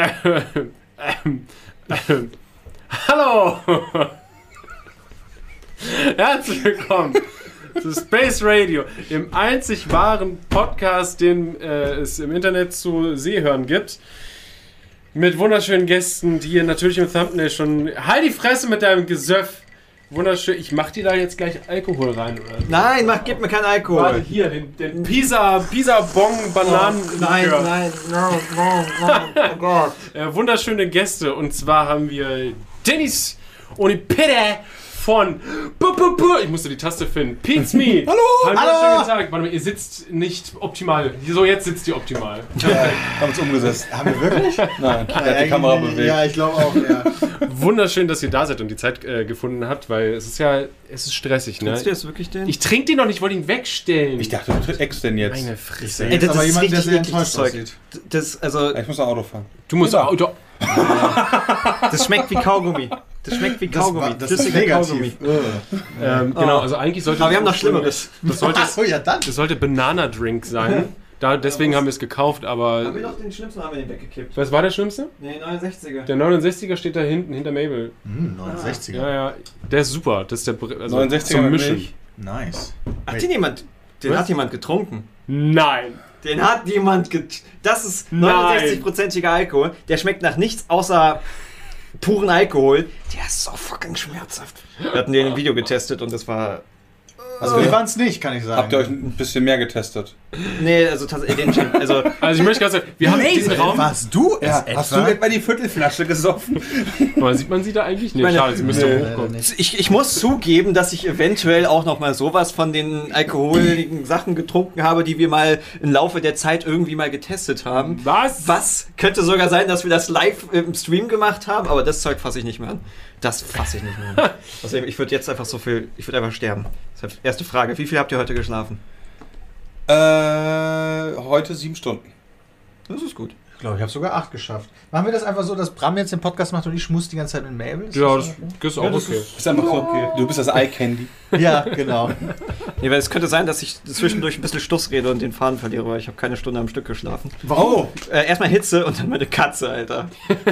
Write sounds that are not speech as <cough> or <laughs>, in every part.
Äh, ähm, ähm, hallo! Herzlich willkommen zu Space Radio, dem einzig wahren Podcast, den äh, es im Internet zu Sehhören gibt. Mit wunderschönen Gästen, die ihr natürlich im Thumbnail schon. Halt die Fresse mit deinem Gesöff! Wunderschön. Ich mach dir da jetzt gleich Alkohol rein, oder? Nein, mach, gib mir keinen Alkohol. Warte, hier, den, den Pisa, Pisa Bong Bananen. Oh, nein, nein, no, no, no, oh Gott. <laughs> Äh, wunderschöne Gäste. Und zwar haben wir Dennis und Peter von. Ich musste die Taste finden. Pete's Me. <laughs> Hallo, Hallo. hallo. Tag. Warte mal, ihr sitzt nicht optimal. So, jetzt sitzt ihr optimal. Haben uns umgesetzt. Haben wir wirklich? <laughs> Nein, er hat die Kamera bewegt. Ja, ich glaube auch, ja. Wunderschön, dass ihr da seid und die Zeit äh, gefunden habt, weil es ist ja, es ist stressig, ne? Trinkst du jetzt wirklich den? Ich trinke den noch nicht, ich wollte ihn wegstellen. Ich dachte, du trickst den jetzt. Meine Fresse. Ey, das aber ist jemand, der sehr enttäuscht aussieht. Das, also, Ich muss noch Auto fahren. Du musst Genau. Auto. <laughs> das schmeckt wie Kaugummi. Das schmeckt wie Kaugummi. war- das ist Kaugummi. Ugh. Ähm, genau, also eigentlich sollte. Aber wir haben noch das- Schlimmeres. Das sollte, <laughs> Achso, ja dann. das sollte Banana Drink sein. Da, deswegen haben wir es gekauft, aber. Haben wir noch den Schlimmsten haben wir den weggekippt. Was war der schlimmste? Nee, 69er. Der 69er steht da hinten, hinter Mabel. Hm, 69er. Ja, ja. Der ist super. Das ist der also 69er zum Mischen. Milch. Nice. Hat den jemand, den Was? hat jemand getrunken. Nein. Den hat jemand get Das ist Nein. 69%iger Alkohol. Der schmeckt nach nichts außer puren Alkohol. Der ist so fucking schmerzhaft. Wir hatten den im Video getestet und das war. Also wir waren es nicht, kann ich sagen. Habt ihr euch ein bisschen mehr getestet? Nee, also tatsächlich. den- Also, <laughs> Also ich möchte ganz sagen, wir haben diesen Raum. Warst du es etwa? Hast du etwa die Viertelflasche gesoffen? <laughs> Aber sieht man sie da eigentlich? Nee, Meine- schade, sie müsste Nee, hochkommen. nicht. ich, ich muss zugeben, dass ich eventuell auch noch mal sowas von den alkoholigen Sachen getrunken habe, die wir mal im Laufe der Zeit irgendwie mal getestet haben. Was? Was? Könnte sogar sein, dass wir das live im Stream gemacht haben, aber das Zeug fasse ich nicht mehr an. Das fasse ich nicht mehr an. Außerdem, <laughs> ich würde jetzt einfach so viel, ich würde einfach sterben. Erste Frage, wie viel habt ihr heute geschlafen? Äh, heute sieben Stunden. Das ist gut. Ich glaube, ich habe sogar acht geschafft. Machen wir das einfach so, dass Bram jetzt den Podcast macht und ich muss die ganze Zeit mit Mabel? Ja, das das ist auch Ja, das okay. Ist einfach so, du bist das Eye Candy. Ja, genau. <laughs> Nee, weil es könnte sein, dass ich zwischendurch ein bisschen Stuss rede und den Faden verliere, weil ich habe keine Stunde am Stück geschlafen. Warum? Äh, erstmal Hitze und dann meine Katze, Alter. <laughs>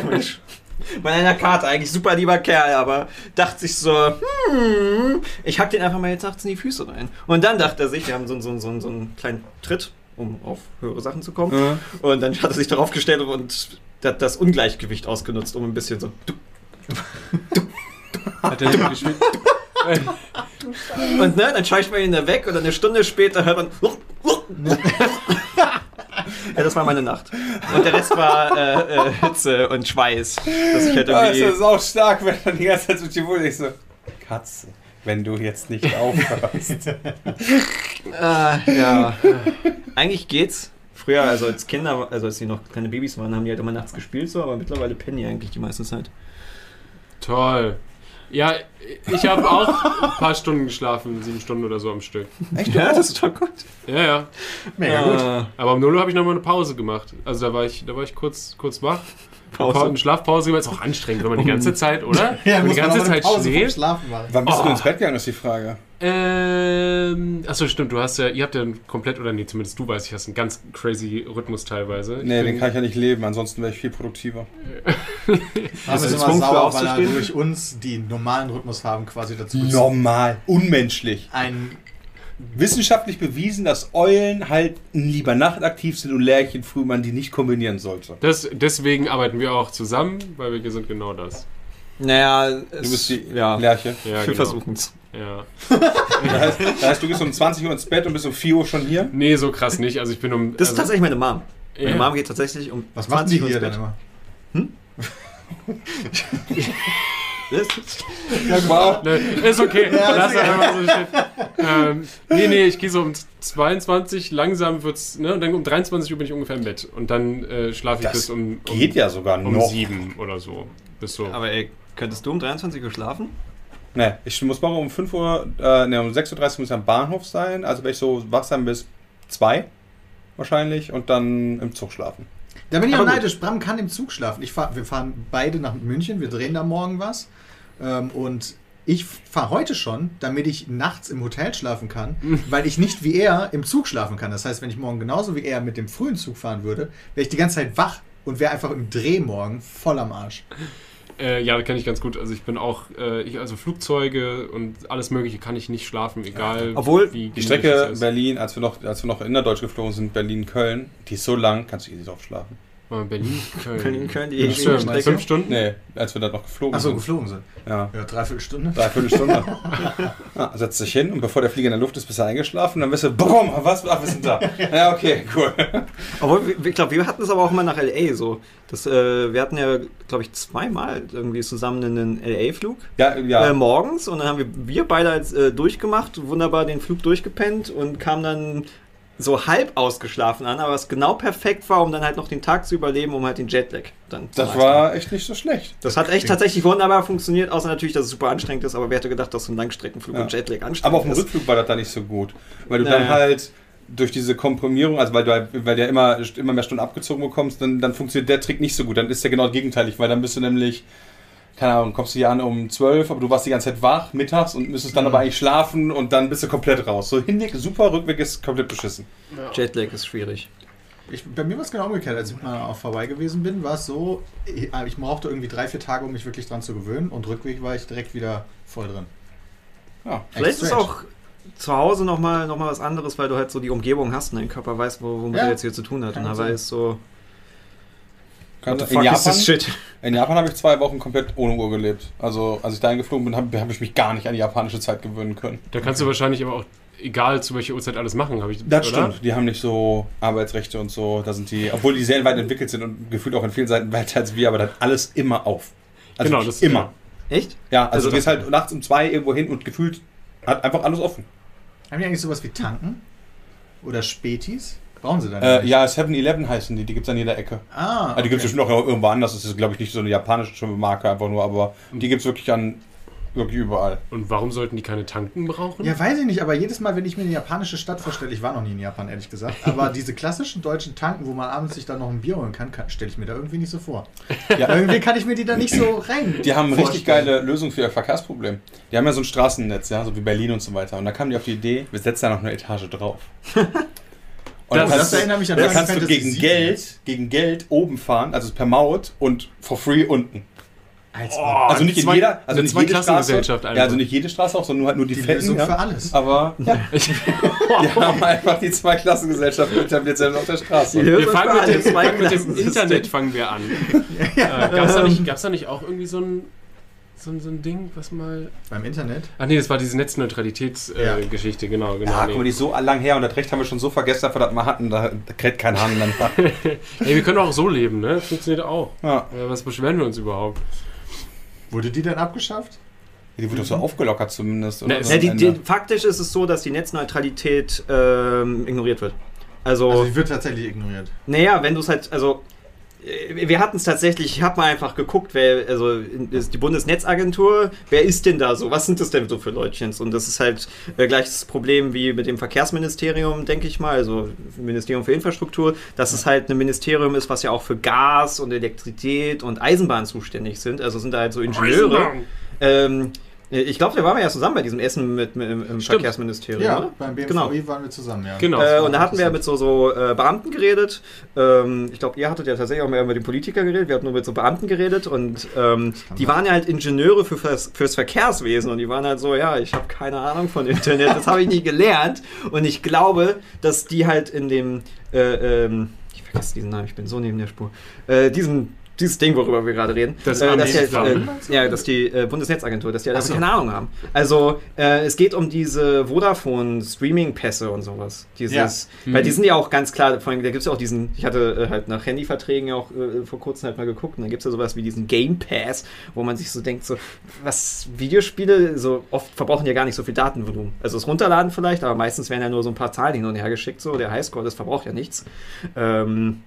Bei einer Karte, eigentlich super lieber Kerl, aber dachte sich so, hm, ich hack den einfach mal jetzt nachts in die Füße rein. Und dann dachte er sich, wir haben so, so, so, so einen kleinen Tritt, um auf höhere Sachen zu kommen. Ja. Und dann hat er sich darauf gestellt und hat das Ungleichgewicht ausgenutzt, um ein bisschen so. Hat er nicht gespielt? Und ne, dann scheucht man ihn da weg und dann eine Stunde später hört man. <laughs> ja, das war meine Nacht. Und der Rest war äh, äh, Hitze und Schweiß. Dass ich halt Ah, es irgendwie. ist auch stark, wenn dann die ganze Zeit so Wohl ich so, Katze, wenn du jetzt nicht <laughs> aufhörst. Äh, ja. Eigentlich geht's. Früher, also als Kinder, also als sie noch kleine Babys waren, haben die halt immer nachts gespielt, so, aber mittlerweile pennen die eigentlich die meiste Zeit. Toll. Ja, ich habe auch ein paar Stunden geschlafen, sieben Stunden oder so am Stück. Echt? Ja, das ist doch gut. Ja, ja. Mega gut. Äh, Aber um 0 Uhr habe ich nochmal eine Pause gemacht. Also da war ich, da war ich kurz, kurz wach. Pause. Eine Schlafpause gemacht. Ist auch anstrengend, wenn man die ganze Zeit, oder? <laughs> Ja, wenn man muss die man ganze auch mal eine Zeit schläft. Wann bist Oh. du ins Bett gegangen, ist die Frage. Ähm, achso, stimmt, du hast ja, ihr habt ja komplett, oder nee, zumindest du weißt, ich hast einen ganz crazy Rhythmus teilweise. Ich Nee, bin- den kann ich ja nicht leben, ansonsten wäre ich viel produktiver. <laughs> Aber Bist ist immer sauer, weil er durch uns, die einen normalen Rhythmus haben, quasi dazu Normal, unmenschlich. ein Wissenschaftlich bewiesen, dass Eulen halt lieber nachtaktiv sind und Lerchen früh man die nicht kombinieren sollte. Das, deswegen arbeiten wir auch zusammen, weil wir sind genau das. Naja, Du bist die ja, Lerche. Ja, wir genau. versuchen's. Ja. <laughs> Das heißt, das heißt, du gehst um 20 Uhr ins Bett und bist um 4 Uhr schon hier? Nee, so krass nicht. Also ich bin um. Das ist also, tatsächlich meine Mom. Meine Ja. Mom geht tatsächlich um Was machen die 20 Uhr hier ins denn Bett. immer? <laughs> Das- Wow. Ne, ist okay. Lass einfach so stehen. Ähm, nee, nee, ich gehe so um 22, langsam wird's, ne? Und dann um 23 Uhr bin ich ungefähr im Bett. Und dann äh, schlafe ich Das bis um, um, Geht ja sogar um noch. 7 oder so. Bis so. Aber ey, könntest du um 23 Uhr schlafen? Ne, ich muss morgen um 5 Uhr, äh, ne, um 6.30 Uhr muss ich am Bahnhof sein. Also werde ich so wach sein bis 2 wahrscheinlich und dann im Zug schlafen. Da bin ich Aber auch neidisch. Bram kann im Zug schlafen. Ich fahr, wir fahren beide nach München, wir drehen da morgen was. Ähm, und ich fahre heute schon, damit ich nachts im Hotel schlafen kann, <laughs> weil ich nicht wie er im Zug schlafen kann. Das heißt, wenn ich morgen genauso wie er mit dem frühen Zug fahren würde, wäre ich die ganze Zeit wach und wäre einfach im Dreh morgen voll am Arsch. Äh, ja, kenne ich ganz gut. Also ich bin auch, äh, ich, also Flugzeuge und alles Mögliche kann ich nicht schlafen, egal Obwohl, wie Die Strecke. Berlin, als wir noch, als wir noch innerdeutsch geflogen sind, Berlin-Köln, die ist so lang, kannst du easy drauf schlafen. Äh, Berlin, <laughs> Köln. Köln, Köln, die Ja, stimmt. Strecke. Fünf Stunden? Nee, als wir da noch geflogen Achso, sind. geflogen sind. Ja. Ja, dreiviertel Stunde. Dreiviertel Stunde. <laughs> ja, setzt dich hin und bevor der Flieger in der Luft ist, bist du eingeschlafen. Dann bist du, boom, was? Ach, wir sind da. Ja, okay, cool. <laughs> Obwohl, ich glaube, wir hatten es aber auch immer nach L.A. so. Das, äh, wir hatten ja, glaube ich, zweimal irgendwie zusammen einen L.A.-Flug. Ja, ja. Äh, morgens und dann haben wir, wir beide als, äh, durchgemacht, wunderbar den Flug durchgepennt und kamen dann so halb ausgeschlafen an, aber was genau perfekt war, um dann halt noch den Tag zu überleben, um halt den Jetlag dann zu das war echt nicht so schlecht. Das hat echt tatsächlich wunderbar funktioniert, außer natürlich, dass es super anstrengend ist, aber wer hätte gedacht, dass so ein Langstreckenflug Ja. und Jetlag anstrengend Aber auf dem ist. Rückflug war das da nicht so gut. Weil du Ja, dann halt durch diese Komprimierung, also weil du halt, weil du ja immer, immer mehr Stunden abgezogen bekommst, dann, dann funktioniert der Trick nicht so gut. Dann ist der genau gegenteilig, weil dann bist du nämlich, keine Ahnung, kommst du hier an um 12, aber du warst die ganze Zeit wach mittags und müsstest dann aber eigentlich schlafen und dann bist du komplett raus. So Hinweg super, Rückweg ist komplett beschissen. Jetlag ist schwierig. Ich, bei mir war es genau umgekehrt. Als ich mal auch vorbei gewesen bin, war es so, ich, ich brauchte irgendwie drei, vier Tage, um mich wirklich dran zu gewöhnen. Und Rückweg war ich direkt wieder voll drin. Ja. Vielleicht ist auch zu Hause nochmal noch mal was anderes, weil du halt so die Umgebung hast und dein Körper weiß, wo, womit Ja. er jetzt hier zu tun hat. Kann und er weiß so, Kann, in, Japan, this shit? in Japan habe ich zwei Wochen komplett ohne Uhr gelebt. Also als ich dahin geflogen bin, habe hab ich mich gar nicht an die japanische Zeit gewöhnen können. Da kannst du wahrscheinlich aber auch, egal zu welcher Uhrzeit, alles machen, habe ich Das oder? stimmt. Die haben nicht so Arbeitsrechte und so. Da sind die, obwohl die sehr weit entwickelt sind und gefühlt auch in vielen Seiten weiter als wir, aber das alles immer auf. Also Genau, das- immer. Echt? Ja, also, Also du gehst halt nachts um zwei irgendwo hin und gefühlt hat einfach alles offen. Haben die eigentlich sowas wie Tanken? Oder Spätis? Brauchen sie dann Äh, nicht? ja, 7-Eleven heißen die, die gibt es an jeder Ecke. Ah, Also die gibt es okay. bestimmt auch irgendwo anders. Das ist, glaube ich, nicht so eine japanische Marke einfach nur, aber die gibt es wirklich an wirklich überall. Und warum sollten die keine Tanken brauchen? Ja, weiß ich nicht, aber jedes Mal, wenn ich mir eine japanische Stadt vorstelle, ich war noch nie in Japan, ehrlich gesagt, <laughs> aber diese klassischen deutschen Tanken, wo man abends sich dann noch ein Bier holen kann, kann stelle ich mir da irgendwie nicht so vor. <laughs> Ja. Irgendwie kann ich mir die da nicht so rein. Die haben eine richtig geile Lösung für ihr Verkehrsproblem. Die haben ja so ein Straßennetz, ja, so wie Berlin und so weiter. Und da kamen die auf die Idee, wir setzen da noch eine Etage drauf. <laughs> Und Das- dann das kannst, du, erinnert mich an da Final kannst du gegen. Geld, gegen Geld oben fahren, also per Maut und for free unten. Oh, Also nicht in zwei- jeder, also nicht jede Straße. Zweiklassengesellschaft Ja, einfach. also nicht jede Straße auch, sondern nur halt nur die, die Fetten. Lösung Ja. für alles. Aber ja, <laughs> die haben einfach die Zweiklassengesellschaft etabliert selbst auf der Straße. Wir Lösung fangen mit mit dem. Internet fangen wir an. Äh, Gab es da, nicht- da nicht auch irgendwie so ein, so ein, so ein Ding, was mal... Beim Internet? Ach nee, das war diese Netzneutralitätsgeschichte, Ja. äh, Geschichte, genau. genau Ja, nee. guck mal, die ist so lang her und das Recht haben wir schon so vergessen, dass wir das mal hatten, da, da kräht kein Hahn dann. <laughs> Ey, wir können auch so leben, ne? Funktioniert auch. Ja. Äh, was beschweren wir uns überhaupt? Wurde die denn abgeschafft? Die wird doch so aufgelockert zumindest. Oder Ne, so Ja, am die, die, faktisch ist es so, dass die Netzneutralität ähm, ignoriert wird. Also, Also die wird tatsächlich ignoriert. naja, wenn du es halt, also wir hatten es tatsächlich, ich habe mal einfach geguckt, wer, also ist die Bundesnetzagentur, wer ist denn da so? Was sind das denn so für Leutchens? Und das ist halt äh, gleich das Problem wie mit dem Verkehrsministerium, denke ich mal, also Ministerium für Infrastruktur, dass es halt ein Ministerium ist, was ja auch für Gas und Elektrizität und Eisenbahn zuständig sind. Also sind da halt so Ingenieure. Ähm, ich glaube, da waren wir ja zusammen bei diesem Essen mit, mit im Stimmt. Verkehrsministerium. Ja, oder? beim BMVI Genau. waren wir zusammen, ja. Genau. Äh, und da hatten wir mit so, so äh, Beamten geredet. Ähm, ich glaube, ihr hattet ja tatsächlich auch mehr mit den Politikern geredet. Wir hatten nur mit so Beamten geredet. Und ähm, die waren ja halt Ingenieure für, fürs, fürs Verkehrswesen. Und die waren halt so, ja, ich habe keine Ahnung von Internet. Das habe ich nie gelernt. Und ich glaube, dass die halt in dem... Äh, ähm, ich vergesse diesen Namen, ich bin so neben der Spur. Äh, diesen... Dieses Ding, worüber wir gerade reden, Das äh, dass die äh, ja, dass die äh, Bundesnetzagentur, dass die halt so. keine Ahnung haben. Also äh, es geht um diese Vodafone-Streaming-Pässe und sowas. Dieses, Ja. Weil Mhm. die sind ja auch ganz klar, vor allem, da gibt es ja auch diesen, ich hatte äh, halt nach Handyverträgen ja auch äh, vor kurzem halt mal geguckt und dann gibt es ja sowas wie diesen Game Pass, wo man sich so denkt, so, was Videospiele, so oft verbrauchen ja gar nicht so viel Datenvolumen. Also das Runterladen vielleicht, aber meistens werden ja nur so ein paar Zahlen hin und her geschickt, so der Highscore, das verbraucht ja nichts. Ähm,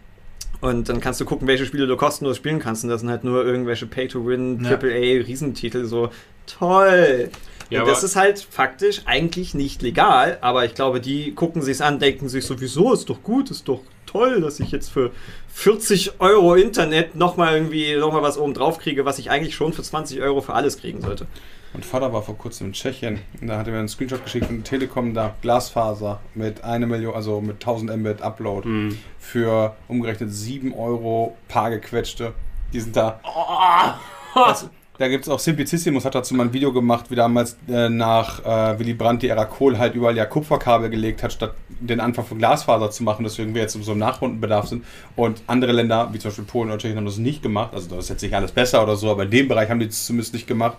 und dann kannst du gucken, welche Spiele du kostenlos spielen kannst. Und das sind halt nur irgendwelche Pay-to-Win. AAA-Riesentitel. So, toll! Ja, und das ist halt faktisch eigentlich nicht legal, aber ich glaube, die gucken sich's an, denken sich sowieso, ist doch gut, ist doch toll, dass ich jetzt für 40 Euro Internet nochmal irgendwie nochmal was oben drauf kriege, was ich eigentlich schon für 20 Euro für alles kriegen sollte. Mein Vater war vor kurzem in Tschechien. Und da hat er mir einen Screenshot geschickt von Telekom, da Glasfaser mit einer Million, also mit 1000 Mbit Upload Mhm. für umgerechnet 7 Euro paar gequetschte. Die sind da. Oh. Das, da gibt es auch Simplicissimus, hat dazu mal ein Video gemacht, wie damals äh, nach äh, Willy Brandt die Ära Kohl halt überall ja Kupferkabel gelegt hat, statt den Anfang von Glasfaser zu machen, deswegen wir jetzt so im Nachrundenbedarf sind. Und andere Länder, wie zum Beispiel Polen oder Tschechien, haben das nicht gemacht. Also das ist jetzt nicht alles besser oder so, aber in dem Bereich haben die es zumindest nicht gemacht.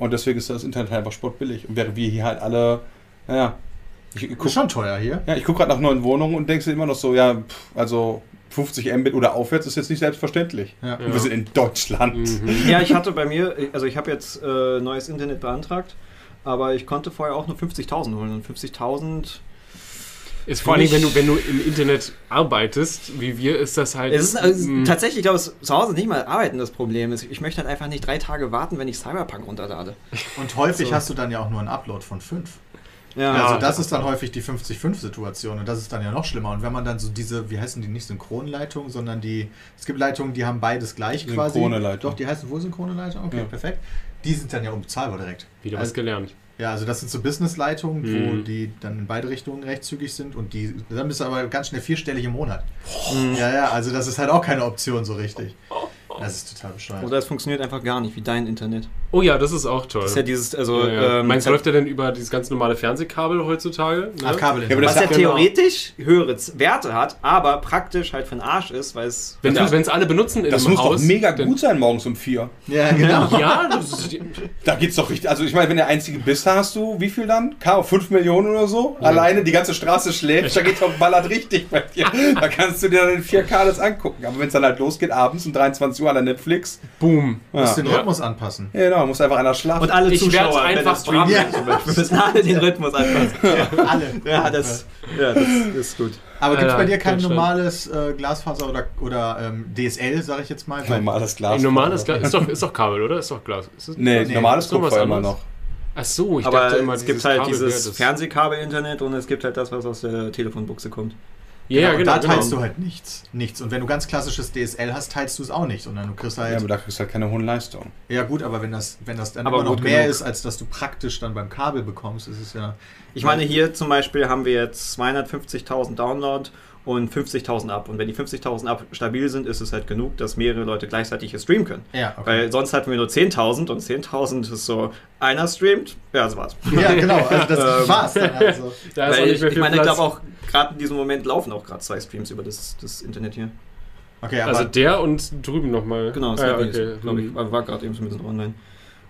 Und deswegen ist das Internet halt einfach sportbillig. Und während wir hier halt alle, naja, ich, ich guck, Ist schon teuer hier. ja, ich gucke gerade nach neuen Wohnungen und denkst dir immer noch so, ja, pff, also 50 Mbit oder aufwärts ist jetzt nicht selbstverständlich. Ja. Und wir sind in Deutschland. Mhm. Ja, ich hatte bei mir, also ich habe jetzt äh, neues Internet beantragt, aber ich konnte vorher auch nur 50.000 holen. Und 50.000 Ist vor allem, wenn du, wenn du im Internet arbeitest, wie wir, ist das halt. Es ist also, tatsächlich, ich glaube, es- zu Hause nicht mal arbeiten das Problem ist. Ich möchte halt einfach nicht drei Tage warten, wenn ich Cyberpunk runterlade. Und häufig So. hast du dann ja auch nur einen Upload von 5. Ja, also das ist dann häufig die 50-5-Situation und das ist dann ja noch schlimmer. Und wenn man dann so diese, wie heißen die, nicht Synchronleitungen, sondern die, es gibt Leitungen, die haben beides gleich quasi. Synchrone Leitung. Doch, die heißen wohl synchrone Leitungen? Okay, Ja. perfekt. Die sind dann ja unbezahlbar direkt. Wieder was also, gelernt. Ja, also das sind so Business-Leitungen, wo Mhm. die dann in beide Richtungen recht zügig sind und die, dann bist du aber ganz schnell vierstellig im Monat. Mhm. Ja, ja, also das ist halt auch keine Option so richtig. Das ist total bescheuert. Oder es funktioniert einfach gar nicht, wie dein Internet. Oh ja, das ist auch toll. Das ist ja dieses, also, ja, ja. ähm, Meinst du, läuft der denn über dieses ganz normale Fernsehkabel heutzutage? Ne? Ach, Kabel. Ja, aber das was ja genau. theoretisch höhere Werte hat, aber praktisch halt für den Arsch ist, weil es. Wenn es alle benutzen in Das muss Haus, doch mega gut sein morgens um vier. ja, genau. Ja, das ist, Da geht's doch richtig. Also ich meine, wenn der einzige bist, da hast du wie viel dann? K, 5 Millionen oder so? Alleine die ganze Straße schläft, da geht doch ballert richtig bei dir. <laughs> Da kannst du dir dann in 4K das angucken. Aber wenn es dann halt losgeht, abends um 23 Uhr an der Netflix, boom. ja. Musst den Ja. Rhythmus anpassen. ja, genau, muss einfach einer schlafen. Und alle Ich Zuschauer einfach das Stream brav- sind zum Beispiel. Wir müssen alle den Rhythmus anpassen. <laughs> Alle. Ja, das, ja, das ist gut. Aber gibt es bei dir kein normales äh, Glasfaser oder, oder ähm, DSL, sage ich jetzt mal? Normales Glas. Ein normales Glas. Ist doch, ist doch Kabel, oder? Ist doch Glas. Ist das Nee, Nee, normales Kupfer immer noch. Ach so, ich aber dachte immer, es gibt halt Kabel dieses das- Fernsehkabel-Internet und es gibt halt das, was aus der Telefonbuchse kommt. Ja, ja, und genau. da teilst genau. du halt nichts. Nichts. Und wenn du ganz klassisches DSL hast, teilst du es auch nicht, sondern du kriegst halt. Ja, Ja, aber da kriegst du halt keine hohen Leistungen. gut, aber wenn das, wenn das dann Aber immer noch mehr genug. ist, als dass du praktisch dann beim Kabel bekommst, ist es ja. Ich meine, hier zum Beispiel haben wir jetzt 250.000 Download und 50.000 ab. Und wenn die 50.000 ab stabil sind, ist es halt genug, dass mehrere Leute gleichzeitig hier streamen können. Ja, okay. Weil sonst hatten wir nur 10.000 und 10.000 ist so, einer streamt, ja, das war's. ja, genau. Also das <laughs> Ähm. war's dann also. <laughs> Da ist auch Weil nicht ich, meine, ich glaube auch, gerade in diesem Moment laufen auch gerade zwei Streams über das, das Internet hier. Okay, aber Also der und drüben nochmal. Genau, das ah, ja, war, okay. glaube ich, Mhm. war gerade eben so ein bisschen online.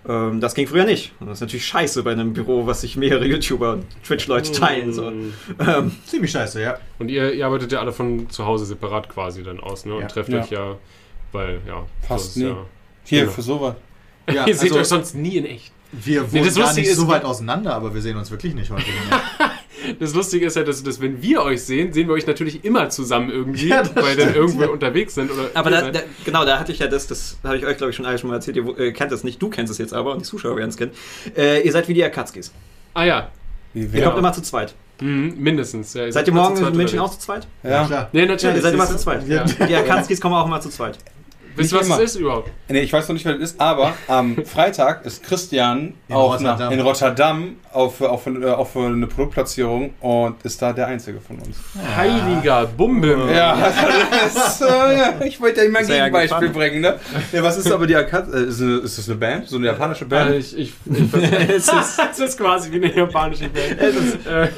Ähm, das ging früher nicht. Und das ist natürlich scheiße bei einem Büro, was sich mehrere YouTuber und Twitch-Leute teilen. So. Mhm. Ähm, ziemlich scheiße, ja. Und ihr, ihr arbeitet ja alle von zu Hause separat quasi dann aus, ne? Und Ja. trefft Ja. euch ja, weil, ja. Fast nie. Ja. Hier, Genau. für sowas. <laughs> ja ihr seht also, euch sonst nie in echt. wir Nee, wohnen das gar nicht so weit auseinander, aber wir sehen uns wirklich nicht heute. <laughs> Das Lustige ist ja, dass, dass wenn wir euch sehen, sehen wir euch natürlich immer zusammen irgendwie, Ja, weil dann irgendwo ja. unterwegs sind. Oder aber da, da, genau, da hatte ich ja das, das habe ich euch, glaube ich, schon alles schon mal erzählt. Ihr äh, kennt das nicht, du kennst es jetzt aber und die Zuschauer werden es kennen. Äh, ihr seid wie die Akatskis. ah ja, Wie Ihr kommt immer zu zweit. mhm, mindestens. Ja, ihr Seid ihr morgen zu zweit in München auch zu zweit? Ja. klar. Nee, Ja, natürlich. ihr seid immer zu zweit. Ja. Die Akatskis kommen auch immer zu zweit. Wisst ihr, was Nicht es ist überhaupt? Nee, ich weiß noch nicht, was das ist, aber am Freitag ist Christian In auf Rotterdam. Einer, in Rotterdam auf, auf, äh, auf eine Produktplatzierung und ist da der Einzige von uns. Heiliger Bumbim. Ja, <laughs> das, äh, ja ich wollte ja mal ein Ist ja Gegenbeispiel bringen, ne? Ja, was ist aber die Akad äh, ist, eine, ist das eine Band? So eine japanische Ja, Band? ich, ich, ich <laughs> es, ist, <laughs> es ist quasi wie eine japanische Band. äh,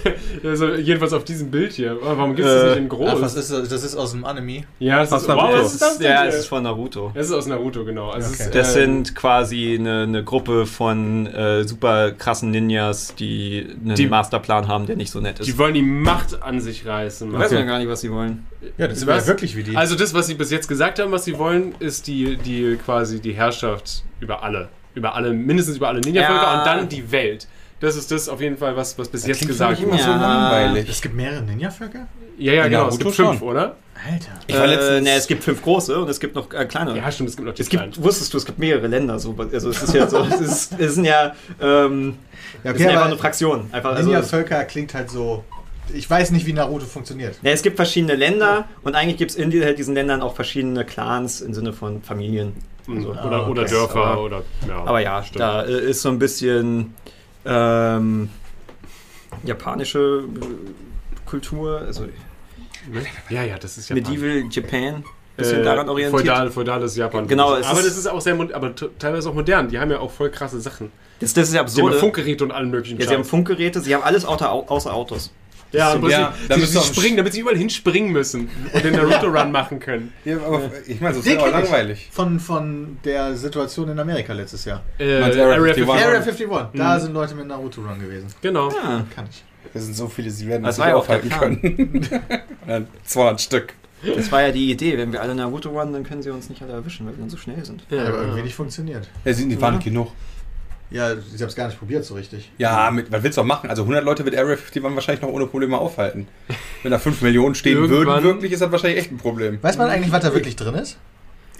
also jedenfalls auf diesem Bild hier. Warum gibt es das Äh, nicht in groß? Ach, was ist das? Das ist aus dem Anime. ja, das Was ist, wow, was ist das denn? Ja, es ist von Naruto. Es ist aus Naruto, genau. Also es Okay. ist, Das äh, sind quasi eine, eine Gruppe von äh, super krassen Ninjas, die einen Die- Masterplan haben, der nicht so nett ist. Die wollen die Macht an sich reißen. weiß Okay. man gar nicht, was sie wollen. Ja, das Was? ja wirklich wie die. Also das, was sie bis jetzt gesagt haben, was sie wollen, ist die, die quasi die Herrschaft über alle. Über alle, mindestens über alle Ninja-Völker Ja. und dann die Welt. Das ist das auf jeden Fall, was, was bis jetzt Klingt gesagt wurde. so Ja. langweilig. es gibt mehrere Ninja-Völker? Ja, ja, genau. Es Naruto gibt fünf, schon. oder? Alter. Ich war äh, letztens- ne, es gibt fünf große und es gibt noch äh, kleinere. Ja, stimmt, es gibt noch die Es kleinen. gibt, wusstest du, es gibt mehrere Länder. So, also es ist ja so, es, ist, es sind ja, ähm, Ja, es sind einfach Fraktionen. Einfach, also, Ninja-Völker klingt halt so ich weiß nicht, wie Naruto funktioniert. Ja, es gibt verschiedene Länder und eigentlich gibt es in halt diesen Ländern auch verschiedene Clans im Sinne von Familien. Also, oder, oder okay. Dörfer Aber- oder. Ja, Aber ja, stimmt. da äh, ist so ein bisschen ähm, japanische äh, Kultur, also Ja, ja, das ist. Medieval Japan, bisschen Äh, daran orientiert. Feudal, feudales Japan. Genau, aber das ist auch sehr, aber teilweise auch modern. Die haben ja auch voll krasse Sachen. Das, das ist ja Sie haben absurd. Funkgeräte und allen möglichen Ja, sie haben. Funkgeräte, sie haben alles außer, außer Autos. Ja, im Ja, sie, müssen sie auch- springen, damit sie überall hinspringen müssen und den Naruto-Run machen können. <laughs> Ja, aber ich meine, das ist auch kenn ich. langweilig. Von, von der Situation in Amerika letztes Jahr. Äh, Area 51? Area 51, da Mhm. sind Leute mit Naruto Run gewesen. Genau. Ja. Kann ich. Das sind so viele, sie werden Das nicht ja auch aufhalten können. <laughs> Ja, 200 Stück. Das war ja die Idee, wenn wir alle Naruto runnen, dann können sie uns nicht alle erwischen, weil wir dann so schnell sind. Ja, aber irgendwie nicht funktioniert. Ja, sie die waren nicht genug. Ja, ich habe es gar nicht probiert so richtig. Ja, mit, was willst du auch machen? Also 100 Leute wird Area 51 wahrscheinlich noch ohne Probleme aufhalten. Wenn da 5 Millionen stehen würden, wirklich ist das wahrscheinlich echt ein Problem. Weiß man eigentlich, was da wirklich drin ist?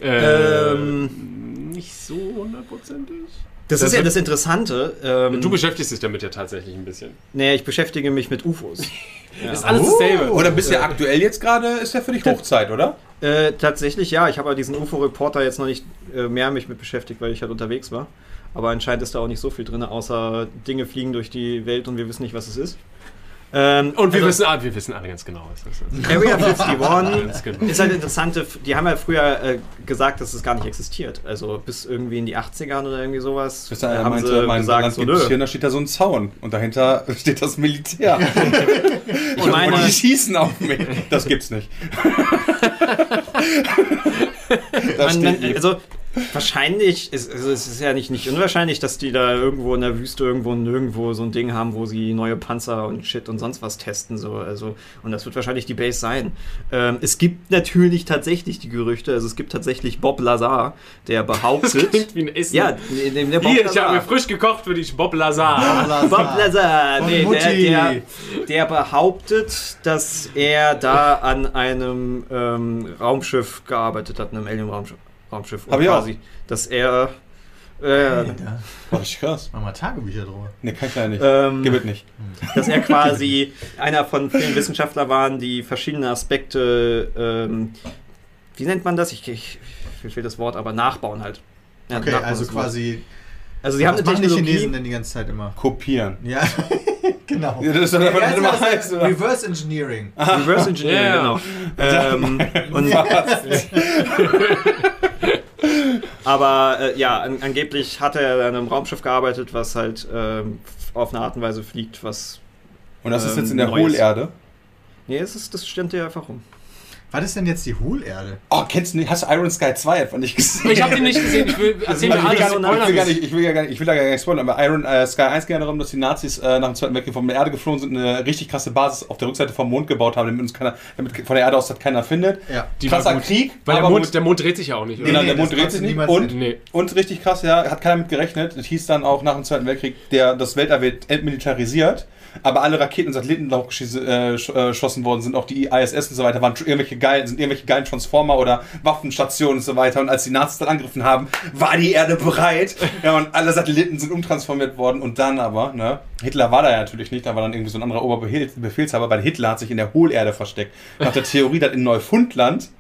Äh, Ähm, nicht so hundertprozentig. Das, Das ist ja das Interessante. Ähm, Du beschäftigst dich damit ja tatsächlich ein bisschen. nee, ich beschäftige mich mit UFOs. <laughs> Ja. Ist alles dasselbe. Oder bist du ja aktuell jetzt gerade, ist ja für dich Hochzeit, oder? Äh, tatsächlich ja, ich habe aber diesen UFO-Reporter jetzt noch nicht äh, mehr mich mit beschäftigt, weil ich halt unterwegs war. Aber anscheinend ist da auch nicht so viel drin, außer Dinge fliegen durch die Welt und wir wissen nicht, was es ist. Ähm, Und wir, also, wissen, ah, wir wissen alle ganz genau, was das ist. Area <laughs> 51 Ganz genau. ist halt interessante, die haben ja früher äh, gesagt, dass es gar nicht existiert. Also bis irgendwie in die 80ern oder irgendwie sowas Bis äh, er haben meinte, sie mein gesagt, Land so, gibt hier, und da steht da so ein Zaun. Und dahinter <laughs> steht das Militär. <laughs> Ich meine, und die schießen auf mich. Das gibt's nicht. da man, steht man, also wahrscheinlich, ist, also es ist ja nicht, nicht unwahrscheinlich, dass die da irgendwo in der Wüste irgendwo nirgendwo so ein Ding haben, wo sie neue Panzer und Shit und sonst was testen. So. Also, und das wird wahrscheinlich die Base sein. Ähm, es gibt natürlich tatsächlich die Gerüchte, also es gibt tatsächlich Bob Lazar, der Das behauptet. klingt wie ein Essen. ja, der, der Bob Hier, ich habe mir Lazar. frisch gekocht für dich, Bob Lazar. Bob Lazar, Von nee, der, Mutti. der, der behauptet, dass er da an einem ähm, Raumschiff gearbeitet hat, einem Alien-Raumschiff. Raumschiff. Und Hab ich auch. quasi, dass er äh, richtig krass. Mach mal Tagebücher drüber. Ne, kann ich leider nicht. ähm, Gib es nicht. dass er quasi einer von vielen Wissenschaftlern waren, die verschiedene Aspekte, ähm, wie nennt man das? Ich, ich mir fehlt das Wort, aber nachbauen halt. Ja, Okay, nachbauen also das Wort. Also sie haben eine was machen die Technologie. Chinesen denn die ganze Zeit immer? Kopieren. Ja, <laughs> genau. Ja, das ist doch Ja, einfach das nicht immer ist heißt, oder? Reverse Engineering. Reverse Engineering, Ja. genau. Ähm, <laughs> und, aber äh, ja, an, angeblich hat er an einem Raumschiff gearbeitet, was halt ähm, auf eine Art und Weise fliegt, was. Und das ist Ähm, jetzt in der Neues. Hohlerde. Nee, es ist, das stimmt dir einfach rum. Was ist denn jetzt die Hohlerde? Oh, kennst du nicht? Hast du Iron Sky 2 einfach nicht gesehen? Ich habe den nicht gesehen. Ich will, erzähl mir ich, will alles. gar nicht, ich, will gar nicht, ich, will ja gar nicht, ich will da gar nicht spoilern, aber Iron äh, Sky 1 ging ja darum, dass die Nazis äh, nach dem Zweiten Weltkrieg von der Erde geflohen sind, eine richtig krasse Basis auf der Rückseite vom Mond gebaut haben, damit uns keiner, damit von der Erde aus das keiner findet. Ja. Die Krasser gut. Krieg, Weil der aber Mond, der Mond dreht sich ja auch nicht, oder? Genau, Nee, der nee, Mond dreht sich nicht. Und. Nee. und richtig krass, ja, hat keiner mit gerechnet. Das hieß dann auch nach dem Zweiten Weltkrieg, der, das Weltall wird entmilitarisiert, aber alle Raketen und Satelliten, die äh, äh, geschossen worden sind, auch die ISS und so weiter, waren irgendwelche geilen, sind irgendwelche geilen Transformer oder Waffenstationen und so weiter. Und als die Nazis dann angegriffen haben, war die Erde bereit. Ja, und alle Satelliten sind umtransformiert worden. Und dann aber, ne, Hitler war da ja natürlich nicht, da war dann irgendwie so ein anderer Oberbefehlshaber, weil Hitler hat sich in der Hohlerde versteckt. Nach der Theorie, dass in Neufundland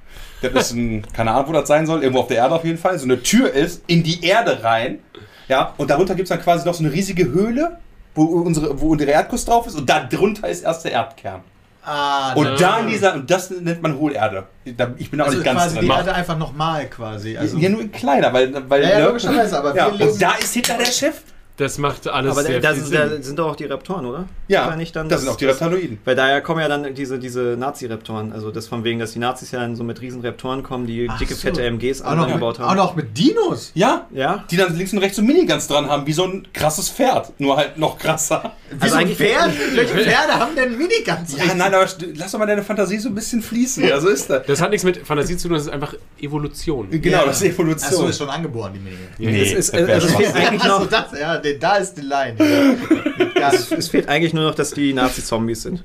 das ist ein, keine Ahnung, wo das sein soll, irgendwo auf der Erde auf jeden Fall, so eine Tür ist, in die Erde rein. Ja, und darunter gibt es dann quasi noch so eine riesige Höhle, wo unsere, wo unsere Erdkuss drauf ist und da drunter ist erst der Erdkern. Ah, Und da in dieser, und das nennt man Hohlerde. Ich bin auch also nicht ganz quasi drin. die Erde einfach nochmal quasi. Also, ja, nur kleiner, weil. weil Ja, ja, ne? logischerweise, aber ja, Und da ist Hitler der Chef. Das macht alles Aber sehr da, viel da, Sinn. da sind doch auch die Raptoren, oder? Ja, nicht dann das sind auch die Reptaloiden. Weil daher kommen ja dann diese, diese Nazi-Raptoren. Also das von wegen, dass die Nazis ja dann so mit riesen Raptoren kommen, die Ach dicke, so. fette MGs auch, angebaut auch haben. noch mit Dinos. Ja, Ja? die dann links und rechts so Miniguns dran haben, wie so ein krasses Pferd. Nur halt noch krasser. Wie Also so ein Pferd? <laughs> Welche Pferde haben denn Miniguns? Ja, nein, aber lass doch mal deine Fantasie so ein bisschen fließen. Ja, so ist das. Das hat nichts mit Fantasie zu tun, das ist einfach Evolution. Genau, Ja. das ist Evolution. Achso, ist schon angeboren, die Minigun. Nee, Es ist- das also eigentlich noch, das, ja, den- da ist die Line. <laughs> Es, es fehlt eigentlich nur noch, dass die Nazi-Zombies sind.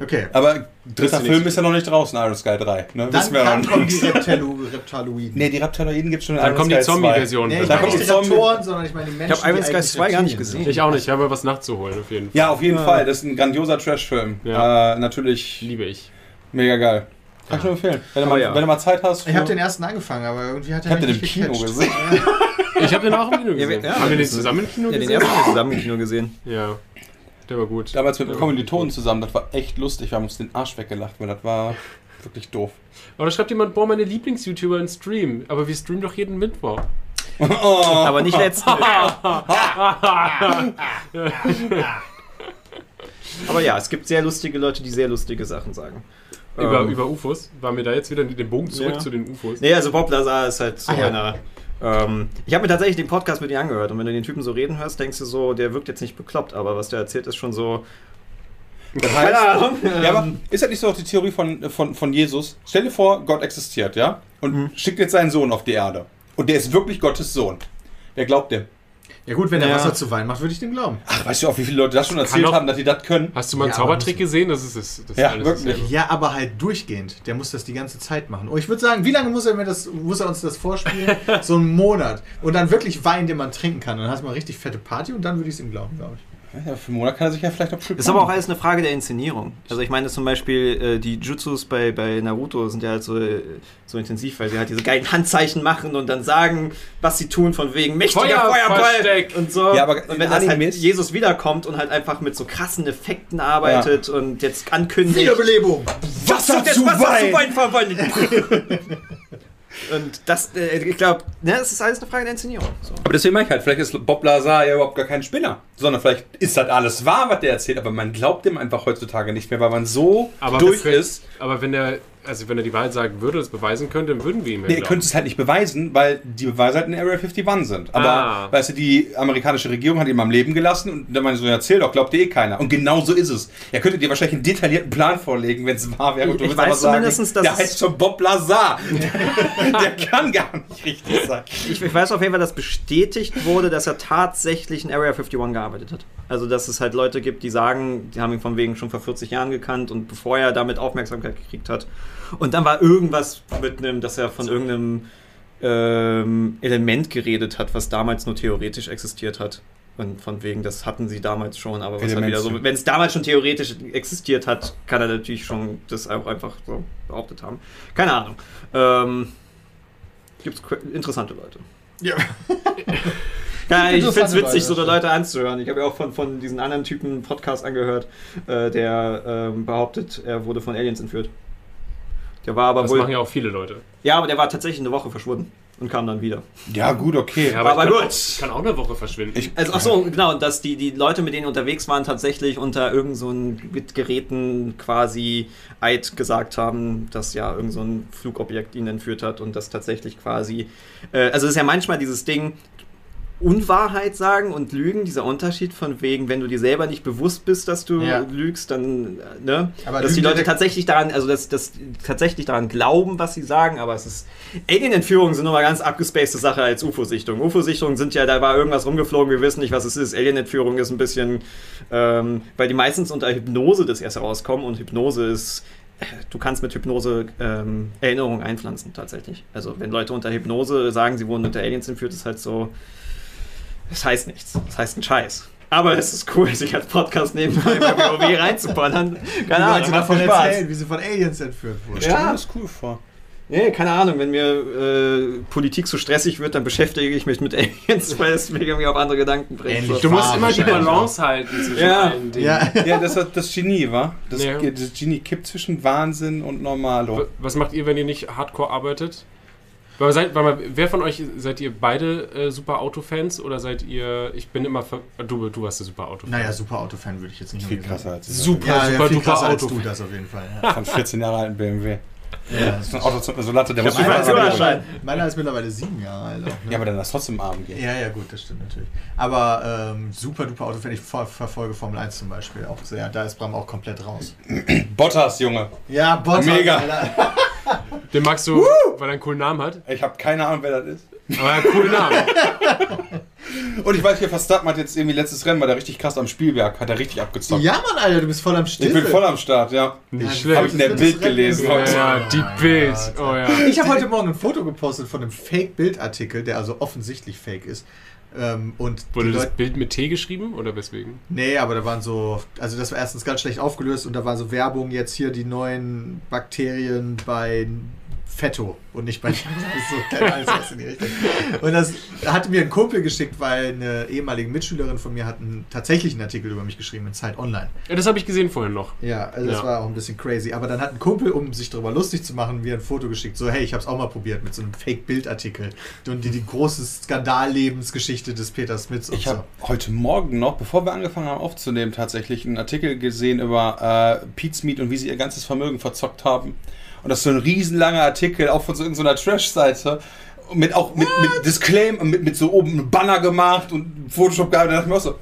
Okay. Aber dritter Film nicht. ist ja noch nicht draußen, Iron Sky 3. Ne? Dann, wir dann noch kommen die Reptilo Reptiloiden. Nee, die Reptiloiden gibt es schon in Dann Iron kommt die Sky 2. Zombie-Version. Nee, ich Da meine kommt nicht die Raptoren, sondern ich meine die Menschen. hab Iron die Sky eigentlich 2 gar nicht gesehen. Ich auch nicht, ich habe was nachzuholen auf jeden Fall. Ja, auf jeden Ja. Fall. Das ist ein grandioser Trash-Film. Ja. Äh, natürlich Liebe ich. mega geil. Kann ich nur empfehlen. Wenn du, mal, ja. wenn du mal Zeit hast. Ich habe den ersten angefangen, aber irgendwie hat Ich er hab den mich im nicht Kino gecatcht. gesehen. <laughs> Ich habe den auch im Kino Ja, gesehen. ja, haben wir den zusammen im Kino Ja, den gesehen? ersten haben wir zusammen im Kino gesehen. Ja, der war gut. Damals mit Kommilitonen zusammen. Das war echt lustig. Wir haben uns den Arsch weggelacht, weil das war wirklich doof. Aber da schreibt jemand, boah, meine Lieblings-YouTuber in Stream. Aber wir streamen doch jeden Mittwoch. Aber nicht letzten. <laughs> Aber ja, es gibt sehr lustige Leute, die sehr lustige Sachen sagen. Über, Ähm, über UFOs. Waren wir da jetzt wieder den Bogen zurück Ja. zu den UFOs? Nee, also Bob Lazar ist halt so Ah, ja. einer. Ähm, ich habe mir tatsächlich den Podcast mit ihm angehört und wenn du den Typen so reden hörst, denkst du so, der wirkt jetzt nicht bekloppt, aber was der erzählt, ist schon so. Das Keine heißt, Ahnung. ja, aber ist das nicht so auch die Theorie von, von, von Jesus? Stell dir vor, Gott existiert, ja? Und schickt jetzt seinen Sohn auf die Erde. Und der ist wirklich Gottes Sohn. Wer glaubt dem? Ja gut, wenn er Ja. Wasser zu Wein macht, würde ich dem glauben. Ach, weißt du auch, wie viele Leute das schon erzählt doch- haben, dass die das können? Hast du mal einen Ja, Zaubertrick gesehen? Das ist das. das Ja, alles wirklich. dasselbe. Ja, aber halt durchgehend. Der muss das die ganze Zeit machen. Und ich würde sagen, wie lange muss er, mir das, muss er uns das vorspielen? <laughs> so einen Monat. Und dann wirklich Wein, den man trinken kann. Dann hast du mal richtig fette Party und dann würde ich es ihm glauben, glaube ich. Ja, für Monat kann er sich ja vielleicht noch Das ist aber auch alles eine Frage der Inszenierung. Also ich meine zum Beispiel äh, die Jutsus bei, bei Naruto sind ja halt so, äh, so intensiv, weil sie halt diese geilen Handzeichen machen und dann sagen, was sie tun, von wegen mächtiger. Feuerball und so. Ja, aber und wenn das halt Animes- Jesus wiederkommt und halt einfach mit so krassen Effekten arbeitet und jetzt ankündigt, Wiederbelebung! Wasser das zu Wasser zu Wein! Wein verwandelt. <laughs> Und das, äh, ich glaube, ne, es ist alles eine Frage der Inszenierung. So. Aber deswegen meine ich halt, vielleicht ist Bob Lazar ja überhaupt gar kein Spinner, sondern vielleicht ist das alles wahr, was der erzählt, aber man glaubt dem einfach heutzutage nicht mehr, weil man so Aber durch ist. Aber wenn er, also wenn er die Wahrheit sagen würde, das beweisen könnte, dann würden wir ihm ja Nee, ihr glauben. könnt es halt nicht beweisen, weil die Beweise halt in Area 51 sind. Aber, Ah. weißt du, die amerikanische Regierung hat ihn am Leben gelassen und dann meine ich so, erzähl doch, glaubt dir eh keiner. Und genau so ist es. Er könnte dir wahrscheinlich einen detaillierten Plan vorlegen, wenn es wahr wäre. Und du Ich weiß zumindest, dass der es- heißt schon Bob Lazar. <laughs> der kann gar nicht richtig sein. Ich, ich weiß auf jeden Fall, dass bestätigt wurde, dass er tatsächlich in Area 51 gearbeitet hat. Also, dass es halt Leute gibt, die sagen, die haben ihn von wegen schon vor 40 Jahren gekannt und bevor er damit Aufmerksamkeit gekriegt hat. Und dann war irgendwas mit einem, dass er von irgendeinem ähm, Element geredet hat, was damals nur theoretisch existiert hat. Und von wegen, das hatten sie damals schon, aber was halt wieder so, wenn es damals schon theoretisch existiert hat, kann er natürlich schon das auch einfach so behauptet haben. Keine Ahnung. Ähm, Gibt es interessante Leute. Ja. <laughs> Ja, ich Interessante find's witzig, so Leute anzuhören. Ich habe ja auch von, von diesen anderen Typen einen Podcast angehört, äh, der ähm, behauptet, er wurde von Aliens entführt. Der war aber Das wohl. machen ja auch viele Leute. Ja, aber der war tatsächlich eine Woche verschwunden und kam dann wieder. Ja, gut, okay. Ja, Aber ich kann, gut. Auch, kann auch eine Woche verschwinden. Ich- Also, ach so, genau, dass die, die Leute, mit denen unterwegs waren, tatsächlich unter irgend so mit Geräten quasi Eid gesagt haben, dass ja irgend so ein Flugobjekt ihn entführt hat und das tatsächlich quasi. Äh, also, es ist ja manchmal dieses Ding. Unwahrheit sagen und Lügen, dieser Unterschied von wegen, wenn du dir selber nicht bewusst bist, dass du Ja. lügst, dann, äh, ne? Aber dass die Leute tatsächlich daran, also dass, dass tatsächlich daran glauben, was sie sagen, aber es ist. Alien-Entführungen sind nochmal ganz abgespacede Sache als UFO-Sichtungen. UFO-Sichtungen sind ja, da war irgendwas rumgeflogen, wir wissen nicht, was es ist. Alien-Entführung ist ein bisschen, ähm, weil die meistens unter Hypnose das erst herauskommen und Hypnose ist. äh, Du kannst mit Hypnose ähm, Erinnerungen einpflanzen, tatsächlich. Also, wenn Leute unter Hypnose sagen, sie wurden unter Aliens entführt, ist halt so. Das heißt nichts. Das heißt ein Scheiß. Aber es ist cool, sich als Podcast nebenbei bei WoW <laughs> reinzuballern. Die Keine Ahnung, macht davon Spaß. erzählen, wie sie von Aliens entführt wurden. Ja. mir das cool vor. Nee, keine Ahnung, wenn mir äh, Politik so stressig wird, dann beschäftige ich mich mit Aliens, weil es mich irgendwie auf andere Gedanken bringt. Ähnlich. du musst immer die. Balance halten zwischen Ja. allen Dingen. Ja. <laughs> Ja, das <laughs> ist das Genie, wa? Das, Ja. das Genie kippt zwischen Wahnsinn und Normalo. Was macht ihr, wenn ihr nicht hardcore arbeitet? Weil seid, mal, wer von euch seid ihr beide äh, super Autofans oder seid ihr. Ich bin immer. Ver du, du warst der super Autofan. Naja, super Autofan würde ich jetzt nicht Viel krasser als ich. Super, Ja, super ja, viel krasser als du das auf jeden Fall. Ja. Von 14 Jahre alten BMW. Ja, Das ist ein Auto so Latte, der muss meiner, ist ja, mittlerweile, meiner ist mittlerweile sieben Jahre alt. Auch, ne? aber dann lass trotzdem arm gehen. Ja, ja, gut, das stimmt natürlich. Aber ähm, super duper Autofan, ich ver verfolge Formel 1 zum Beispiel auch sehr. Da ist Bram auch komplett raus. <clears throat> Bottas, Junge. Ja, Bottas, Mega. Alter. <laughs> Den magst du, weil er einen coolen Namen hat. Ich habe keine Ahnung, wer das ist. Aber er hat einen coolen Namen. <laughs> Und ich weiß hier, Verstappen hat jetzt irgendwie letztes Rennen, war der richtig krass am Spielberg, hat er richtig abgezockt. Ja, Mann, Alter, du bist voll am Still. ich bin voll am Start, ja. Nicht Ja, Habe schlecht. ich in der Bild gelesen heute. Ja, die Bild. Oh ja. Ich habe heute Morgen ein Foto gepostet von einem Fake-Bildartikel, der also offensichtlich fake ist. Ähm, und Wurde die das Leute, Bild mit T geschrieben oder weswegen? nee, aber da waren so, also das war erstens ganz schlecht aufgelöst und da war so Werbung jetzt hier die neuen Bakterien bei Fetto und nicht bei <laughs> das ist so. Und das hatte mir ein Kumpel geschickt, weil eine ehemalige Mitschülerin von mir hat einen tatsächlichen Artikel über mich geschrieben in Zeit Online. Ja, das habe ich gesehen vorhin noch. Ja, also das Ja. war auch ein bisschen crazy. Aber dann hat ein Kumpel, um sich darüber lustig zu machen, mir ein Foto geschickt. So, hey, ich habe es auch mal probiert mit so einem Fake-Bildartikel. Und die, die große Skandallebensgeschichte des Peter Smiths und Ich so. habe heute Morgen noch, bevor wir angefangen haben aufzunehmen, tatsächlich einen Artikel gesehen über äh, Pete's Meat und wie sie ihr ganzes Vermögen verzockt haben. Und das ist so ein riesenlanger Artikel, auch von so irgendeiner Trash-Seite. Mit auch mit, mit Disclaim, mit, mit so oben einem Banner gemacht und Photoshop gehabt. Da dachte ich mir auch so,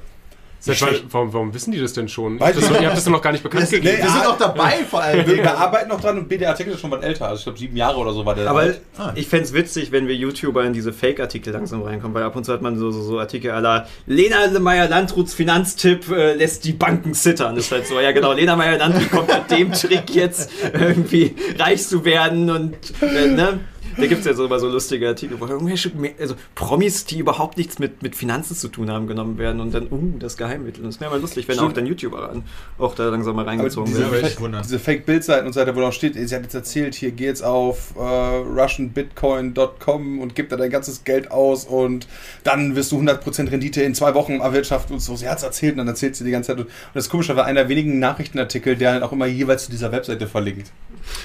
Seit wann, warum, warum wissen die das denn schon? Weiß das, ihr habt das doch noch gar nicht bekannt Wir, gegeben. wir sind auch dabei vor allem. <laughs> wir, wir arbeiten noch dran und der Artikel ist schon was älter. Also ich glaube sieben Jahre oder so war der. Aber alt. Ah. ich fände es witzig, wenn wir YouTuber in diese Fake-Artikel langsam reinkommen, weil ab und zu hat man so, so, so Artikel aller Lena Meyer-Landruths Finanztipp äh, lässt die Banken zittern. Das ist halt so, ja genau, Lena Meyer-Landrut kommt mit dem Trick jetzt irgendwie reich zu werden und äh, ne? Da gibt es ja so immer so lustige Artikel, wo irgendwelche also Promis, die überhaupt nichts mit, mit Finanzen zu tun haben, genommen werden und dann, uh, das Geheimmittel. Und es wäre mal lustig, wenn auch dann YouTuber ran, auch da langsam mal reingezogen diese, werden. diese Fake-Bildseiten und so weiter, wo noch steht, sie hat jetzt erzählt, hier geh jetzt auf äh, russianbitcoin.com und gib da dein ganzes Geld aus und dann wirst du 100% Rendite in zwei Wochen erwirtschaften und so. Sie hat es erzählt und dann erzählt sie die ganze Zeit. Und das Komische war einer der wenigen Nachrichtenartikel, der halt auch immer jeweils zu dieser Webseite verlinkt.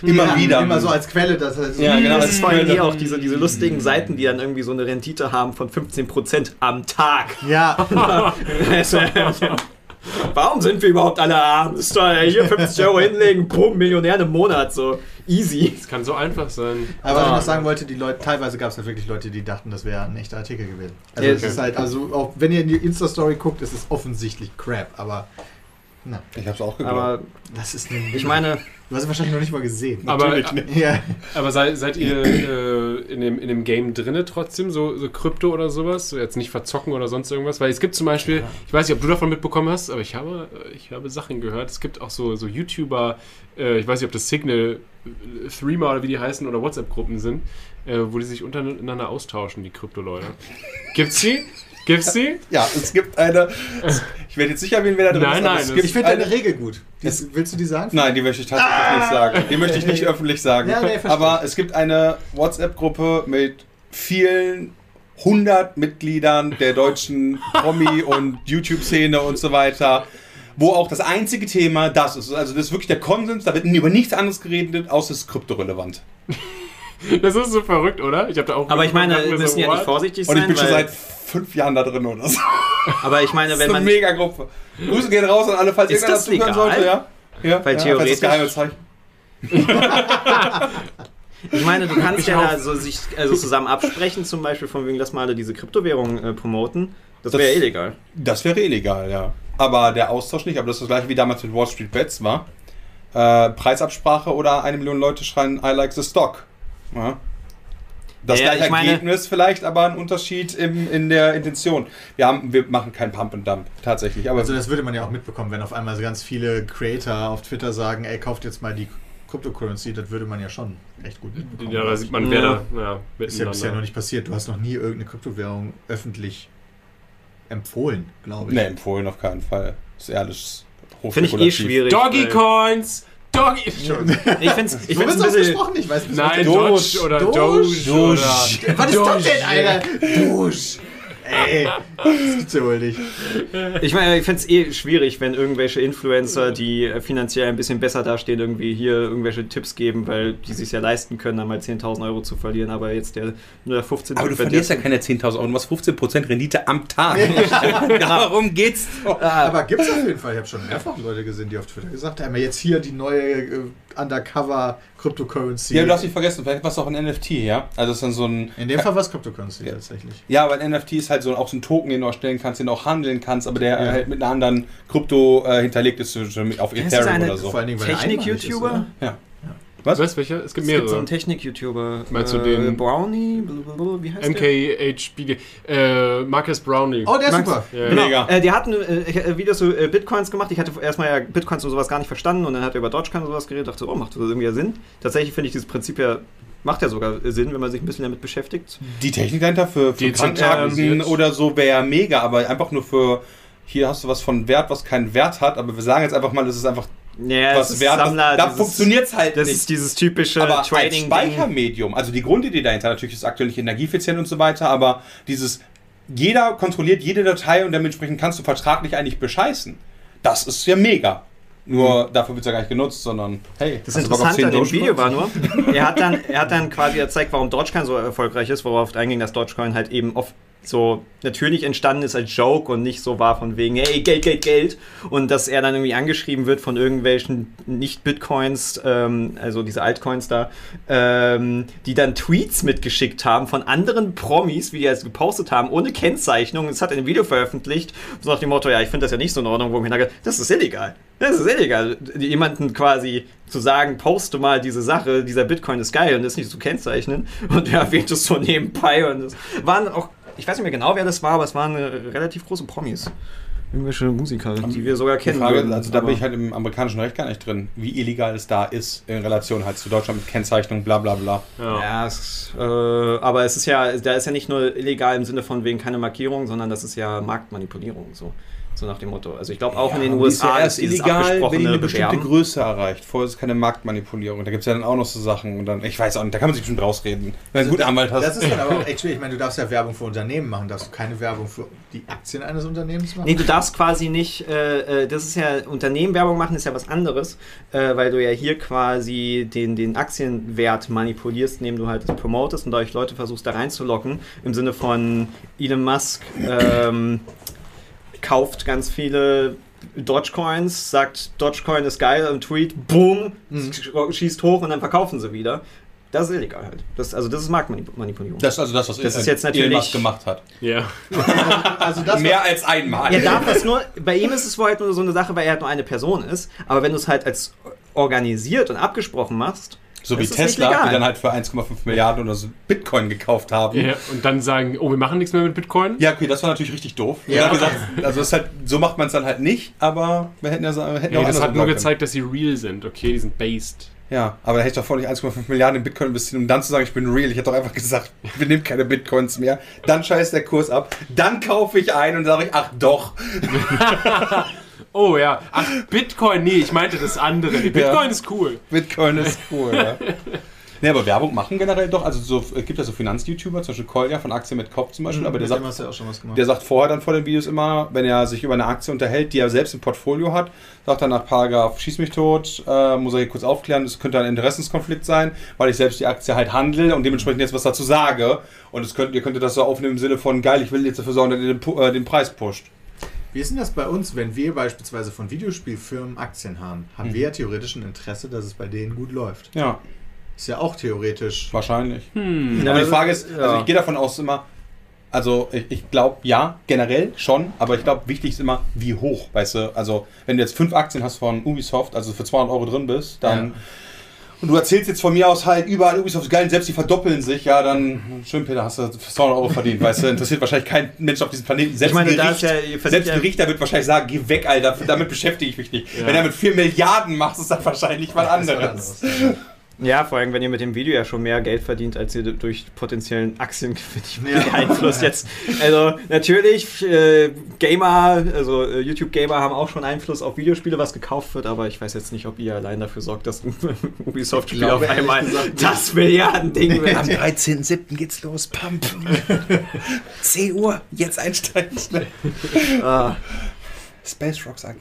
Immer ja, wieder. Immer so als Quelle. Dass halt so Ja, genau. Das ist vor Quelle. hier auch diese, diese lustigen Seiten, die dann irgendwie so eine Rendite haben von 15% am Tag. Ja, <laughs> Warum sind wir überhaupt alle arm? Das ist doch hier 50 Euro hinlegen, bumm, Millionär im Monat, so easy. Das kann so einfach sein. aber was ich noch sagen wollte, die Leute, teilweise gab es halt wirklich Leute, die dachten, das wäre ein echter Artikel gewesen. Also Ja, es ist halt, also auch wenn ihr in die Insta-Story guckt, ist es offensichtlich Crap, aber na, Ich hab's auch geglaubt. Aber das ist eine, ich meine, du hast es wahrscheinlich noch nicht mal gesehen. Aber, Natürlich nicht. ja. aber seid, seid ihr äh, in, dem, in dem Game drinne trotzdem, so, so Krypto oder sowas? So jetzt nicht verzocken oder sonst irgendwas? Weil es gibt zum Beispiel, ich weiß nicht, ob du davon mitbekommen hast, aber ich habe, äh, ich habe Sachen gehört. Es gibt auch so, so YouTuber, äh, ich weiß nicht, ob das Signal, äh, Threema oder wie die heißen oder WhatsApp-Gruppen sind, äh, wo die sich untereinander austauschen, die Krypto-Leute. Gibt's die? Gibt's die? ja, es gibt eine. Ich werde jetzt sicher wen wer da drin Nein, ist, nein, gibt Ich finde eine, deine Regel gut. Die, Es- willst du die sagen? Nein, die möchte ich tatsächlich nicht sagen. Die möchte ich nicht <laughs> öffentlich sagen. Ja, nee, Aber es gibt eine WhatsApp-Gruppe mit vielen hundert Mitgliedern der deutschen Promi- <laughs> und YouTube-Szene und so weiter. Wo auch das einzige Thema das ist. Also das ist wirklich der Konsens, da wird über nichts anderes geredet, außer es ist kryptorelevant. Das ist so verrückt, oder? Ich habe da auch aber ich meine, wir so, müssen ja nicht vorsichtig Und sein, ich bin schon seit fünf Jahren da drin oder so. aber ich meine, Das wenn ist eine man, mega Gruppe. Grüße gehen raus an alle, falls Ist das zuhören legal? sollte, ja. Ja, Weil ja, theoretisch- falls das geheime Zeichen. <laughs> ich meine, du kannst Ich ja da so sich also zusammen absprechen, zum Beispiel von wegen, lass mal alle diese Kryptowährungen äh, promoten. Das Das- wäre illegal. Das wäre illegal, ja. Aber der Austausch nicht. Aber das ist das gleiche wie damals mit Wall Street Bets war. Äh, Preisabsprache oder eine Million Leute schreien I like the stock. Ja. Das Ja, gleiche ich meine- Ergebnis vielleicht, aber ein Unterschied im, in der Intention. Wir, haben, wir machen keinen Pump and Dump, tatsächlich. Aber Also das würde man ja auch mitbekommen, wenn auf einmal so ganz viele Creator auf Twitter sagen, ey, kauft jetzt mal die Cryptocurrency, das würde man ja schon echt gut mitbekommen. Ja, da sieht man, wer Ja. da ja, ist ja bisher noch nicht passiert. Du hast noch nie irgendeine Kryptowährung öffentlich empfohlen, glaube ich. ne, empfohlen auf keinen Fall. ist ehrlich Finde ich eh schwierig. Doggy Coins! Doggy! Ich finde es ich Ich find's so ein bisschen. ausgesprochen, ich weiß nicht. Nein, Doge. Oder Doge. Doge, Doge. oder... Was ist das Doge. denn, Alter? Dusch. Ey, das gibt's ja wohl nicht. Ich meine, ich finde es eh schwierig, wenn irgendwelche Influencer, die finanziell ein bisschen besser dastehen, irgendwie hier irgendwelche Tipps geben, weil die sich ja leisten können, einmal 10.000 Euro zu verlieren, aber jetzt der nur der 15 Aber du verlierst ja keine 10.000 Euro, du machst 15% Rendite am Tag. <laughs> Darum geht's doch. Ah, Aber gibt's auf jeden Fall. Ich habe schon mehrfach Leute gesehen, die auf Twitter gesagt haben, jetzt hier die neue äh, Undercover Cryptocurrency. Ja, du hast nicht vergessen, vielleicht war es auch ein NFT, ja? Also es ist dann so ein... In dem Fall war es Cryptocurrency Ja. tatsächlich. Ja, weil ein NFT ist halt so auch so ein Token, den du erstellen kannst, den du auch handeln kannst, aber der Ja. halt mit einer anderen Krypto äh, hinterlegt ist, auf ist Ethereum eine- oder so. Vor allen Dingen, weil er Technik-YouTuber? Ja. Was? Was? Welcher? Es gibt Es gibt so mehrere. einen Technik-YouTuber. Meinst du äh, den- Brownie? Blablabla, Wie heißt der? MKHBD. Äh, Marcus Brownie. Oh, der ist Max- super. Ja. Genau. Mega. Äh, die hatten äh, äh, Videos zu äh, Bitcoins gemacht. Ich hatte erstmal ja Bitcoins und sowas gar nicht verstanden und dann hat er über Dogecoin und sowas geredet. Dachte, oh, macht das irgendwie ja Sinn. Tatsächlich finde ich dieses Prinzip ja, macht ja sogar Sinn, wenn man sich ein bisschen damit beschäftigt. Die Technik dahinter für, für ähm, oder so wäre ja mega, aber einfach nur für hier hast du was von Wert, was keinen Wert hat, aber wir sagen jetzt einfach mal, es ist einfach Ja, was wert. Sammler, da dieses- funktioniert es halt Das nicht. ist dieses typische aber als Trading. Speichermedium, also die Grundidee dahinter natürlich ist aktuell nicht energieeffizient und so weiter, aber dieses jeder kontrolliert jede Datei und dementsprechend kannst du vertraglich eigentlich bescheißen. Das ist ja mega. Nur dafür wird es ja gar nicht genutzt, sondern hey, Das Interessante 10 an dem? Video war nur, <laughs> er hat dann, er hat dann quasi gezeigt, warum Dogecoin so erfolgreich ist, worauf einging, dass Dogecoin halt eben oft so natürlich entstanden ist als Joke und nicht so war von wegen, hey, Geld, Geld, Geld. Und dass er dann irgendwie angeschrieben wird von irgendwelchen Nicht-Bitcoins, ähm, also diese Altcoins da, ähm, die dann Tweets mitgeschickt haben von anderen Promis, wie die es gepostet haben, ohne Kennzeichnung. Es hat ein Video veröffentlicht, so nach dem Motto, ja, ich finde das ja nicht so in Ordnung, wo ich mir das ist illegal. Das ist illegal. Jemanden quasi zu sagen, poste mal diese Sache, dieser Bitcoin ist geil und das nicht zu kennzeichnen. Und er erwähnt <laughs> es so nebenbei. Und es waren auch, ich weiß nicht mehr genau, wer das war, aber es waren äh, relativ große Promis. Irgendwelche Musiker, die wir sogar kennen. Frage, würden. also da bin ich halt im amerikanischen Recht gar nicht drin, wie illegal es da ist in Relation halt zu Deutschland mit Kennzeichnung, bla bla bla. Ja. Ja, es, ist, äh, aber es ist ja, da ist ja nicht nur illegal im Sinne von wegen keine Markierung, sondern das ist ja Marktmanipulierung, so, so nach dem Motto. Also ich glaube auch in den die ist USA ja erst dieses illegal, wenn die eine bestimmte Bewerben. Größe erreicht. Vorher ist es keine Marktmanipulierung. Da gibt es ja dann auch noch so Sachen und dann, ich weiß auch nicht, da kann man sich bestimmt rausreden. Wenn du einen guten Anwalt hast. Das ist dann aber auch <laughs> echt schwierig. Ich meine, du darfst ja Werbung für Unternehmen machen, darfst du keine Werbung für die Aktien eines Unternehmens machen? Nee, du darfst quasi nicht, äh, äh, das ist ja, Unternehmen Werbung machen ist ja was anderes, äh, weil du ja hier quasi den, den Aktienwert manipulierst, indem du halt das promotest und dadurch Leute versuchst da reinzulocken, im Sinne von Elon Musk ähm, kauft ganz viele Dogecoins, sagt Dogecoin ist geil und Tweet, boom, Mhm. sch- schießt hoch und dann verkaufen sie wieder. Das ist illegal halt. Das, also das ist Marktmanipulierung. Das ist also das, was Das ist Elon jetzt natürlich- Musk gemacht hat. Ja. <laughs> Also das Mehr als einmal. Er darf das nur, bei ihm ist es wohl halt nur so eine Sache, weil er halt nur eine Person ist. Aber wenn du es halt als organisiert und abgesprochen machst, so wie Tesla, die dann halt für 1,5 Milliarden oder so Bitcoin gekauft haben. ja. Und dann sagen, oh, wir machen nichts mehr mit Bitcoin? Ja, okay, das war natürlich richtig doof. Ja. Gesagt, also ist halt, so macht man es dann halt nicht, aber wir hätten ja, sa- wir hätten ja Nee, auch das hat nur gezeigt, dass sie real sind. Okay, die sind based. Ja, aber da hätte ich doch vorher nicht 1,5 Milliarden in Bitcoin investiert, um dann zu sagen, ich bin real. Ich hätte doch einfach gesagt, wir nehmen keine Bitcoins mehr. Dann scheißt der Kurs ab. Dann kaufe ich ein und sage ich, ach doch. <laughs> Oh ja. Ach, Bitcoin, nee, ich meinte das andere. Nee, Bitcoin ist cool. Bitcoin ist cool, ja. <laughs> Nee, aber Werbung machen generell doch. Also so, es gibt ja so Finanz-YouTuber, zum Beispiel Kolja von Aktien mit Kopf zum Beispiel, aber der sagt, ja auch schon was gemacht. Der sagt vorher dann vor den Videos immer, wenn er sich über eine Aktie unterhält, die er selbst im Portfolio hat, sagt er nach Paragraph Schieß mich tot, äh, muss er hier kurz aufklären, es könnte ein Interessenskonflikt sein, weil ich selbst die Aktie halt handle und dementsprechend jetzt was dazu sage. Und es könnt, ihr könntet das so aufnehmen im Sinne von, geil, ich will jetzt dafür sorgen, dass ihr den, äh, den Preis pusht. Wie ist denn das bei uns, wenn wir beispielsweise von Videospielfirmen Aktien haben? Haben wir ja theoretisch ein Interesse, dass es bei denen gut läuft. Ja, Ist ja auch theoretisch. wahrscheinlich. Hm. Ja, aber die Frage ist, ja. also ich gehe davon aus immer, also ich, ich glaube ja, generell schon, aber ich glaube wichtig ist immer, wie hoch, weißt du, also wenn du jetzt fünf Aktien hast von Ubisoft, also für 200 Euro drin bist, dann Ja. Und du erzählst jetzt von mir aus halt überall Ubisoft ist geil, selbst die verdoppeln sich, ja, dann schön Peter, hast du 200 Euro verdient, weißt du, interessiert wahrscheinlich kein Mensch auf diesem Planeten. Selbst Ich meine, Gericht, ja- selbst ein Richter wird wahrscheinlich sagen, geh weg, Alter, damit beschäftige ich mich nicht. Ja. Wenn er mit 4 Milliarden macht, ist das wahrscheinlich was anderes. Ja, vor allem, wenn ihr mit dem Video ja schon mehr Geld verdient, als ihr durch potenziellen Aktiengewinn Ja. beeinflusst jetzt. Also natürlich, äh, Gamer, also äh, YouTube-Gamer haben auch schon Einfluss auf Videospiele, was gekauft wird, aber ich weiß jetzt nicht, ob ihr allein dafür sorgt, dass <laughs> Ubisoft-Spiel auf einmal gesagt das Milliardending wird. Am 13.07. geht's los, Pump. <laughs> 10 Uhr, jetzt einsteigen. Ah. Space Rocks AG.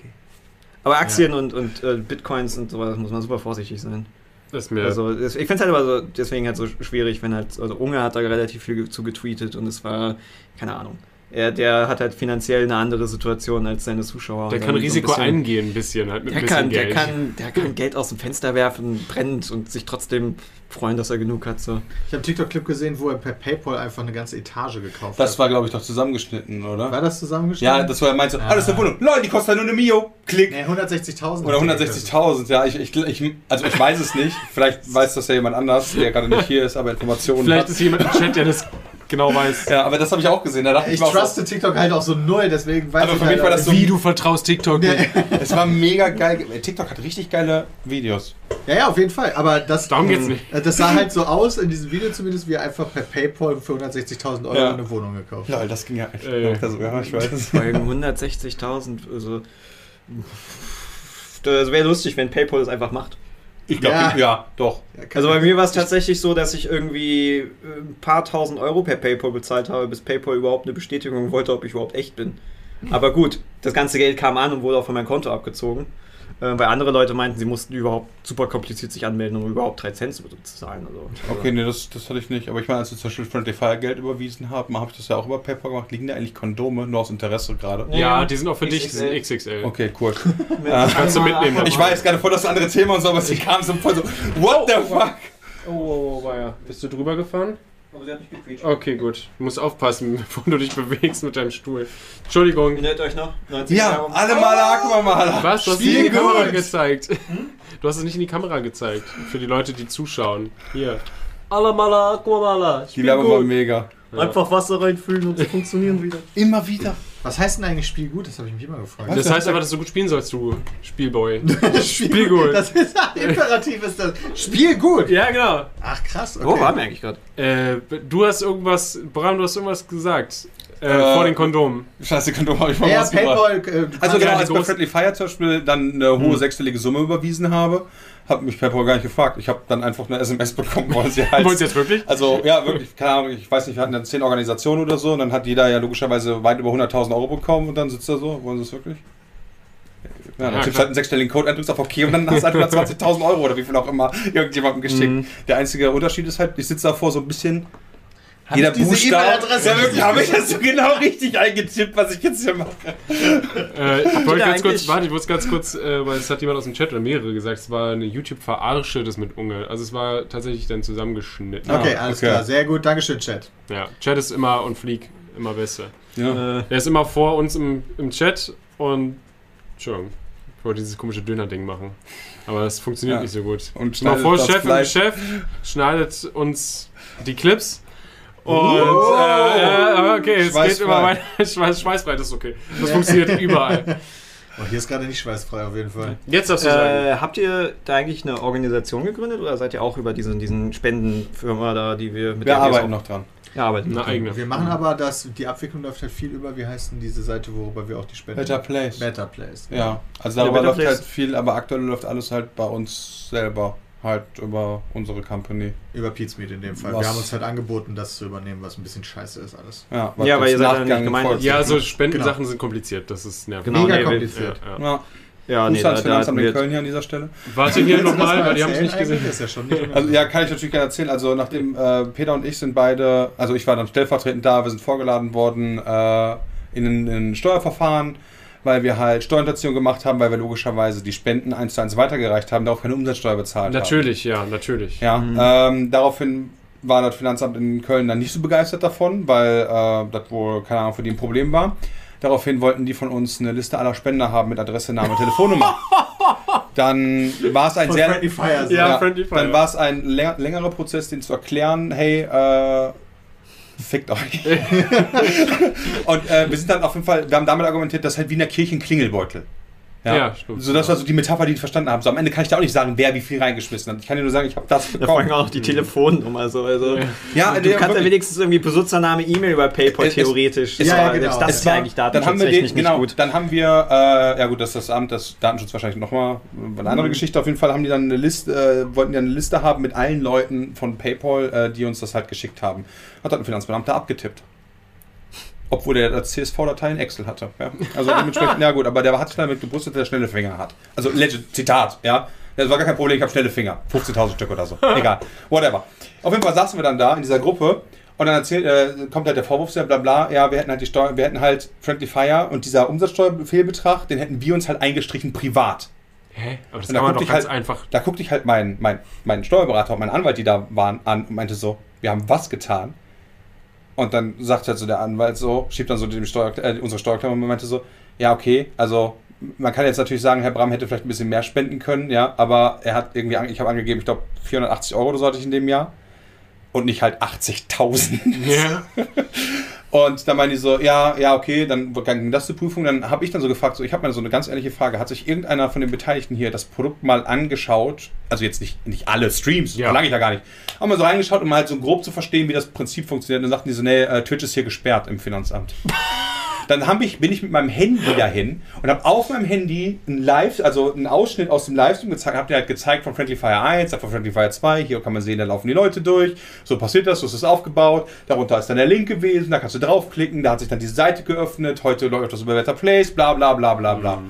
Aber Aktien und, und äh, Bitcoins und sowas muss man super vorsichtig sein. Ist mir. Also ich finde es halt aber so, deswegen halt so schwierig, wenn halt, also Unge hat da relativ viel zu getweetet und es war, keine Ahnung. Er, der hat halt finanziell eine andere Situation als seine Zuschauer. Der kann so ein Risiko bisschen- eingehen, ein bisschen, halt mit Der ein bisschen kann, der, Geld. kann, der kann Geld aus dem Fenster werfen, brennt und sich trotzdem freuen, dass er genug hat. So. Ich habe einen TikTok-Clip gesehen, wo er per PayPal einfach eine ganze Etage gekauft Das hat. war, glaube ich, doch zusammengeschnitten, oder? war das zusammengestellt? Ja, das war, er meinte, ah, das ist eine Wohnung. Leute, die kostet ja nur eine Mio. Klick. Nee, 160.000. Oder 160.000, ja, ich, ich, ich, also ich weiß es nicht. Vielleicht weiß das ja jemand anders, der gerade nicht hier ist, aber Informationen Vielleicht hat. ist jemand im Chat, der das genau weiß. Ja, aber das habe ich auch gesehen. Da dachte ich, Ich auch so, truste TikTok halt auch so null, deswegen weiß Aber ich für mich halt war das so- Wie du vertraust TikTok nicht. <laughs> es war mega geil. TikTok hat richtig geile Videos. Ja, ja, auf jeden Fall. Aber das, Darum geht's nicht. äh, das sah halt so aus, in diesem Video zumindest, wie er einfach per PayPal für 160.000 Euro Ja. eine Wohnung gekauft hat. Lol, das ging ja echt. Äh. Also, ja, ich weiß. Folgen <laughs> 160.000, also. Das wäre lustig, wenn PayPal das einfach macht. Ich glaube, Ja. ja. doch. Ja, Also bei mir war es tatsächlich so, dass ich irgendwie äh, ein paar tausend Euro per PayPal bezahlt habe, bis PayPal überhaupt eine Bestätigung wollte, ob ich überhaupt echt bin. Aber gut, das ganze Geld kam an und wurde auch von meinem Konto abgezogen. Äh, weil andere Leute meinten, sie mussten überhaupt super kompliziert sich anmelden, um überhaupt 3 Cent zu zahlen. Also, Okay, nee, das, das hatte ich nicht. Aber ich meine, als wir zum Beispiel Friendly Fire Geld überwiesen haben, habe ich das ja auch über PayPal gemacht. Liegen da eigentlich Kondome? Nur aus Interesse gerade. Ja, die sind auch für dich, die sind XXL. XXL. Okay, cool. <laughs> Kannst du mitnehmen. <laughs> Ich weiß gerade voll das andere Thema und so, aber sie kam so voll so, what the fuck? Oh, oh, oh, war ja. Bist du drüber gefahren? Aber sie hat mich gequetscht. Okay, gut. Du musst aufpassen, <laughs> bevor du dich bewegst mit deinem Stuhl. Entschuldigung. Erinnert euch noch? 90 Ja, Jahre. alle Maler Aquamaler. Was? Du hast es Spiel nicht in die Kamera gut. gezeigt. Du hast es nicht in die Kamera gezeigt. Für die Leute, die zuschauen. Hier. Alamala, Aquamala. Die Werbung war mega. Einfach Wasser reinfüllen und sie funktionieren wieder. Immer wieder. Was heißt denn eigentlich Spiel gut? Das habe ich mich immer gefragt. Das heißt aber, dass du gut spielen sollst, du Spielboy. <laughs> Spiel gut. Das ist Imperativ ist das. Spiel gut. ja, genau. Ach krass. Okay. Wo waren wir eigentlich gerade? Äh, du hast irgendwas, Bram, du hast irgendwas gesagt. Äh, Äh, vor den Kondomen. Scheiße, Kondom habe ich mal Ja, rausgebracht. PayPal. Äh, Also genau, als ich bei Friendly Fire zum Beispiel dann eine hohe sechsstellige Summe überwiesen habe, hat mich PayPal gar nicht gefragt. Ich habe dann einfach eine SMS bekommen, wollen sie halt. Wolltest du jetzt wirklich? Also ja, wirklich, keine Ahnung, ich weiß nicht, wir hatten dann zehn Organisationen oder so und dann hat jeder ja logischerweise weit über 100.000 Euro bekommen und dann sitzt er so, wollen sie es wirklich? Ja, dann Ja, tippst halt einen sechsstelligen Code ein, drückst auf OK und dann hast du halt <laughs> 120.000 Euro oder wie viel auch immer <laughs> irgendjemandem geschickt. Mhm. Der einzige Unterschied ist halt, ich sitze davor so ein bisschen... Jeder diese Buchstabe. E-Mail-Adresse Ja, habe ich das so genau richtig eingetippt, was ich jetzt hier mache. Äh, ich wollte ganz kurz, warte, ich muss ganz kurz, äh, weil es hat jemand aus dem Chat oder mehrere gesagt, es war eine YouTube-Verarsche das mit Unge. Also es war tatsächlich dann zusammengeschnitten. Okay, Ah, alles okay. klar. Sehr gut. Dankeschön, Chat. Ja, Chat ist immer und Fleek immer besser. Ja. Äh, Er ist immer vor uns im, im Chat und. Entschuldigung, ich wollte dieses komische Döner-Ding machen. Aber es funktioniert Ja. nicht so gut. Und Mal vor, das Chef im schneidet uns die Clips. Und äh, ja, okay, es geht immer weiter. <laughs> Schweiß, schweißfrei, das ist okay. Das funktioniert überall. Oh, hier ist gerade nicht schweißfrei auf jeden Fall. Jetzt darfst du sagen. äh, habt ihr da eigentlich eine Organisation gegründet oder seid ihr auch über diesen, diesen Spendenfirma da, die wir mit Wir der arbeiten auch- noch dran. Ja, arbeiten. Eine eigene. Wir machen aber das, die Abwicklung läuft halt viel über, wie heißt denn diese Seite, worüber wir auch die Spenden... Better Place. Better Place. Ja, also darüber läuft Place. halt viel, aber aktuell läuft alles halt bei uns selber. Halt über unsere Company. Über Pizmeet in dem Fall. Was? Wir haben uns halt angeboten, das zu übernehmen, was ein bisschen scheiße ist alles. Ja, Ja, weil ihr seid nicht gemeint. Ja, so Spendensachen sind kompliziert, das ist nervig. Genau, Mega nee, kompliziert. Ja, ja. Ja, Ja, nee, ans da, da Finanzamt in Köln hier an dieser Stelle. Warte hier nochmal, mal weil die haben es nicht gesehen. ist ja schon nicht Also ja, kann ich natürlich gerne erzählen. Also nachdem äh, Peter und ich sind beide, also ich war dann stellvertretend da, wir sind vorgeladen worden äh, in ein Steuerverfahren, weil wir halt Steuerhinterziehung gemacht haben, weil wir logischerweise die Spenden eins zu eins weitergereicht haben, darauf keine Umsatzsteuer bezahlt haben. Natürlich, ja, natürlich. Ja, Mhm. ähm, daraufhin war das Finanzamt in Köln dann nicht so begeistert davon, weil äh, das wohl, keine Ahnung, für die ein Problem war. Daraufhin wollten die von uns eine Liste aller Spender haben mit Adresse, Name, <laughs> Telefonnummer. Dann war es ein Von sehr... Friendly Fire. so. Ja, Friendly Fire. Dann war es ein länger, längerer Prozess, den zu erklären, hey, äh, fickt euch. <laughs> und äh, wir sind dann auf jeden Fall, wir haben damit argumentiert, das ist halt wie in der Kirche ein Klingelbeutel. Ja, stimmt. So, das war so die Metapher, die ich verstanden habe. So, am Ende kann ich da auch nicht sagen, wer wie viel reingeschmissen hat. Ich kann dir nur sagen, ich habe das Da vor allem bekommen. auch noch die Telefonnummer. So, also, Ja. Ja, du der- kannst ja wenigstens irgendwie Benutzername, E-Mail über PayPal Es- es- theoretisch. es war- Aber genau. selbst Das Es ist ja war- eigentlich dann haben wir den, datenschutzrechtlich genau, nicht gut. dann haben wir, äh, ja gut, das ist das Amt, das Datenschutz wahrscheinlich nochmal eine andere Geschichte. Auf jeden Fall haben die dann eine Liste, äh, wollten die dann eine Liste haben mit allen Leuten von PayPal, äh, die uns das halt geschickt haben. Hat dann ein Finanzbeamter abgetippt. Obwohl der das CSV-Datei in Excel hatte. Ja? Also dementsprechend, <laughs> ja gut, aber der hat sich damit gebrüstet, dass er schnelle Finger hat. Also legit, Zitat, ja. Das war gar kein Problem, ich habe schnelle Finger. 15.000 Stück oder so. <laughs> Egal. Whatever. Auf jeden Fall saßen wir dann da in dieser Gruppe Und dann erzählt, äh, kommt halt der Vorwurf, ja, bla bla, ja, wir hätten halt die Steuer, wir hätten halt Friendly Fire und dieser Umsatzsteuerfehlbetrag, den hätten wir uns halt eingestrichen privat. Hä? Aber das Und kann da man doch ganz halt- einfach. Da guckte ich halt meinen mein, mein Steuerberater und meinen Anwalt, die da waren, an und meinte so, wir haben was getan? Und dann sagt halt so der Anwalt so, schiebt dann so dem Steuer, äh, unsere Steuerklammer und meinte so, ja, okay, also man kann jetzt natürlich sagen, Herr Bram hätte vielleicht ein bisschen mehr spenden können, ja, aber er hat irgendwie, ich habe angegeben, ich glaube 480 Euro oder so hatte ich in dem Jahr und nicht halt 80.000. Ja. <laughs> Und dann meinen die so, ja, ja, okay, dann ging das zur Prüfung. Dann habe ich dann so gefragt, so, ich habe mal so eine ganz ehrliche Frage. Hat sich irgendeiner von den Beteiligten hier das Produkt mal angeschaut? Also jetzt nicht, nicht alle Streams, Ja. verlange ich ja gar nicht. Aber mal so reingeschaut, um halt so grob zu verstehen, wie das Prinzip funktioniert. Und dann sagten die so, nee, äh, Twitch ist hier gesperrt im Finanzamt. <laughs> Dann hab ich, bin ich mit meinem Handy dahin und habe auf meinem Handy ein Live, also einen Ausschnitt aus dem Livestream gezeigt, habe dir halt gezeigt von Friendly Fire 1, dann von Friendly Fire 2, hier kann man sehen, da laufen die Leute durch, so passiert das, so ist es aufgebaut, darunter ist dann der Link gewesen, da kannst du draufklicken, da hat sich dann diese Seite geöffnet, heute läuft das über Better Place, bla bla bla bla bla.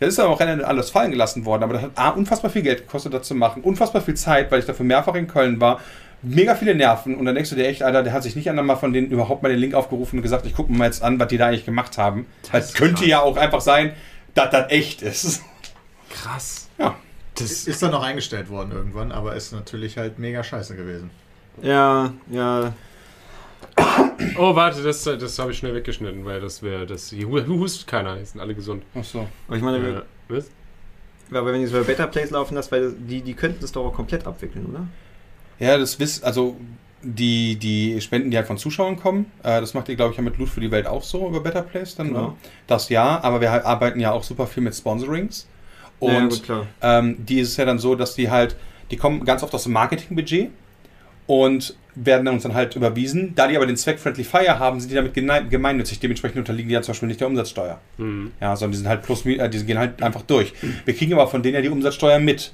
Das ist aber auch Ende alles fallen gelassen worden, aber das hat A, unfassbar viel Geld gekostet, das zu machen, unfassbar viel Zeit, weil ich dafür mehrfach in Köln war, mega viele Nerven und dann denkst du dir echt, Alter, der hat sich nicht einmal von denen überhaupt mal den Link aufgerufen und gesagt, ich gucke mir mal jetzt an, was die da eigentlich gemacht haben. Es ist könnte krass. ja auch einfach sein, dass das echt ist. Krass. Ja. Das, Ist dann noch eingestellt worden irgendwann, aber ist natürlich halt mega scheiße gewesen. Ja, ja. <coughs> oh, warte, das, das habe ich schnell weggeschnitten, weil das wäre. Das hier hu- hustet keiner, die sind alle gesund. Ach so. Aber ich meine, Äh, was? aber wenn die so bei Better Place laufen lässt, weil die, die könnten das doch auch komplett abwickeln, oder? Ja, das wisst, also die, die Spenden, die halt von Zuschauern kommen, äh, das macht ihr, glaube ich, ja mit Loot für die Welt auch so über Better Place dann, Genau. ne? Das ja, aber wir halt arbeiten ja auch super viel mit Sponsorings. Und ja, gut, klar. ähm, die ist es ja dann so, dass die halt, die kommen ganz oft aus dem Marketingbudget und werden uns dann halt überwiesen. Da die aber den Zweck Friendly Fire haben, sind die damit gemeinnützig. Dementsprechend unterliegen die ja zum Beispiel nicht der Umsatzsteuer. Hm. Ja, sondern die sind halt plus, äh, die gehen halt einfach durch. Wir kriegen aber von denen ja die Umsatzsteuer mit.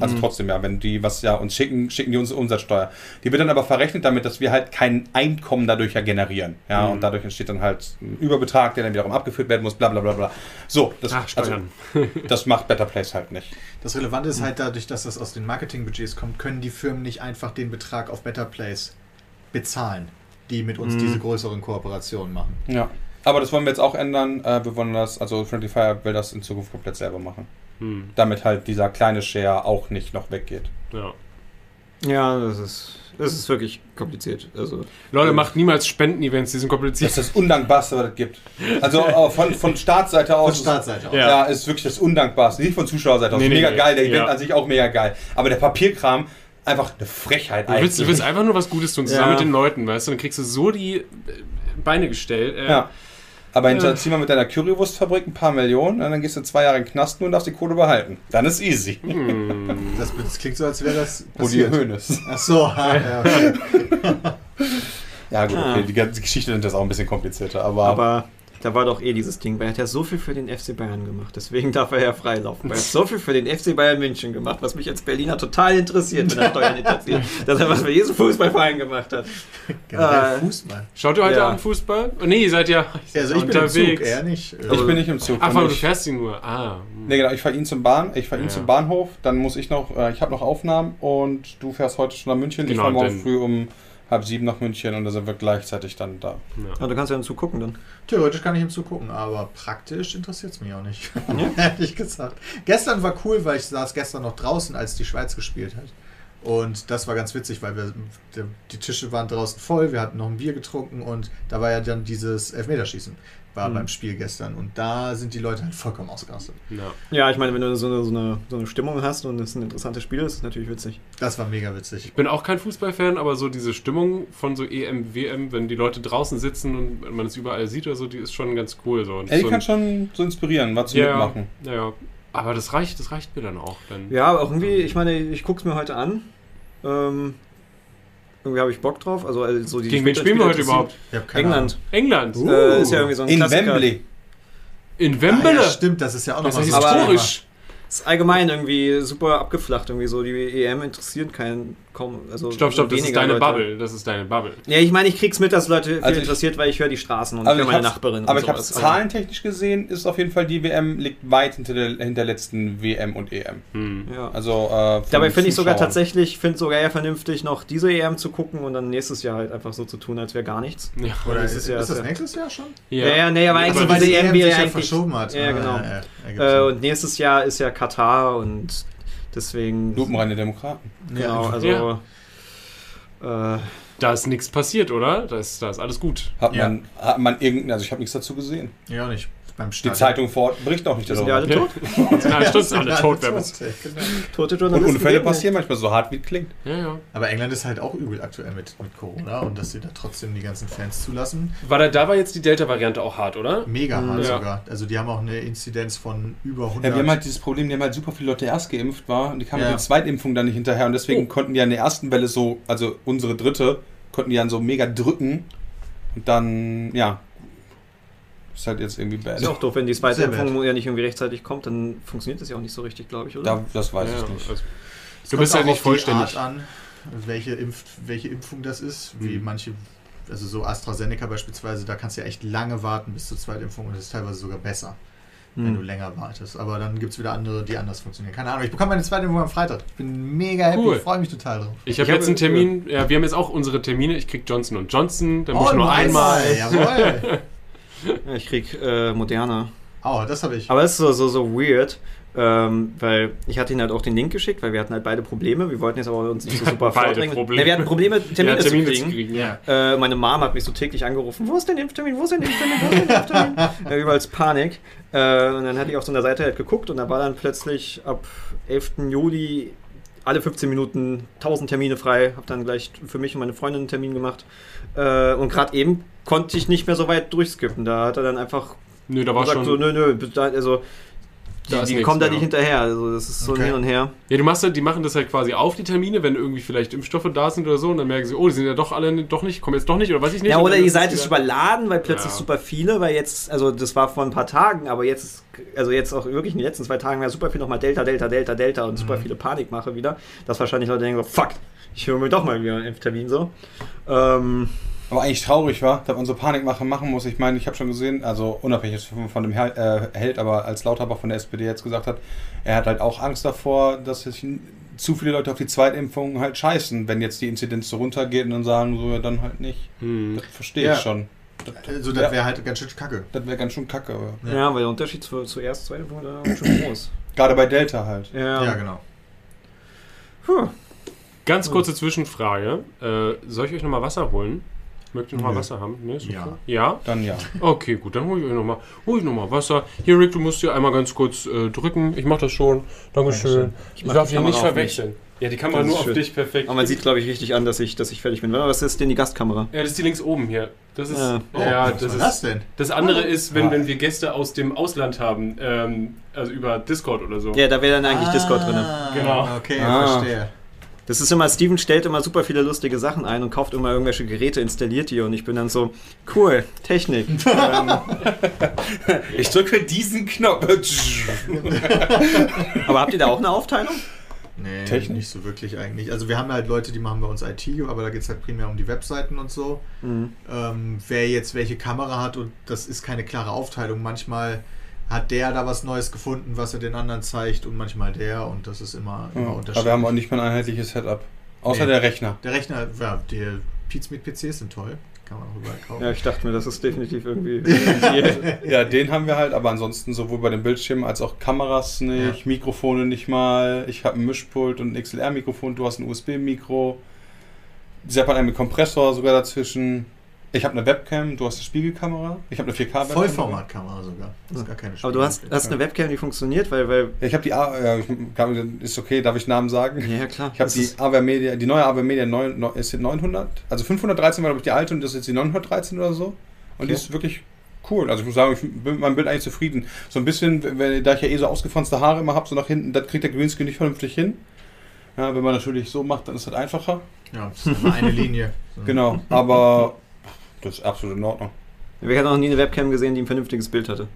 Also Mhm. trotzdem, ja, wenn die was ja uns schicken, schicken die uns Umsatzsteuer. Die wird dann aber verrechnet damit, dass wir halt kein Einkommen dadurch ja generieren. Ja, Mhm. und dadurch entsteht dann halt ein Überbetrag, der dann wiederum abgeführt werden muss, bla bla bla bla. So, das, Ach, also, <laughs> das macht Better Place halt nicht. Das Relevante ist halt dadurch, dass das aus den Marketingbudgets kommt, können die Firmen nicht einfach den Betrag auf Better Place bezahlen, die mit uns Mhm. diese größeren Kooperationen machen. Ja. Aber das wollen wir jetzt auch ändern. Äh, wir wollen das, also Friendly Fire will das in Zukunft komplett selber machen. Hm. Damit halt dieser kleine Share auch nicht noch weggeht. Ja. Ja, das ist, das ist wirklich kompliziert. Also, Leute, macht niemals Spenden-Events, die sind Das kompliziert. ist das Undankbarste, was es gibt. Also äh, von, von Staatsseite aus. Von Startseite aus. Ja. Ja. ist wirklich das Undankbarste. Nicht von Zuschauerseite aus. Nee, nee, mega nee. geil, der Event Ja. an sich auch mega geil. Aber der Papierkram, einfach eine Frechheit Du willst, du eigentlich. willst einfach nur was Gutes tun, zusammen Ja. mit den Leuten, weißt du? Dann kriegst du so die Beine gestellt. Äh, Ja. Aber Ja. hinterzieh mal mit deiner Currywurstfabrik ein paar Millionen und dann gehst du zwei Jahre in den Knast und darfst die Kohle behalten. Dann ist easy. Hm. Das, das klingt so, als wäre das passiert. Hoeneß. Ach so, ah, ja, okay. <laughs> Ja gut, Ah. okay, die ganze Geschichte sind das auch ein bisschen komplizierter, aber, aber da war doch eh dieses Ding, weil er hat ja so viel für den FC Bayern gemacht. Deswegen darf er ja freilaufen. Weil er hat so viel für den FC Bayern München gemacht, was mich als Berliner total interessiert, wenn er Steuern hinterzieht. <laughs> Dass er was für diesen Fußballverein gemacht hat. Generell Äh, Fußball. Schaut ihr heute Ja. Abend Fußball? Oh, nee, ihr seid ja Also ich bin im Zug, er nicht. ich bin nicht im Zug. Ach, weil du ich, fährst ihn nur. Ah. hm. nee, genau, ich fahre ihn zum Bahn, ich fahre ihn Ja. zum Bahnhof, dann muss ich noch, äh, ich habe noch Aufnahmen und du fährst heute schon nach München. ich Genau, fahre morgen früh um halb sieben nach München und da sind wir gleichzeitig dann da. Aber du kannst ja dazu gucken dann. Theoretisch kann ich ihm zugucken, aber praktisch interessiert es mich auch nicht. <laughs> Ehrlich gesagt. Gestern war cool, weil ich saß gestern noch draußen, als die Schweiz gespielt hat. Und das war ganz witzig, weil wir, die Tische waren draußen voll, wir hatten noch ein Bier getrunken und da war ja dann dieses Elfmeterschießen, war Mhm. beim Spiel gestern. Und da sind die Leute halt vollkommen ausgerastet. Ja. Ja, ich meine, wenn du so eine, so eine, so eine Stimmung hast und es ein interessantes Spiel ist, ist natürlich witzig. Das war mega witzig. Ich bin auch kein Fußballfan, aber so diese Stimmung von so EM, WM, wenn die Leute draußen sitzen und man es überall sieht oder so, die ist schon ganz cool. So. Ey, die so kann schon so inspirieren, was zu ja, mitmachen. ja, ja. Aber das reicht, das reicht mir dann auch. Dann. Ja, aber auch irgendwie, ich meine, ich gucke es mir heute an. Ähm, irgendwie habe ich Bock drauf. Also, also so die Gegen wen spielen wir heute überhaupt? Ich habe keine England. England. Uh. Äh, ist ja irgendwie so ein In Klassiker. Wembley. In. Wembley. Ah, ja, stimmt, das ist ja auch noch das ein historisch. ist allgemein irgendwie super abgeflacht. Irgendwie so die EM interessiert keinen kaum. Also Stopp, stopp, das ist deine Leute. Bubble. Das ist deine Bubble. Ja, ich meine, ich krieg's mit, dass Leute viel Also interessiert, weil ich höre die Straßen und Also ich höre meine hab's- Nachbarin. Aber und ich habe es sowas. zahlentechnisch gesehen, ist auf jeden Fall die WM liegt weit hinter der, hinter der letzten WM und EM. Hm. Ja. Also äh, Dabei finde ich sogar tatsächlich, finde sogar eher vernünftig, noch diese EM zu gucken und dann nächstes Jahr halt einfach so zu tun, als wäre gar nichts. Ja. Oder das ist, ist ist, ja- das ist ja- nächstes Jahr schon? Ja, ja, nee, aber eigentlich weil diese die EM wäre sich ja verschoben hat. Ja, genau. Ah, ja, ergibt Äh, und nächstes Jahr ist ja Katar und deswegen. Lupenreine Demokraten. Genau, Ja. also. Äh, Da ist nichts passiert, oder? Da ist, da ist alles gut. Hat Ja. man, hat man irgendein, also ich habe nichts dazu gesehen. Ja, nicht. Beim Die Start. Zeitung vor Ort berichtet auch nicht sind ja <laughs> darüber. alle tot. Stimmt, alle tot. wer bist- Genau. Tote Und Journalisten. Unfälle geht passieren manchmal so hart, wie es klingt. Ja, ja. Aber England ist halt auch übel aktuell mit, mit Corona und dass sie da trotzdem die ganzen Fans zulassen. War da, da war jetzt die Delta-Variante auch hart, oder? Mega hart Ja. sogar. Also die haben auch eine Inzidenz von über 100. Ja, wir haben halt dieses Problem, die haben halt super viele Leute erst geimpft war und die kamen Ja. mit der Zweitimpfung dann nicht hinterher und deswegen Oh. konnten die an der ersten Welle so, also unsere dritte, konnten die dann so mega drücken und dann, ja, ist halt jetzt irgendwie bad. Ist ja auch doof, wenn die zweite Impfung ja nicht irgendwie rechtzeitig kommt, dann funktioniert das ja auch nicht so richtig, glaube ich, oder? Da, das weiß ja, ich nicht. Also, du bist halt auch nicht vollständig. Die Art an, welche, Impf, welche Impfung das ist. Wie Mhm. manche, also so AstraZeneca beispielsweise, da kannst du ja echt lange warten bis zur Zweitimpfung und das ist teilweise sogar besser, wenn du Hm. länger wartest. Aber dann gibt es wieder andere, die anders funktionieren. Keine Ahnung, ich bekomme meine zweite Impfung am Freitag. Ich bin mega happy, Cool. ich freue mich total drauf. Ich habe Ich hab- jetzt einen Termin, ja, wir haben jetzt auch unsere Termine. Ich krieg Johnson und Johnson, dann muss Oh, ich nur nice. einmal. Jawohl. <laughs> Ja, ich krieg äh, Moderna. Oh, das habe ich. Aber es ist so, so, so weird, ähm, weil ich hatte ihnen halt auch den Link geschickt, weil wir hatten halt beide Probleme. Wir wollten jetzt aber uns nicht so super <laughs> Beide vordringen. Probleme. Ne, wir hatten Probleme, Termine, <laughs> ja, Termine zu kriegen. ja. Äh, meine Mom hat mich so täglich angerufen, wo ist denn der Impftermin, wo ist denn der Impftermin, wo ist denn der Impftermin? <laughs> äh, überall Panik. Äh, und dann hatte ich auf so einer Seite halt geguckt und da war dann plötzlich ab 11. Juli alle 15 Minuten 1000 Termine frei. Hab dann gleich für mich und meine Freundin einen Termin gemacht. Äh, und gerade eben konnte ich nicht mehr so weit durchskippen. Da hat er dann einfach Nö, da war gesagt, schon. so, nö, nö, also die, die kommen da nicht hinterher. Also das ist so Okay. ein Hin und Her. Ja, du machst halt, die machen das halt quasi auf, die Termine, wenn irgendwie vielleicht Impfstoffe da sind oder so, und dann merken sie, oh, die sind ja doch alle doch nicht, kommen jetzt doch nicht, oder weiß ich nicht. Ja, oder die es Seite ist überladen, weil plötzlich Ja. super viele, weil jetzt, also das war vor ein paar Tagen, aber jetzt ist, also jetzt auch wirklich in den letzten zwei Tagen war super viel nochmal Delta, Delta, Delta, Delta und super viele Panikmache wieder. Dass wahrscheinlich Leute denken so, fuck, ich höre mir doch mal wieder einen Impftermin so. Ähm, Aber eigentlich traurig war, dass man so Panikmache machen muss. Ich meine, ich habe schon gesehen, also unabhängig von, von dem Hel äh, Held, aber als Lauterbach von der SPD jetzt gesagt hat, er hat halt auch Angst davor, dass sich zu viele Leute auf die Zweitimpfung halt scheißen, wenn jetzt die Inzidenz so runtergeht und dann sagen so, ja dann halt nicht. Hm. Das verstehe Ja. ich schon. Das, Also Ja. das wäre halt ganz schön kacke. das wäre ganz schön kacke. Aber. Ja. ja. weil der Unterschied zu, zuerst, zweite Punkt, da schon <clears throat> groß. Gerade bei Delta halt. Ja, Ja, genau. Puh. Ganz kurze Zwischenfrage. Äh, soll ich euch nochmal Wasser holen? Mögt ihr nochmal. Wasser haben? Nee, ist okay. Ja. Ja? Dann ja. Okay, gut, dann hole ich euch nochmal hol ich noch mal Wasser. Hier, Rick, du musst hier einmal ganz kurz äh, drücken. Ich mach das schon. Dankeschön. Dankeschön. Ich, mach darf die dich nicht auf verwechseln. Ja, die Kamera nur auf schön. dich, perfekt. Aber man sieht, glaube ich, richtig an, dass ich, dass ich fertig bin. Was ist denn die Gastkamera? Ja, das ist die links oben hier. Das ist. Ja. Oh, ja, was das war ist. das denn? Das andere ist, wenn, Ah. wenn wir Gäste aus dem Ausland haben, ähm, also über Discord oder so. Ja, da wäre dann eigentlich Discord drin. Genau. Okay, Ah. verstehe. Das ist immer, Steven stellt immer super viele lustige Sachen ein und kauft immer irgendwelche Geräte, installiert die und ich bin dann so, cool, Technik. <laughs> ähm, Ich drücke diesen Knopf. <laughs> aber habt ihr da auch eine Aufteilung? Nee, Technik? nicht so wirklich eigentlich. Also wir haben halt Leute, die machen bei uns IT, aber da geht es halt primär um die Webseiten und so. Mhm. Ähm, wer jetzt welche Kamera hat und das ist keine klare Aufteilung. Manchmal hat der da was Neues gefunden, was er den anderen zeigt und manchmal der und das ist immer, immer Ja, unterschiedlich. aber wir haben auch nicht mal ein einheitliches Setup. Außer Nee. der Rechner. der Rechner, ja, die Pizmeet-PCs sind toll. Kann man auch überall kaufen. Ja, ich dachte mir, das ist definitiv <laughs> irgendwie. Ja, den haben wir halt, aber ansonsten sowohl bei den Bildschirmen als auch Kameras nicht, Ja. Mikrofone nicht mal. Ich habe ein Mischpult und ein XLR-Mikrofon, du hast ein USB-Mikro. Sepp hat einen mit Kompressor sogar dazwischen. Ich habe eine Webcam, du hast eine Spiegelkamera. Ich habe eine 4K-Webcam. Vollformatkamera sogar. Das ist gar keine Aber du hast, Spiegel- hast eine Webcam, die funktioniert, weil, weil. Ja, ich habe die, A ja, ich, kann- ist okay, darf ich Namen sagen? Ja, klar. Ich habe die AWR Media, die neue AWR Media 9, neun- ist jetzt 900, also 513 war glaube ich die alte und das ist jetzt die 913 oder so. Und Okay. die ist wirklich cool. Also ich muss sagen, ich bin mit meinem Bild eigentlich zufrieden. So ein bisschen, wenn, da ich ja eh so ausgefranste Haare immer habe, so nach hinten, das kriegt der Greenscreen nicht vernünftig hin. Ja, wenn man natürlich so macht, dann ist das einfacher. Ja, das ist immer eine Linie. So. Genau, aber das ist absolut in Ordnung. Wir hatten noch nie eine Webcam gesehen, die ein vernünftiges Bild hatte.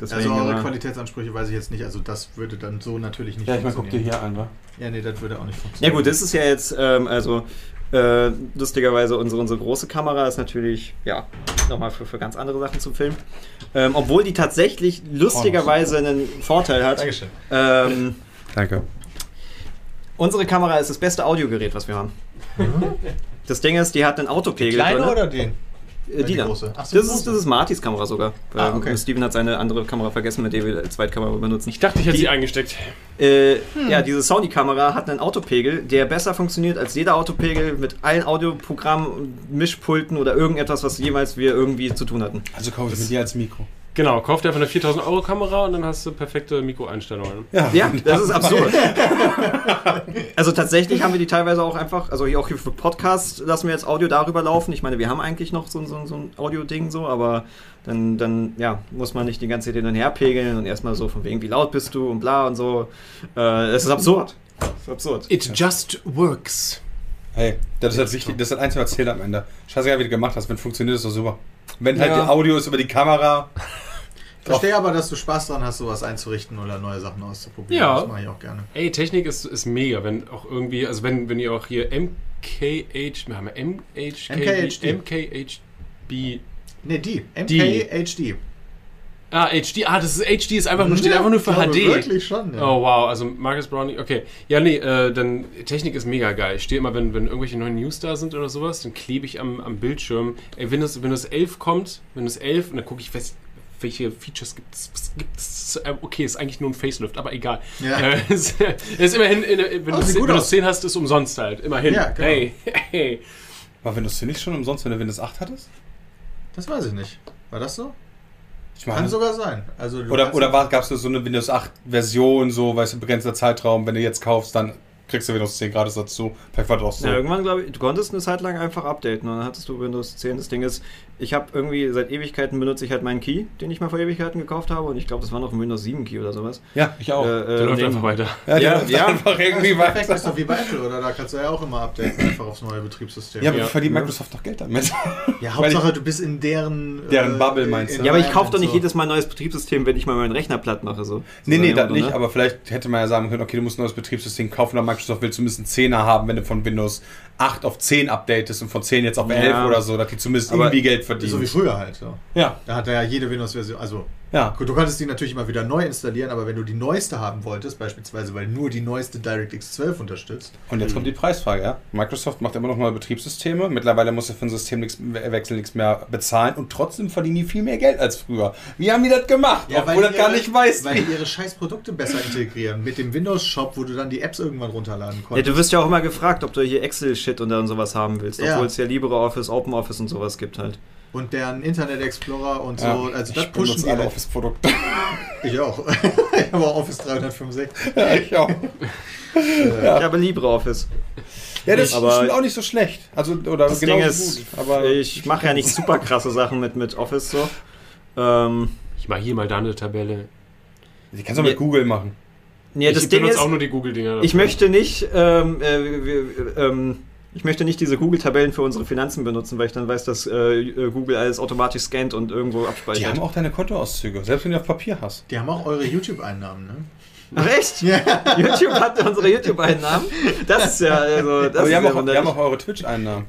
Deswegen, Also eure Qualitätsansprüche weiß ich jetzt nicht. Also das würde dann so natürlich nicht Ja, ich meine, guck dir funktionieren. hier an, wa? Ja, nee, das würde auch nicht Ja funktionieren. gut, das ist ja jetzt, ähm, also äh, lustigerweise unsere, unsere große Kamera ist natürlich, ja, nochmal für, für ganz andere Sachen zum Filmen. Ähm, obwohl die tatsächlich lustigerweise einen Vorteil hat. Dankeschön. Ähm, Danke. unsere Kamera ist das beste Audiogerät, was wir haben. Das Ding ist, die hat einen Autopegel Kleine drin. oder den? Äh, die die da. große? Ach Das so, die ist, das ist Martys Kamera sogar. Ah, Ähm, okay. Steven hat seine andere Kamera vergessen, mit der wir als Zweitkamera benutzen. Ich dachte, ich hätte Die- sie eingesteckt. Äh, Ja, diese Sony-Kamera hat einen Autopegel, der besser funktioniert als jeder Autopegel mit allen Audioprogrammen, Mischpulten oder irgendetwas, was jemals wir irgendwie zu tun hatten. Also kaufe ich mir die als Mikro. Genau, kauf dir einfach eine 4000 Euro Kamera und dann hast du perfekte Mikroeinstellungen. Ja. Ja, das ist absurd. <laughs> also tatsächlich haben wir die teilweise auch einfach, also hier auch hier für Podcasts lassen wir jetzt Audio darüber laufen. Ich meine, wir haben eigentlich noch so, ein- so, so ein Audio-Ding so, aber dann, dann ja, muss man nicht die ganze Zeit hin und her pegeln und erstmal so von wegen, wie laut bist du und bla und so. Äh, Es ist absurd. Es ist absurd. It just works. Hey, das ist halt wichtig, das ist das Einzige, was zählt am Ende. Scheißegal, wie du gemacht hast, wenn funktioniert, ist doch super. Wenn halt Ja. die Audio ist über die Kamera, verstehe aber, dass du Spaß dran hast, sowas einzurichten oder neue Sachen auszuprobieren. Ja. Das mache ich auch gerne. Ey, Technik ist, ist mega, wenn auch irgendwie, also wenn, wenn ihr auch hier MKH, wir haben MKHD. MKHB, Nee, die. MKHD. ah, HD, ah, das ist HD, ist einfach nur, steht einfach nur für HD. Wirklich schon, ja. Oh wow, also Marcus Browning, okay. Ja, nee, äh, dann Technik ist mega geil. Ich stehe immer, wenn, wenn irgendwelche neuen News da sind oder sowas, dann klebe ich am, am Bildschirm. Ey, Windows, Windows 11 kommt, Windows 11, und dann gucke ich, was, welche Features gibt es. Äh, okay, ist eigentlich nur ein Facelift, aber egal. Ja. Äh, <laughs> es ist immerhin, in, wenn Oh, du aus. 10 hast, ist umsonst halt. Immerhin. Ja, genau. Hey, <laughs> hey. war Windows 10 nicht schon umsonst, wenn du Windows 8 hattest? Das weiß ich nicht. War das so? Ich Kann meine, sogar sein. Also oder, oder gab es so eine Windows 8 Version, so, weißt du, begrenzter Zeitraum, wenn du jetzt kaufst, dann kriegst du Windows 10 gratis dazu. Vielleicht war das auch so. Ja, irgendwann, glaube ich, du konntest eine Zeit lang einfach updaten und dann hattest du Windows 10. Das Ding ist, ich habe irgendwie seit Ewigkeiten benutze ich halt meinen Key, den ich mal vor Ewigkeiten gekauft habe und ich glaube, das war noch ein Windows 7 Key oder sowas. Ja, ich auch. Äh, Der äh, läuft den- einfach weiter. ja, ja, läuft ja. einfach irgendwie Ja, perfekt, weiter. ist doch wie bei Apple, oder? Da kannst du ja auch immer updaten, einfach aufs neue Betriebssystem. Ja, aber Ja. verdient Microsoft doch Geld damit. Ja, Hauptsache, du bist in deren... Deren Bubble, meinst du? Ja, aber ich kaufe doch nicht so. jedes Mal ein neues Betriebssystem, wenn ich mal meinen Rechner platt mache. So. Nee, So nee, das nicht, ne? aber vielleicht hätte man ja sagen können, okay, du musst ein neues Betriebssystem kaufen, oder Microsoft will zumindest einen 10er haben, wenn du von Windows 8 auf 10 updatest und von 10 jetzt auf Ja. 11 oder so, dass die zumindest Aber- irgendwie Geld verdienen. So wie früher halt. So. ja, Da hat er ja jede Windows-Version, also ja. gut, du konntest die natürlich immer wieder neu installieren, aber wenn du die neueste haben wolltest, beispielsweise weil nur die neueste DirectX 12 unterstützt, Und jetzt kommt die Preisfrage, ja. Microsoft macht immer noch neue Betriebssysteme. Mittlerweile muss er für ein Systemwechsel nichts mehr bezahlen und trotzdem verdienen die viel mehr Geld als früher. Wie haben die das gemacht? Obwohl die das gar nicht weiß. Weil die ihre scheiß Produkte besser integrieren. Mit dem Windows-Shop, wo du dann die Apps irgendwann runterladen Ja, konntest. du wirst ja auch immer gefragt, ob du hier Excel-Shit und dann sowas haben willst, Ja. obwohl es ja LibreOffice, OpenOffice und sowas gibt halt. Und deren Internet Explorer und so. Ja, also das ich pushen die alle halt. Office-Produkte. <laughs> Ich auch. <laughs> ich habe auch Office 365. ja, ich auch. Ich habe LibreOffice. Ja, das Aber- ist auch nicht so schlecht. Also, oder Das genau Ding so ist, gut. Aber ich mache ja nicht super krasse Sachen mit, mit Office so. Ähm, Ich mache hier mal da eine Tabelle. die kannst du auch mit Ja. Google machen. ja, das ich Ding benutze ist, auch nur die Google-Dinger. ich möchte nicht, ähm, äh, wir- ähm, ich möchte nicht diese Google-Tabellen für unsere Finanzen benutzen, weil ich dann weiß, dass äh, Google alles automatisch scannt und irgendwo Die abspeichert. haben auch deine Kontoauszüge, selbst wenn du auf Papier hast. Die haben auch eure YouTube-Einnahmen, ne? Ach echt? YouTube hat unsere YouTube-Einnahmen. Das ist ja, also, das Aber ist die haben, ja auch, die haben auch eure Twitch-Einnahmen.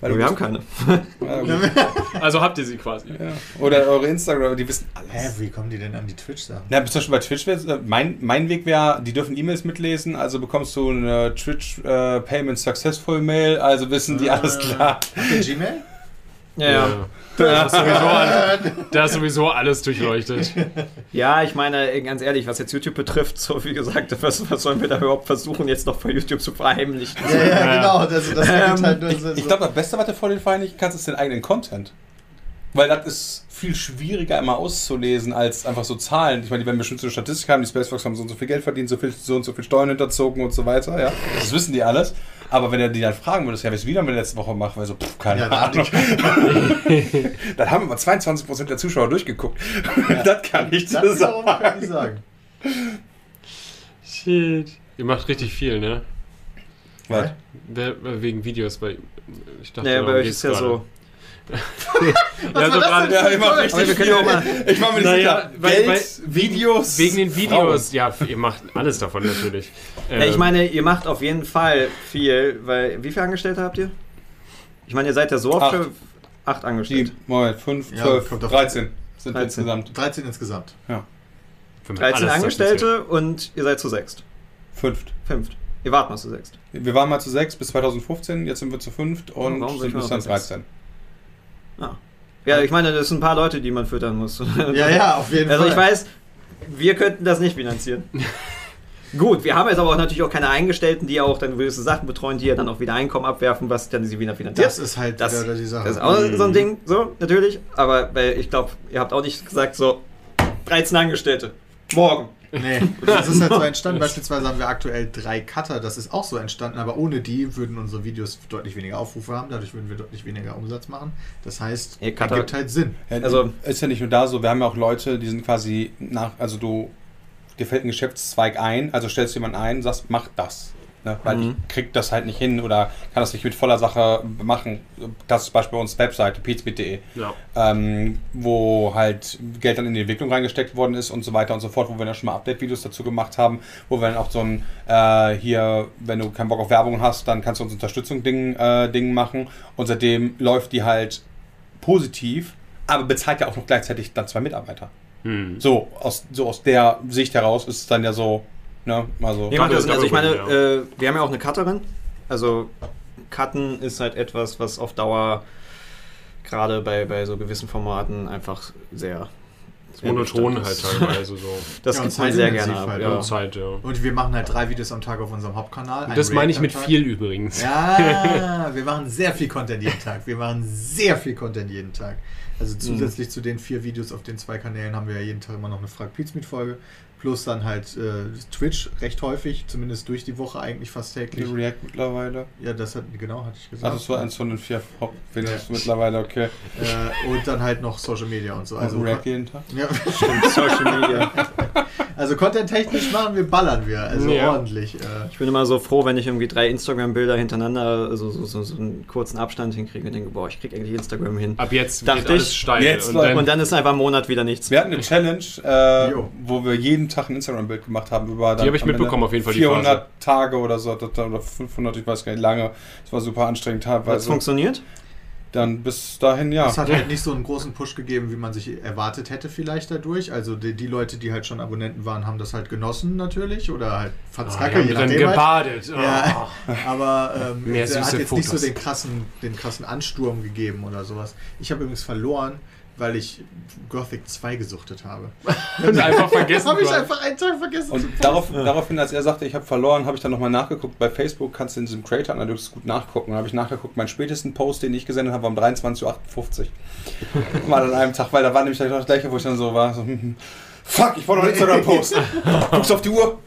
Weil du wir haben bist- keine. Ja, gut. <laughs> Also habt ihr sie quasi. Ja. Oder eure Instagram, die wissen Hä, alles. wie kommen die denn an die Twitch-Sachen? Na, zum Beispiel bei Twitch, äh, mein, mein Weg wäre, die dürfen E-Mails mitlesen, also bekommst du eine Twitch äh, Payment Successful Mail, also wissen die alles klar. Habt ihr Gmail? Ja, ja. Da ist sowieso, <laughs> alles, da ist sowieso alles durchleuchtet. Ja, ich meine, ganz ehrlich, was jetzt YouTube betrifft, so wie gesagt, was, was sollen wir da überhaupt versuchen, jetzt noch vor YouTube zu verheimlichen? Ja, ja, Ja. genau. Das ergibt Ähm, halt nur so, Ich glaube, das Beste, was du vor den vereinlichen kannst, ist den eigenen Content. Weil das ist viel schwieriger immer auszulesen als einfach so Zahlen. Ich meine, die werden bestimmt so eine Statistik haben, die Spacefox haben so und so viel Geld verdient, so viel, so und so viel Steuern hinterzogen und so weiter, ja. Das wissen die alles. Aber wenn er die dann fragen würdest, ja, was wieder mit letzte Woche machen, weil so, pff, keine Ja, dann- Ahnung. <laughs> dann haben aber 22% der Zuschauer durchgeguckt. das kann ich das dir wiederum sagen. kann ich sagen. Shit. Ihr macht richtig viel, ne? Was? Wegen Videos, weil ich dachte, bei euch geht's ist ja gerade. So. ja, so gerade- denn? Ja, ich mach Aber richtig viel. mal- Ich mach mir nicht Naja, sicher. weil- Geld, Videos. Wegen den Videos, ja, ihr macht alles davon natürlich. Ja, ich Ähm, meine, ihr macht auf jeden Fall viel, weil wie viele Angestellte habt ihr? Ich meine, ihr seid ja so oft Acht. für acht Angestellte. Moment, 5, Ja, 12, kommt auf- 13 sind 13. insgesamt. 13 insgesamt. für mich 13 alles Angestellte und ihr seid zu sechst. Fünft. Fünft. Ihr wart mal zu sechst. Wir waren mal zu sechs bis 2015, jetzt sind wir zu fünft und sind bis dann bei sechs? 13. Ah. Ja, ich meine, das sind ein paar Leute, die man füttern muss. <laughs> Ja, ja, auf jeden Also Fall. ich weiß, wir könnten das nicht finanzieren. <laughs> Gut, wir haben jetzt aber auch natürlich auch keine Eingestellten, die auch dann gewisse Sachen betreuen, die ja dann auch wieder Einkommen abwerfen, was dann sie wieder finanziert. Das ist halt Das- die Sache. Das ist auch so ein Ding, so, natürlich. Aber weil ich glaube, ihr habt auch nicht gesagt, so 13 Angestellte. Morgen. Nee, <laughs> das ist halt so entstanden. <laughs> Beispielsweise haben wir aktuell drei Cutter. Das ist auch so entstanden, aber ohne die würden unsere Videos deutlich weniger Aufrufe haben. Dadurch würden wir deutlich weniger Umsatz machen. Das heißt, Ihr Cutter- ergibt halt Sinn. Also- ist ja nicht nur da so, wir haben ja auch Leute, die sind quasi nach, also du, dir fällt ein Geschäftszweig ein, also stellst jemanden ein, sagst, mach das. Ne? Weil Mhm. ich krieg das halt nicht hin oder kann das nicht mit voller Sache machen. Das ist zum Beispiel bei uns Webseite, pizbit.de, Ja. ähm, wo halt Geld dann in die Entwicklung reingesteckt worden ist und so weiter und so fort, wo wir dann schon mal Update-Videos dazu gemacht haben, wo wir dann auch so ein, äh, hier, wenn du keinen Bock auf Werbung hast, dann kannst du uns Unterstützung-Ding äh, Ding machen und seitdem läuft die halt positiv, aber bezahlt ja auch noch gleichzeitig dann zwei Mitarbeiter. Hm. So, aus, so aus der Sicht heraus ist es dann ja so, ne, also. Das Sinn. Also ich meine, äh, wir haben ja auch eine Cutterin. Also Cutten ist halt etwas, was auf Dauer gerade bei, bei so gewissen Formaten einfach sehr Monoton halt ist. teilweise so. <laughs> Das Ja, gibt und man sehr gerne ab. halt, Ja. Und Zeit, ja. Und wir machen halt drei Videos am Tag auf unserem Hauptkanal. Das meine ich mit Tag. viel übrigens. Ja, <laughs> wir machen sehr viel Content jeden Tag. Wir machen sehr viel Content jeden Tag. Also Mhm. zusätzlich zu den vier Videos auf den zwei Kanälen haben wir ja jeden Tag immer noch eine Frag Pizmeet Folge. Plus dann halt äh, Twitch recht häufig, zumindest durch die Woche eigentlich fast Die täglich. React mittlerweile. Ja, das hat, genau, hatte ich Ach, gesagt. das war eins von den vier Hauptvideos Ja. mittlerweile, okay. äh, und dann halt noch Social Media und so. Also, Also React jeden Tag. ja, <laughs> Social Media. <laughs> also content-technisch machen wir, ballern wir. Also Ja. ordentlich. Äh, Ich bin immer so froh, wenn ich irgendwie drei Instagram-Bilder hintereinander, so, so, so, so einen kurzen Abstand hinkriege und denke, boah, ich krieg eigentlich Instagram hin. Ab jetzt Dachte geht alles ich, steil. jetzt und läuft- dann, Und dann ist einfach ein Monat wieder nichts. Wir hatten eine Challenge, äh, wo wir jeden Tag ein Instagram-Bild gemacht haben über Die habe ich Ende mitbekommen, auf jeden Fall, die 400 Tage oder so, oder 500, ich weiß gar nicht, lange. Das war super anstrengend Hat es funktioniert? Dann bis dahin, ja. Es hat halt nicht so einen großen Push gegeben, wie man sich erwartet hätte vielleicht dadurch. Also die, die Leute, die halt schon Abonnenten waren, haben das halt genossen natürlich oder halt fand's Ah, kacke, die haben je drin nachdem halt. gebadet. Oh. Ja, <laughs> aber ähm, Mehr hat jetzt nicht so Fotos. den krassen, den krassen Ansturm gegeben oder sowas. Ich habe übrigens verloren, weil ich Gothic 2 gesuchtet habe. <laughs> Und einfach vergessen. habe ich einfach einen Tag vergessen Und darauf, daraufhin, als er sagte, ich habe verloren, habe ich dann nochmal nachgeguckt. Bei Facebook kannst du in diesem Creator Analytics gut nachgucken. Da habe ich nachgeguckt, meinen spätesten Post, den ich gesendet habe, war um 23.58 Uhr. <laughs> War an einem Tag, weil da war nämlich das gleiche, wo ich dann so war. So, hm, hm. Fuck, ich wollte noch einen Instagram-Post. <laughs> Guckst auf die Uhr.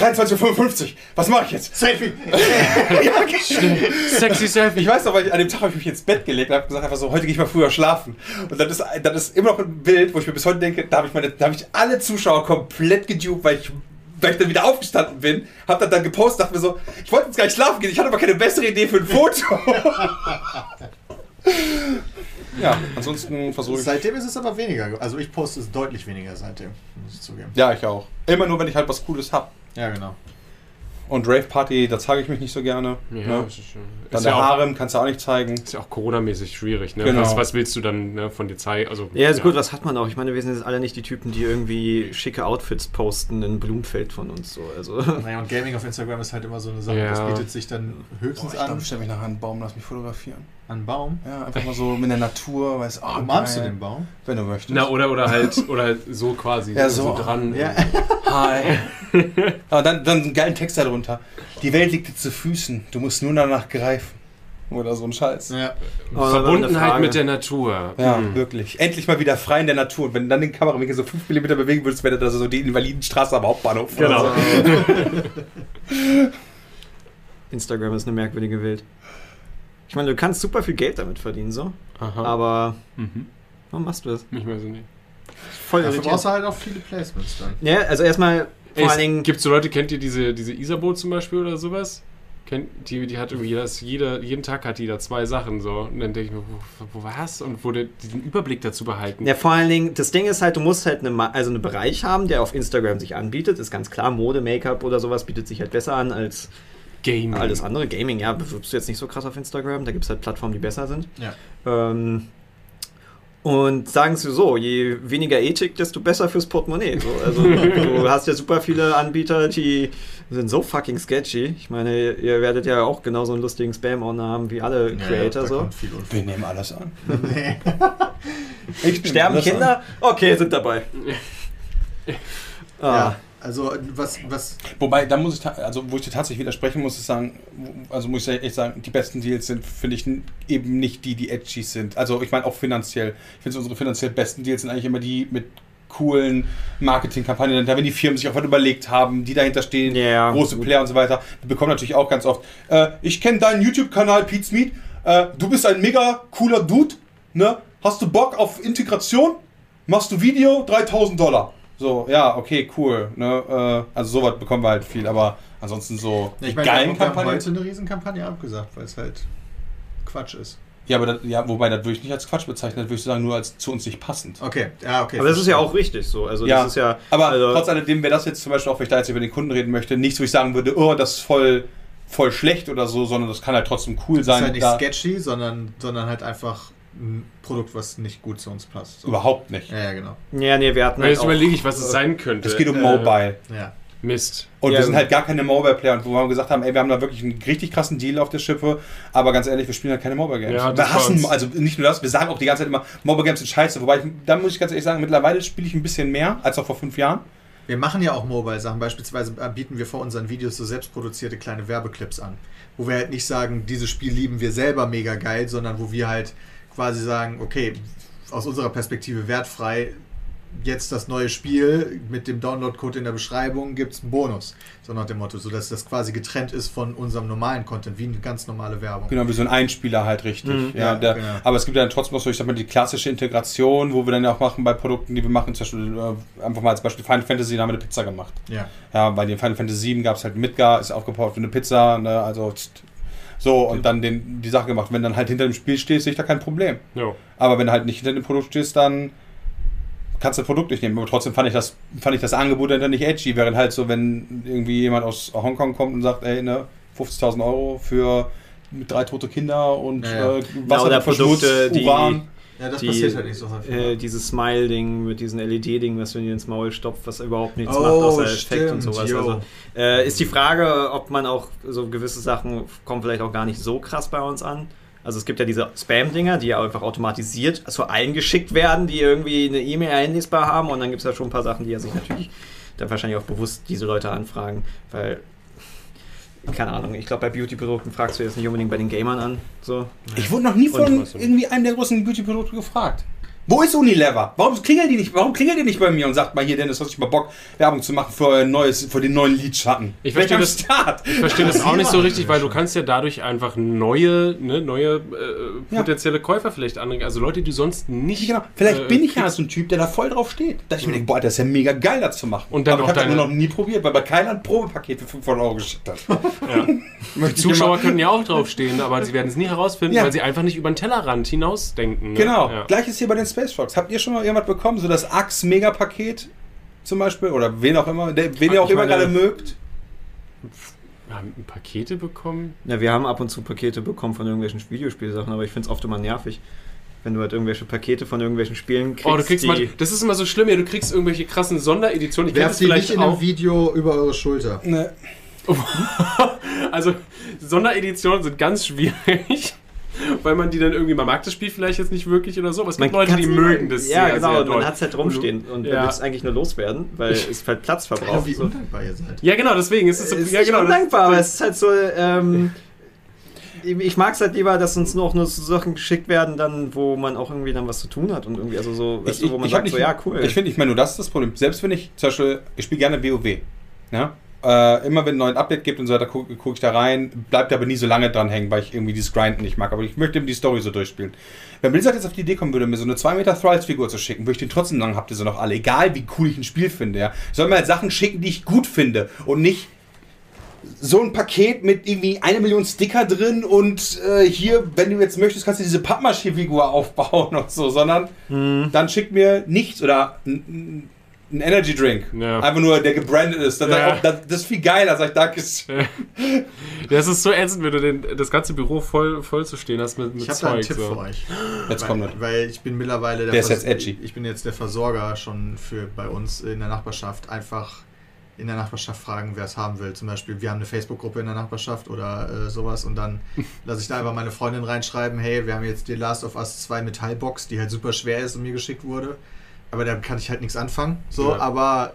23.55 Uhr. Was mache ich jetzt? Selfie! <laughs> Sexy Selfie. Ich weiß noch, weil ich, an dem Tag habe ich mich ins Bett gelegt und habe gesagt, einfach so, heute gehe ich mal früher schlafen. Und das ist, das ist immer noch ein Bild, wo ich mir bis heute denke, da habe ich, meine- da habe ich alle Zuschauer komplett gedupt, weil ich, weil ich dann wieder aufgestanden bin, habe dann, dann gepostet, dachte mir so, ich wollte jetzt gar nicht schlafen gehen, ich hatte aber keine bessere Idee für ein Foto. <laughs> ja, ansonsten versuche ich. Seitdem ist es aber weniger. ge- Also ich poste es deutlich weniger seitdem, muss ich zugeben. Ja, ich auch. Immer nur, wenn ich halt was Cooles habe. Ja, genau. Und Rave Party, da zeige ich mich nicht so gerne. Ja, ne? das ist, schon- Dann ist, der ja auch, Harem kannst du auch nicht zeigen. ist ja auch Corona-mäßig schwierig. Ne? Genau. Was, was willst du dann ne, von dir zeigen? Also, Ja, ist gut, was hat man auch? Ich meine, wir sind jetzt alle nicht die Typen, die irgendwie schicke Outfits posten in Blumenfeld von uns so. Also. <laughs> Naja, und Gaming auf Instagram ist halt immer so eine Sache. Ja. Das bietet sich dann höchstens an. ich stelle mich nachher an einen Baum, lass mich fotografieren. An Baum. Ja, einfach mal so mit der Natur, weißt oh, Umarmst du den Baum? Wenn du möchtest. Na, oder, oder halt oder halt so quasi. Ja, so. dran. Ja. <laughs> Hi. <laughs> Aber dann, dann einen geilen Text darunter. Die Welt liegt dir zu Füßen, du musst nur danach greifen. Oder so ein Scheiß. Ja, ja. Oh, Verbundenheit mit der Natur. Hm. wirklich. Endlich mal wieder frei in der Natur. Und wenn du dann den Kamerawinkel so 5 mm bewegen würdest, wäre das so die Invalidenstraße am Hauptbahnhof. oder Genau. So. <laughs> Instagram ist eine merkwürdige Welt. Ich meine, du kannst super viel Geld damit verdienen, so. Aha. Aber Mhm. warum machst du das? Ich weiß es nicht. Voll Dafür irritierend. brauchst du halt auch viele Placements dann. Ja, also erstmal vor allen Dingen. Gibt es so Leute, kennt ihr diese, diese Isabo zum Beispiel oder sowas? Kennt, die, die hat irgendwie das, jede, jeden Tag hat die da zwei Sachen so. Und dann denke ich mir, wo, wo was? Und wo der, diesen Überblick dazu behalten. Ja, vor allen Dingen, das Ding ist halt, du musst halt eine, also einen Bereich haben, der auf Instagram sich anbietet. Ist ganz klar, Mode, Make-up oder sowas bietet sich halt besser an als Gaming. alles andere. Gaming, ja, bewirbst du jetzt nicht so krass auf Instagram. Da gibt es halt Plattformen, die besser sind. Ja. Ähm, und sagen Sie so, je weniger Ethik, desto besser fürs Portemonnaie. So, also <laughs> du hast ja super viele Anbieter, die sind so fucking sketchy. Ich meine, ihr werdet ja auch genauso einen lustigen Spam-Owner haben wie alle Creator. da so. Wir nehmen alles an. <laughs> Nee. Sterben alles Kinder? Okay, sind dabei. <laughs> Ah. Ja, also was, was. Wobei, da muss ich, also wo ich dir tatsächlich widersprechen muss, ist sagen, also muss ich echt sagen, die besten Deals sind, finde ich, eben nicht die, die edgy sind. Also ich meine auch finanziell. Ich finde unsere finanziell besten Deals sind eigentlich immer die mit coolen Marketingkampagnen, da wenn die Firmen sich auch was überlegt haben, die dahinter stehen, Ja, große gut. Player und so weiter, die bekommen natürlich auch ganz oft, äh, ich kenne deinen YouTube-Kanal Pete's Meat, äh, du bist ein mega cooler Dude, ne? Hast du Bock auf Integration? Machst du Video? 3000 Dollar. So, ja, okay, cool. Ne? Äh, also sowas bekommen wir halt viel, aber ansonsten so Ja, ich meine, geilen wir haben heute eine Riesenkampagne abgesagt, weil es halt Quatsch ist. Ja, aber das, ja, wobei, das würde ich nicht als Quatsch bezeichnen, das würde ich sagen, nur als zu uns nicht passend. Okay, ja, okay. Aber das ist ja auch richtig so. Also Ja, das ist ja. Aber also, trotz alledem wäre das jetzt zum Beispiel auch, wenn ich da jetzt über den Kunden reden möchte, nichts, wo ich sagen würde, oh, das ist voll, voll schlecht oder so, sondern das kann halt trotzdem cool Das ist sein. halt nicht da- sketchy, sondern, sondern halt einfach ein Produkt, was nicht gut zu uns passt. So. Überhaupt nicht. Ja, ja, genau. ja, nee, wir hatten halt jetzt auch, überlege ich, was es sein könnte. Es geht um Äh, Mobile. Ja. Mist. Und Ja, wir sind halt gar keine Mobile-Player und wo wir gesagt haben, ey, wir haben da wirklich einen richtig krassen Deal auf der Schippe, aber ganz ehrlich, wir spielen halt keine Mobile-Games. Ja, wir hassen, also nicht nur das, wir sagen auch die ganze Zeit immer, Mobile-Games sind scheiße, wobei ich, da muss ich ganz ehrlich sagen, mittlerweile spiele ich ein bisschen mehr als noch vor fünf Jahren. Wir machen ja auch Mobile-Sachen. Beispielsweise äh, bieten wir vor unseren Videos so selbstproduzierte kleine Werbeclips an. Wo wir halt nicht sagen, dieses Spiel lieben wir selber mega geil, sondern wo wir halt quasi sagen, okay, aus unserer Perspektive wertfrei, jetzt das neue Spiel mit dem Download-Code in der Beschreibung gibt es einen Bonus. So nach dem Motto, sodass das quasi getrennt ist von unserem normalen Content, wie eine ganz normale Werbung. Genau, wie so ein Einspieler halt richtig. Mhm. ja, Ja, der, genau. Aber es gibt dann trotzdem noch so, ich sag mal, die klassische Integration, wo wir dann ja auch machen bei Produkten, die wir machen, zum Beispiel äh, einfach mal als Beispiel Final Fantasy, da haben wir eine Pizza gemacht. Ja. Ja, bei den Final Fantasy 7 gab es halt Midgar, ist aufgebaut wie eine Pizza, ne, also so und dann den, die Sache gemacht. Wenn dann halt hinter dem Spiel stehst, sehe ich da kein Problem. Jo. Aber wenn du halt nicht hinter dem Produkt stehst, dann kannst du das Produkt nicht nehmen. Aber trotzdem fand ich das, fand ich das Angebot dann nicht edgy. Während halt so, wenn irgendwie jemand aus Hongkong kommt und sagt, ey, ne, 50.000 Euro für drei tote Kinder und Ja, ja. äh, Ja, oder Produkte, die-. Ja, das Die, passiert halt nicht so häufig. Äh, dieses Smile-Ding mit diesem LED-Ding, was du dir ins Maul stopft, was überhaupt nichts Oh, macht, außer Effekt stimmt, und sowas. Also, äh, ist die Frage, ob man auch so gewisse Sachen kommen vielleicht auch gar nicht so krass bei uns an. Also es gibt ja diese Spam-Dinger, die ja einfach automatisiert zu allen geschickt werden, die irgendwie eine E-Mail einlesbar haben. Und dann gibt es ja schon ein paar Sachen, die ja sich natürlich dann wahrscheinlich auch bewusst diese Leute anfragen, weil keine Ahnung, ich glaube bei Beauty-Produkten fragst du jetzt nicht unbedingt bei den Gamern an. So. Ich wurde noch nie von irgendwie einem der großen Beauty-Produkte gefragt. Wo ist Unilever? Warum klingelt die nicht? Warum klingelt die nicht bei mir und sagt mal hier, Dennis, hast du mal Bock, Werbung zu machen für ein neues, für den neuen Lidschatten? Ich verstehe das- Start. Ich verstehe das auch nicht so richtig, weil du kannst ja dadurch einfach neue, ne, neue äh, Ja. potenzielle Käufer vielleicht anregen. Also Leute, die sonst nicht. Genau. Vielleicht äh, bin ich ja so ein Typ, der da voll drauf steht. Da ich mir denke, boah, das ist ja mega geil, das zu machen. Und dann Aber auch ich habe deine- nur noch nie probiert, weil bei keiner ein Probepaket für 500 Euro geschickt hat. Ja. <laughs> Die Zuschauer können ja auch draufstehen, aber sie werden es nie herausfinden, Ja. weil sie einfach nicht über den Tellerrand hinausdenken. Ne? Genau. Ja. Gleiches hier bei den Space Frogs. Habt ihr schon mal irgendwas bekommen? So das Axe-Megapaket zum Beispiel? Oder wen auch immer, der, wen ihr auch immer gerade mögt? Wir haben Pakete bekommen. Ja, wir haben ab und zu Pakete bekommen von irgendwelchen Videospielsachen, aber ich finde es oft immer nervig, wenn du halt irgendwelche Pakete von irgendwelchen Spielen kriegst. Oh, du kriegst die, mal, das ist immer so schlimm, ja, du kriegst irgendwelche krassen Sondereditionen. Ich Werft das die nicht vielleicht in einem auch. Video über eure Schulter. Ne. <laughs> Also Sondereditionen sind ganz schwierig, weil man die dann irgendwie, man mag das Spiel vielleicht jetzt nicht wirklich oder so, aber es gibt Leute, die mögen nicht- das Ja, sehr, genau, sehr und man hat es halt rumstehen und Ja. du willst eigentlich nur loswerden, weil es halt Platz <laughs> Ja, verbraucht. wie undankbar ihr seid. Ja, genau, deswegen ist es so, Es ist ja, nicht genau, undankbar, aber es ist halt so, ähm, ich mag es halt lieber, dass uns noch nur so Sachen geschickt werden, dann, wo man auch irgendwie dann was zu tun hat und irgendwie, also so, weißt Ich, du, wo man sagt, nicht, so, ja, cool. Ich finde, ich meine, nur das ist das Problem. Selbst wenn ich zum Beispiel, ich spiele gerne WoW. Ja? Äh, immer wenn ein neues Update gibt und so weiter, gucke guck ich da rein, bleibt aber nie so lange dran hängen, weil ich irgendwie dieses Grinden nicht mag. Aber ich möchte eben die Story so durchspielen. Wenn Blizzard jetzt auf die Idee kommen würde, mir so eine 2 Meter Thralls-Figur zu schicken, würde ich den trotzdem sagen, habt ihr sie noch alle. Egal wie cool ich ein Spiel finde, ja. Soll mir halt Sachen schicken, die ich gut finde und nicht so ein Paket mit irgendwie eine Million Sticker drin und äh, hier, wenn du jetzt möchtest, kannst du diese Pappmaché-Figur aufbauen <laughs> und so, sondern dann schickt mir nichts oder ein, Energy Drink. Ja. Einfach nur, der gebrandet ist. Dann sag ich Ja. auch, das, das ist viel geiler, sag ich, danke. Das ist so ätzend, wenn du den, das ganze Büro voll, voll zu stehen hast mit, mit Ich habe da einen Zeug. Tipp so. für euch. Jetzt weil, kommt das. weil ich bin mittlerweile Der ist Vers- jetzt edgy. Ich bin jetzt der Versorger schon für bei uns in der Nachbarschaft. Einfach in der Nachbarschaft fragen, wer es haben will. Zum Beispiel, wir haben eine Facebook-Gruppe in der Nachbarschaft oder äh, sowas und dann <laughs> lasse ich da einfach meine Freundin reinschreiben, hey, wir haben jetzt die Last of Us 2 Metallbox, die halt super schwer ist und mir geschickt wurde. Aber da kann ich halt nichts anfangen. So, Ja. aber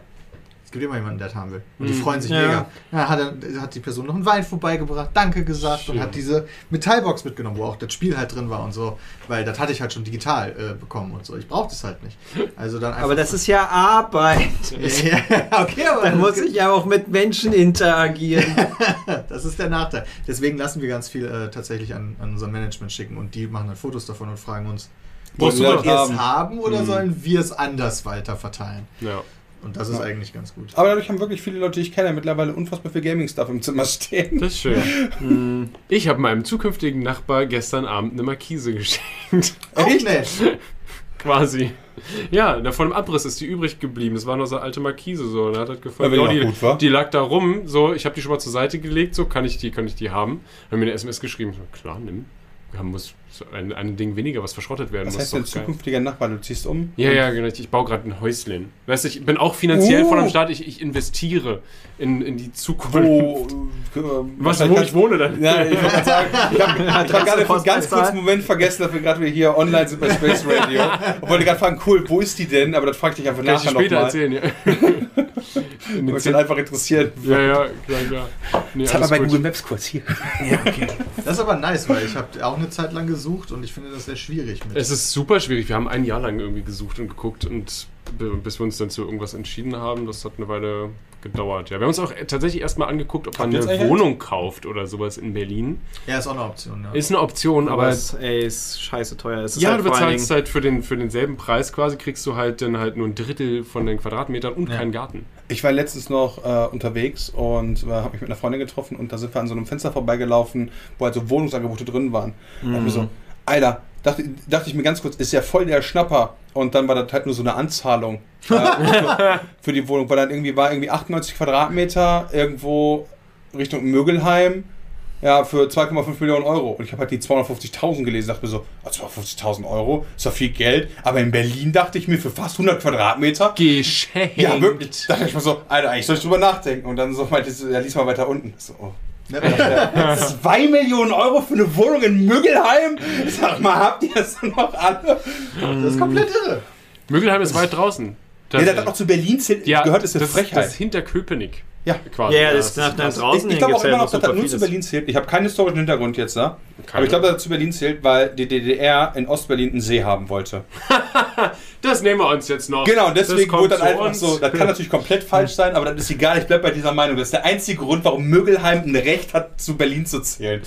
es gibt immer jemanden, der das haben will. Und die Mhm. freuen sich Ja. mega. Dann hat, er, hat die Person noch einen Wein vorbeigebracht, Danke gesagt Schön. und hat diese Metallbox mitgenommen, wo auch das Spiel halt drin war und so. Weil das hatte ich halt schon digital äh, bekommen und so. Ich brauche das halt nicht. Also dann. Aber das ist ja Arbeit. <laughs> ja, okay, aber Dann muss ich ja auch mit Menschen interagieren. <laughs> das ist der Nachteil. Deswegen lassen wir ganz viel äh, tatsächlich an, an unser Management schicken und die machen dann Fotos davon und fragen uns, wollt wir ihr das es haben? haben oder Mhm. sollen wir es anders weiter verteilen? Ja. Und das ist Ja. eigentlich ganz gut. Aber dadurch haben wirklich viele Leute, die ich kenne, mittlerweile unfassbar viel Gaming-Stuff im Zimmer stehen. Das ist schön. <laughs> Hm. Ich habe meinem zukünftigen Nachbar gestern Abend eine Markise geschenkt. Auch Echt? nett. <laughs> Quasi. Ja, da von dem Abriss ist die übrig geblieben. Das war noch so eine alte Markise so. Und er hat halt gefragt, Ja, die gut war. die lag da rum. So, ich habe die schon mal zur Seite gelegt. So, kann ich die, kann ich die haben? Haben mir eine SMS geschrieben. So, klar, nimm. Haben muss ein, ein Ding weniger, was verschrottet werden Was muss. heißt denn Doch geil. zukünftiger Nachbar? Du ziehst um? Ja, ja, genau. Ich baue gerade ein Häuschen. Weißt du, ich bin auch finanziell Oh. voll am Start. Ich, ich investiere in, in die Zukunft. Wo, äh, Was, wo kannst- ich wohne dann. Ja, ich wollte gerade sagen, ich habe <laughs> gerade für einen ganz kurzen Moment vergessen, dass wir gerade hier online sind bei Space Radio. <laughs> Und wollte gerade fragen, cool, wo ist die denn? Aber das fragte ich einfach Kann nachher später nochmal. erzählen, ja. <laughs> Zehn- dann einfach interessiert. ja, ja, klar, klar. Nee, mal alles bei. Google Maps kurz hier. Das ist aber nice, weil ich habe auch eine Zeit lang gesucht und ich finde das sehr schwierig mit. Es ist super schwierig. Wir haben ein Jahr lang irgendwie gesucht und geguckt und bis wir uns dann zu irgendwas entschieden haben, das hat eine Weile gedauert. Ja, wir haben uns auch tatsächlich erstmal angeguckt, ob man eine Wohnung kauft oder sowas in Berlin. ja, ist auch eine Option. Ja. Ist eine Option, aber Aber es ey, ist scheiße teuer. Es ist ja, halt du bezahlst halt für, den, für denselben Preis quasi, kriegst du halt dann halt nur ein Drittel von den Quadratmetern und Ja. keinen Garten. Ich war letztens noch äh, unterwegs und äh, habe mich mit einer Freundin getroffen und da sind wir an so einem Fenster vorbeigelaufen, wo halt so Wohnungsangebote drin waren. Da hab ich mir so, Alter, dachte, dachte ich mir ganz kurz, ist ja voll der Schnapper. Und dann war das halt nur so eine Anzahlung äh, <laughs> für, die Wohnung, weil dann irgendwie war irgendwie 98 Quadratmeter irgendwo Richtung Mögelheim. Ja, für 2,5 Millionen Euro. Und ich habe halt die 250.000 gelesen, dachte mir so, ah, 250.000 Euro, ist doch viel Geld. Aber in Berlin dachte ich mir, für fast 100 Quadratmeter, Geschenkt. ja, wirklich. Da dachte ich mir so, Alter, eigentlich soll ich drüber nachdenken. Und dann so meinte sie, ja, lies mal weiter unten. Ich So, oh. Ne, Zwei Millionen Euro für eine Wohnung in Müggelheim? Sag mal, habt ihr das noch alle? Das ist komplett irre. Mögelheim ist weit draußen. Ja, der hat noch zu Berlin ja, gehört, ist eine das, Frechheit. das ist hinter Köpenick. Ja. Quasi. Ja, ja, das, nach, nach draußen ich ich glaube auch immer noch, dass das nur zu. Berlin zählt. Ich habe keinen historischen Hintergrund jetzt da. Keine. Aber ich glaube, dass das zu Berlin zählt, weil die DDR in Ostberlin einen See haben wollte. <laughs> Das nehmen wir uns jetzt noch. Genau, und deswegen kommt wurde dann einfach uns. so, das kann natürlich komplett falsch sein, aber das ist egal, ich bleibe bei dieser Meinung. Das ist der einzige Grund, warum Mögelheim ein Recht hat, zu Berlin zu zählen.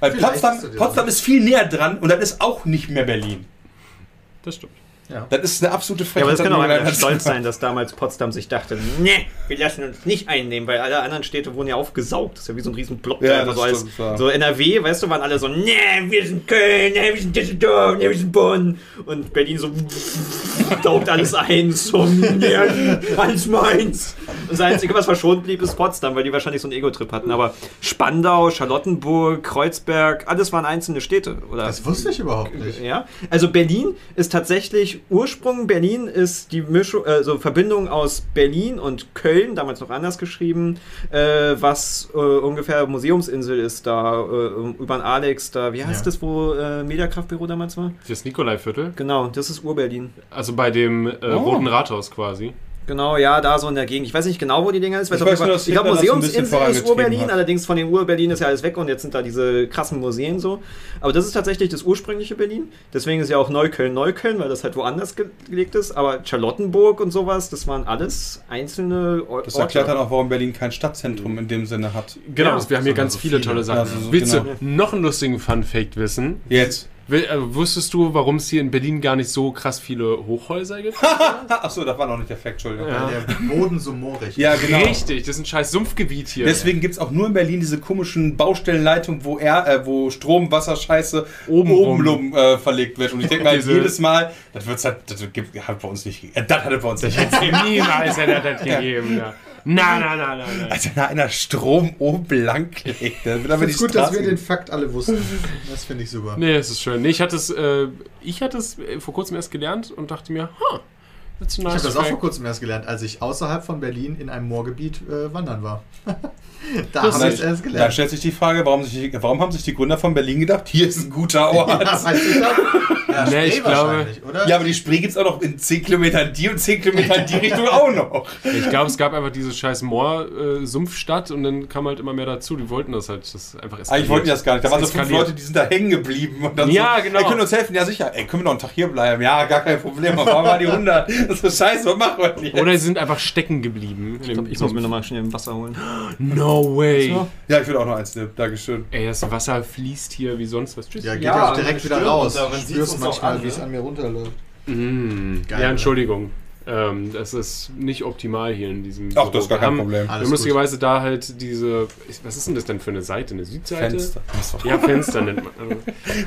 Weil Vielleicht Potsdam, Potsdam ist viel näher dran und das ist auch nicht mehr Berlin. Das stimmt. Ja. Das ist eine absolute Frechheit. Ja, aber das kann auch einer stolz sein, dass damals Potsdam sich dachte, nee, wir lassen uns nicht einnehmen, weil alle anderen Städte wurden ja aufgesaugt. Das ist ja wie so ein riesen Block. Ja, das so, ja. so NRW, weißt du, waren alle so, nee, wir sind Köln, nee, wir sind Düsseldorf, nee, wir sind Bonn. Und Berlin so, <laughs> saugt alles ein, so, nee, alles meins. Und das Einzige, was verschont blieb, ist Potsdam, weil die wahrscheinlich so einen Ego-Trip hatten. Aber Spandau, Charlottenburg, Kreuzberg, alles waren einzelne Städte. Oder? Das wusste ich überhaupt nicht. Ja, also Berlin ist tatsächlich Ursprung. Berlin ist die Mischung, also Verbindung aus Berlin und Köln, damals noch anders geschrieben, äh, was äh, ungefähr Museumsinsel ist da äh, über den Alex. Da, wie heißt Ja. das, wo äh, Mediakraftbüro damals war? Das Nikolaiviertel. Genau, das ist Ur-Berlin. Also bei dem äh, Oh. Roten Rathaus quasi. Genau, ja, da so in der Gegend. Ich weiß nicht genau, wo die Dinger ist. Ich auf weiß nur, ich glaube, Museumsinsel ist Ur-Berlin, allerdings von dem Ur-Berlin ist ja alles weg und jetzt sind da diese krassen Museen so. Aber das ist tatsächlich das ursprüngliche Berlin. Deswegen ist ja auch Neukölln Neukölln, weil das halt woanders ge gelegt ist. Aber Charlottenburg und sowas, das waren alles einzelne Or Das erklärt dann auch, warum Berlin kein Stadtzentrum in dem Sinne hat. Genau, Ja, wir haben hier sondern ganz so viele viele. tolle Sachen. Ja, so- so Willst genau. du noch einen lustigen Fun-Fact wissen? Jetzt. Äh, wusstest du, warum es hier in Berlin gar nicht so krass viele Hochhäuser gibt? <laughs> Achso, das war noch nicht der Fact, Entschuldigung. Ja. Weil der Boden so moorig Ja, genau. Richtig, das ist ein scheiß Sumpfgebiet hier. Deswegen gibt es auch nur in Berlin diese komischen Baustellenleitungen, wo, er, äh, wo Strom, Wasser, Scheiße Oben oben rum. äh, verlegt wird. Und ich denke <laughs> mal, Diese- jedes Mal, das wird's halt, das gibt, hat bei uns nicht, äh, das hat bei uns nicht. Niemals hätte er das <laughs> gegeben, ja. Nein, nein, nein, nein, nein. Als wenn da einer Strom oben lang legt. Ich die finde gut, dass wir den Fakt alle wussten. Das finde ich super. Nee, es ist schön. Nee, ich hatte es, äh, ich hatte es äh, vor kurzem erst gelernt und dachte mir, ha, that's a Ich nice habe das auch vor kurzem erst gelernt, als ich außerhalb von Berlin in einem Moorgebiet äh, wandern war. <laughs> da Das habe ich ist- es erst Da gelernt. stellt sich die Frage, warum, sich, warum haben sich die Gründer von Berlin gedacht, hier ist ein guter Ort? Ja, weißt du das? Ja, Nee, ich glaube- oder? Ja, aber die Spree gibt es auch noch in 10 Kilometern die und 10 Kilometern in die <laughs> Richtung auch noch. Ich glaube, es gab einfach diese scheiß Moor-Sumpfstadt und dann kam halt immer mehr dazu. Die wollten das halt, das einfach Eigentlich wollten die das gar nicht. Da waren so fünf eskaliert. Leute, die sind da hängen geblieben. Und dann Ja, so, genau. Ey, können uns helfen? Ja, sicher. Ey, können wir noch einen Tag hier bleiben? Ja, gar kein Problem. Aber warum war die 100? Das ist scheiße, was machen wir denn jetzt? Oder sie sind einfach stecken geblieben. Ich, glaub, ich muss mir nochmal schnell ein Wasser holen. No way. So. Ja, ich würde auch noch eins nehmen. Dankeschön. Ey, das Wasser fließt hier wie sonst was. Tschüss. Ja, geht Ja, auch direkt wieder raus. spürst manchmal, an, wie es ne? an mir runterläuft. Mm. Geil, ja? Entschuldigung. Ähm, das ist nicht optimal hier in diesem. Ach, das ist gar kein Problem. Wir haben lustigerweise da halt diese. Was ist denn das denn für eine Seite? Eine Südseite? Fenster. Ja, Fenster nennt man. <laughs>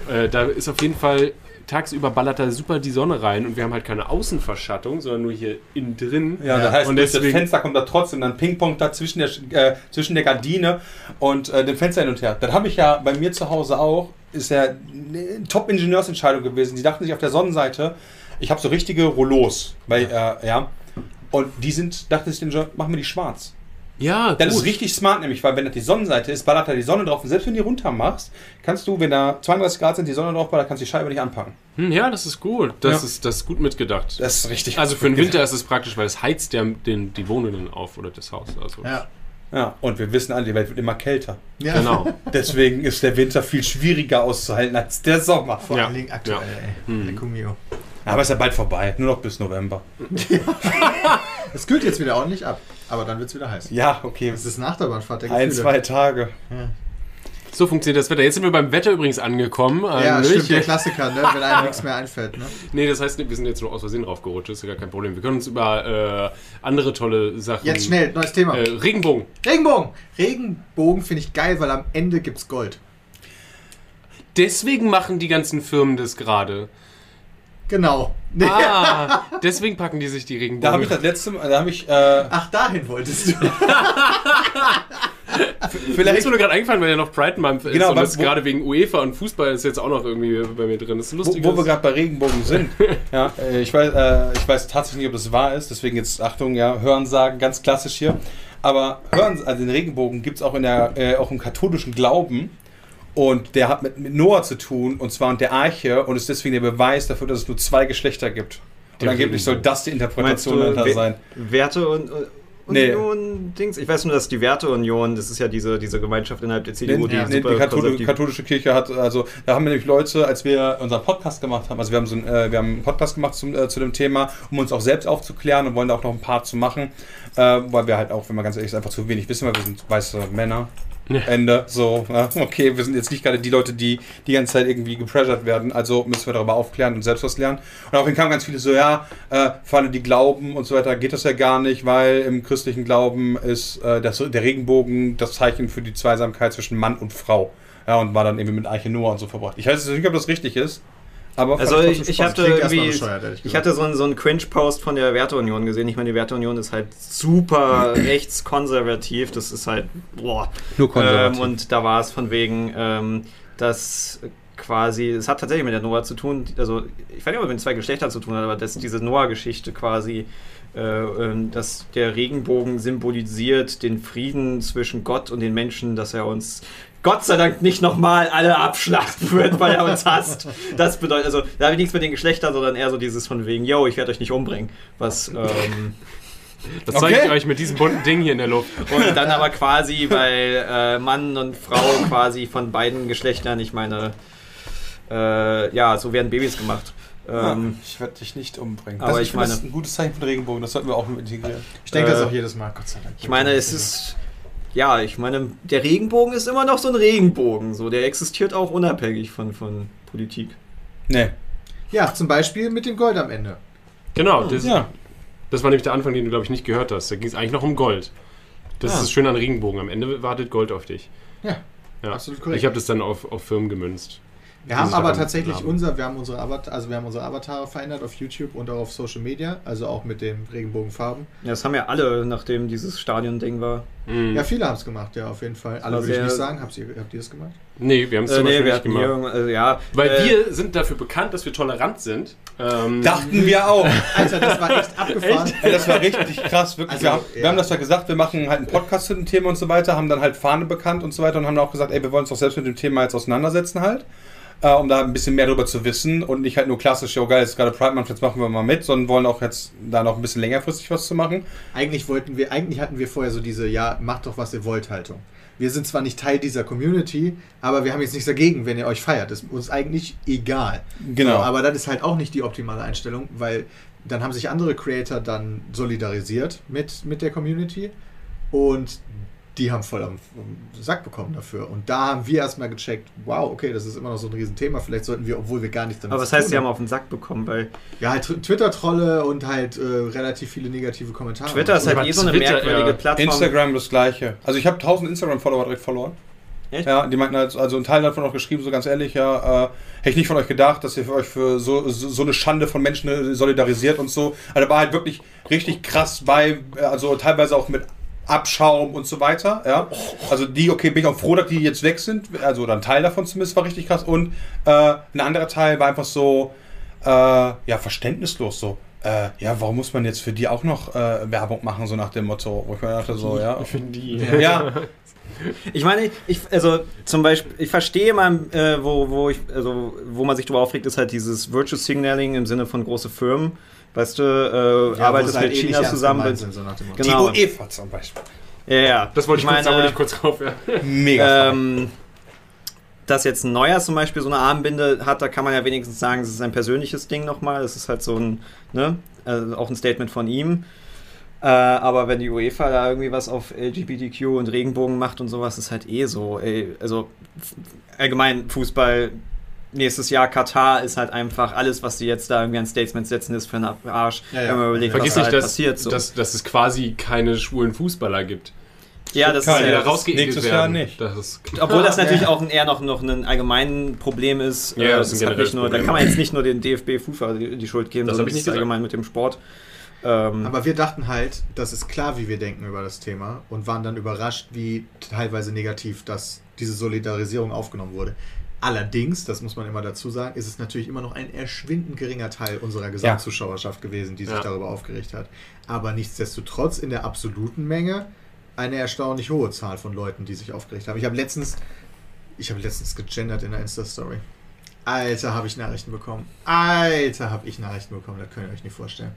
Äh, da ist auf jeden Fall. Tagsüber ballert da super die Sonne rein und wir haben halt keine Außenverschattung, sondern nur hier innen drin. Ja, Ja, das heißt, und durch das deswegen- Fenster kommt da trotzdem dann Ping-Pong da zwischen der, äh, zwischen der Gardine und äh, dem Fenster hin und her. Das habe ich ja bei mir zu Hause auch. Ist ja eine Top-Ingenieursentscheidung gewesen. Die dachten sich auf der Sonnenseite, ich habe so richtige Rollos. Bei, äh, ja. Und die sind, dachte sich, den Ingenieur, machen wir die schwarz. Ja, Das gut. ist richtig smart, nämlich, weil wenn das die Sonnenseite ist, ballert da die Sonne drauf. Und selbst wenn du die runter machst, kannst du, wenn da 32 Grad sind, die Sonne drauf ballert, kannst du die Scheibe nicht anpacken. Hm, ja, das ist gut. Das, Ja. ist, das ist gut mitgedacht. Das ist richtig. Also für den Winter ist es praktisch, weil es heizt ja den, die Wohnungen auf oder das Haus. Also. Ja. Ja, und wir wissen alle, die Welt wird immer kälter. ja. Genau. <laughs> Deswegen ist der Winter viel schwieriger auszuhalten als der Sommer. Vor Ja. allen Dingen aktuell, Ja. ey. Hm. Lecco mio. Aber ist ja bald vorbei, nur noch bis November. <laughs> <laughs> Es kühlt jetzt wieder ordentlich ab, aber dann wird es wieder heiß. Ja, okay. Es ist Nachterbahnfahrt der Ein, Gefühle. zwei Tage. So funktioniert das Wetter. Jetzt sind wir beim Wetter übrigens angekommen. Ja, Nämlich- stimmt, der Klassiker, ne? wenn einem nichts mehr einfällt. Ne? <laughs> Nee, das heißt, wir sind jetzt nur aus Versehen draufgerutscht. Das ist ja gar kein Problem. Wir können uns über äh, andere tolle Sachen. Jetzt schnell, neues Thema. Äh, Regenbogen. Regenbogen! Regenbogen finde ich geil, weil am Ende gibt's Gold. Deswegen machen die ganzen Firmen das gerade. Genau. Nee. Ah, <laughs> deswegen packen die sich die Regenbogen. Da habe ich das letzte Mal, da habe ich, äh, Ach, dahin wolltest du. <laughs> Vielleicht ist mir nur gerade eingefallen, weil ja noch Pride Month ist Genau, und das wo- gerade wegen UEFA und Fußball ist jetzt auch noch irgendwie bei mir drin. Das ist wo, lustig. wo wir gerade bei Regenbogen sind. <laughs> ja, äh, ich, weiß, äh, ich weiß tatsächlich nicht, ob das wahr ist, deswegen jetzt Achtung, ja, Hörensagen, ganz klassisch hier. Aber Hören, also den Regenbogen gibt es auch, in der, äh, auch im katholischen Glauben. Und der hat mit, mit Noah zu tun, und zwar und der Arche, und ist deswegen der Beweis dafür, dass es nur zwei Geschlechter gibt. Und angeblich soll das die Interpretation dahinter sein. Werte und, und Nee. Union Dings? Ich weiß nur, dass die Werteunion, das ist ja diese, diese Gemeinschaft innerhalb der Nee, CDU, die nee, super die Kathol katholische Kirche hat, also da haben wir nämlich Leute, als wir unseren Podcast gemacht haben, also wir haben so ein, äh, wir haben einen Podcast gemacht zum, äh, zu dem Thema, um uns auch selbst aufzuklären und wollen da auch noch ein paar zu machen, äh, weil wir halt auch, wenn man ganz ehrlich ist, einfach zu wenig wissen, weil wir sind weiße Männer. Ja. Ende. So, ja, okay, wir sind jetzt nicht gerade die Leute, die die ganze Zeit irgendwie gepressured werden, also müssen wir darüber aufklären und selbst was lernen. Und auch kamen ganz viele so, ja, äh, für alle, die glauben und so weiter, geht das ja gar nicht, weil im christlichen Glauben ist äh, das, der Regenbogen das Zeichen für die Zweisamkeit zwischen Mann und Frau. Ja, und war dann irgendwie mit Eiche Noah und so verbracht. Ich weiß nicht, ob das richtig ist, aber Also ich, ich hatte irgendwie, ich hatte so einen, so einen Cringe-Post von der Werteunion gesehen. Ich meine, die Werteunion ist halt super <clears throat> rechtskonservativ. Das ist halt, boah. nur konservativ. Ähm, und da war es von wegen, ähm, dass quasi, es hat tatsächlich mit der Noah zu tun, also ich weiß nicht, ob es mit zwei Geschlechtern zu tun hat, aber dass diese Noah-Geschichte quasi, äh, ähm, dass der Regenbogen symbolisiert den Frieden zwischen Gott und den Menschen, dass er uns Gott sei Dank nicht nochmal alle abschlachten wird, weil er uns hasst. Das bedeutet, also da habe ich nichts mit den Geschlechtern, sondern eher so dieses von wegen, yo, ich werde euch nicht umbringen. Was, ähm, Das zeige Okay. ich euch mit diesem bunten Ding hier in der Luft. und dann aber quasi, weil äh, Mann und Frau quasi von beiden Geschlechtern, ich meine, äh, ja, so werden Babys gemacht. Ja, Ähm, ich werde dich nicht umbringen. aber das, ich ich finde, das meine- ist ein gutes Zeichen den Regenbogen, das sollten wir auch mit integrieren. Ich denke das Äh, auch jedes Mal, Gott sei Dank. ich meine, es ist, ja, ich meine, der Regenbogen ist immer noch so ein Regenbogen. So, der existiert auch unabhängig von, von Politik. Nee. Ja, zum Beispiel mit dem Gold am Ende. Genau, das, Ja. das war nämlich der Anfang, den du, glaube ich, nicht gehört hast. Da ging es eigentlich noch um Gold. Das Ah. ist das Schöne an Regenbogen. Am Ende wartet Gold auf dich. Ja, Ja. Absolut korrekt. Ich habe das dann auf, auf Firmen gemünzt. Wir haben aber tatsächlich Namen. unser, wir haben unsere Avatar, also wir haben unsere Avatare verändert auf YouTube und auch auf Social Media, also auch mit den Regenbogenfarben. Ja, das haben ja alle, nachdem dieses Stadion-Ding war. Mhm. Ja, viele haben es gemacht, ja, auf jeden Fall. Alle würde ich nicht sagen. Habt ihr, habt ihr das gemacht? Nee, wir haben es Äh, zum nee, Beispiel wir nicht gemacht. also, ja. Weil äh, wir sind dafür bekannt, dass wir tolerant sind. Ähm, Dachten wir auch. <laughs> Alter, das war echt abgefahren. Ey, das war richtig krass, wirklich. Also, wir, haben, wir ja. haben das ja gesagt, wir machen halt einen Podcast zu dem Thema und so weiter, haben dann halt Fahne bekannt und so weiter und haben auch gesagt, ey, wir wollen uns doch selbst mit dem Thema jetzt auseinandersetzen halt, äh, um da ein bisschen mehr drüber zu wissen und nicht halt nur klassisch, oh geil, ist gerade Pride Month, jetzt machen wir mal mit, sondern wollen auch jetzt da noch ein bisschen längerfristig was zu machen. Eigentlich wollten wir, eigentlich hatten wir vorher so diese, ja, macht doch was ihr wollt Haltung. Wir sind zwar nicht Teil dieser Community, aber wir haben jetzt nichts dagegen, wenn ihr euch feiert. Das ist uns eigentlich egal. Genau. So, aber das ist halt auch nicht die optimale Einstellung, weil dann haben sich andere Creator dann solidarisiert mit, mit der Community und die haben voll am, Sack bekommen dafür. Und da haben wir erstmal gecheckt, wow, okay, das ist immer noch so ein Riesenthema. Vielleicht sollten wir, obwohl wir gar nicht damit aber was heißt, sie haben auf den Sack bekommen? Weil Ja, halt Tw- Twitter-Trolle und halt äh, relativ viele negative Kommentare. Twitter ist halt aber eh so eine Twitter, merkwürdige ja. Plattform. Instagram das gleiche. Also ich habe 1000 Instagram-Follower direkt verloren. Echt? Ja, die meinten halt, also ein Teil davon auch geschrieben, so ganz ehrlich, ja, äh, hätte ich nicht von euch gedacht, dass ihr für euch für so, so, so eine Schande von Menschen äh, solidarisiert und so. Also da war halt wirklich richtig krass bei, äh, also teilweise auch mit Abschaum und so weiter, ja. Also die, okay, bin ich auch froh, dass die jetzt weg sind, also oder ein Teil davon zumindest war richtig krass und äh, ein anderer Teil war einfach so, äh, ja, verständnislos so. Äh, ja, warum muss man jetzt für die auch noch äh, Werbung machen, so nach dem Motto, wo ich mir dachte so, ja. <laughs> Für die. Ja, Ich meine, ich, also zum Beispiel, ich verstehe mal, äh, wo, wo, ich, also, wo man sich drüber aufregt, ist halt dieses Virtual Signaling im Sinne von große Firmen. Weißt du, äh, Ja, arbeitest sie mit halt nicht China zusammen. sind, so. Genau. die UEFA zum Beispiel. Ja, ja. Das wollte ich, kurz, da meine, wollte ich kurz drauf. Ja. <laughs> Mega. ähm, dass jetzt ein neuer zum Beispiel so eine Armbinde hat, da kann man ja wenigstens sagen, es ist ein persönliches Ding nochmal. Es ist halt so ein, ne, also auch ein Statement von ihm. Äh, aber wenn die UEFA da irgendwie was auf LGBTQ und Regenbogen macht und sowas, ist halt eh so. Ey, also allgemein Fußball, nächstes Jahr Katar ist halt einfach alles, was die jetzt da irgendwie an Statements setzen, ist für einen Arsch. Ja, ja. Wenn man überlegt, Vergiss was da nicht, halt dass, passiert. So. dass, dass es quasi keine schwulen Fußballer gibt. ja, das Keine. ist ja das- rausgeekelt nächstes werden. Jahr nicht. Das ist, Obwohl das natürlich auch ein, eher noch, noch ein allgemein Problem ist. Ja, Äh, das ist ein hat generelles nicht nur, da kann man jetzt nicht nur den DFB FIFA die, die Schuld geben, Das sondern ich das nicht ist allgemein mit dem Sport. Ähm, Aber wir dachten halt, das ist klar, wie wir denken über das Thema und waren dann überrascht, wie teilweise negativ das, diese Solidarisierung aufgenommen wurde. Allerdings, das muss man immer dazu sagen, ist es natürlich immer noch ein erschwindend geringer Teil unserer Gesamtzuschauerschaft gewesen, die sich Ja. darüber aufgeregt hat. Aber nichtsdestotrotz in der absoluten Menge eine erstaunlich hohe Zahl von Leuten, die sich aufgeregt haben. Ich habe letztens, ich habe letztens gegendert in der Insta-Story. Alter, habe ich Nachrichten bekommen. Alter, habe ich Nachrichten bekommen. Das könnt ihr euch nicht vorstellen.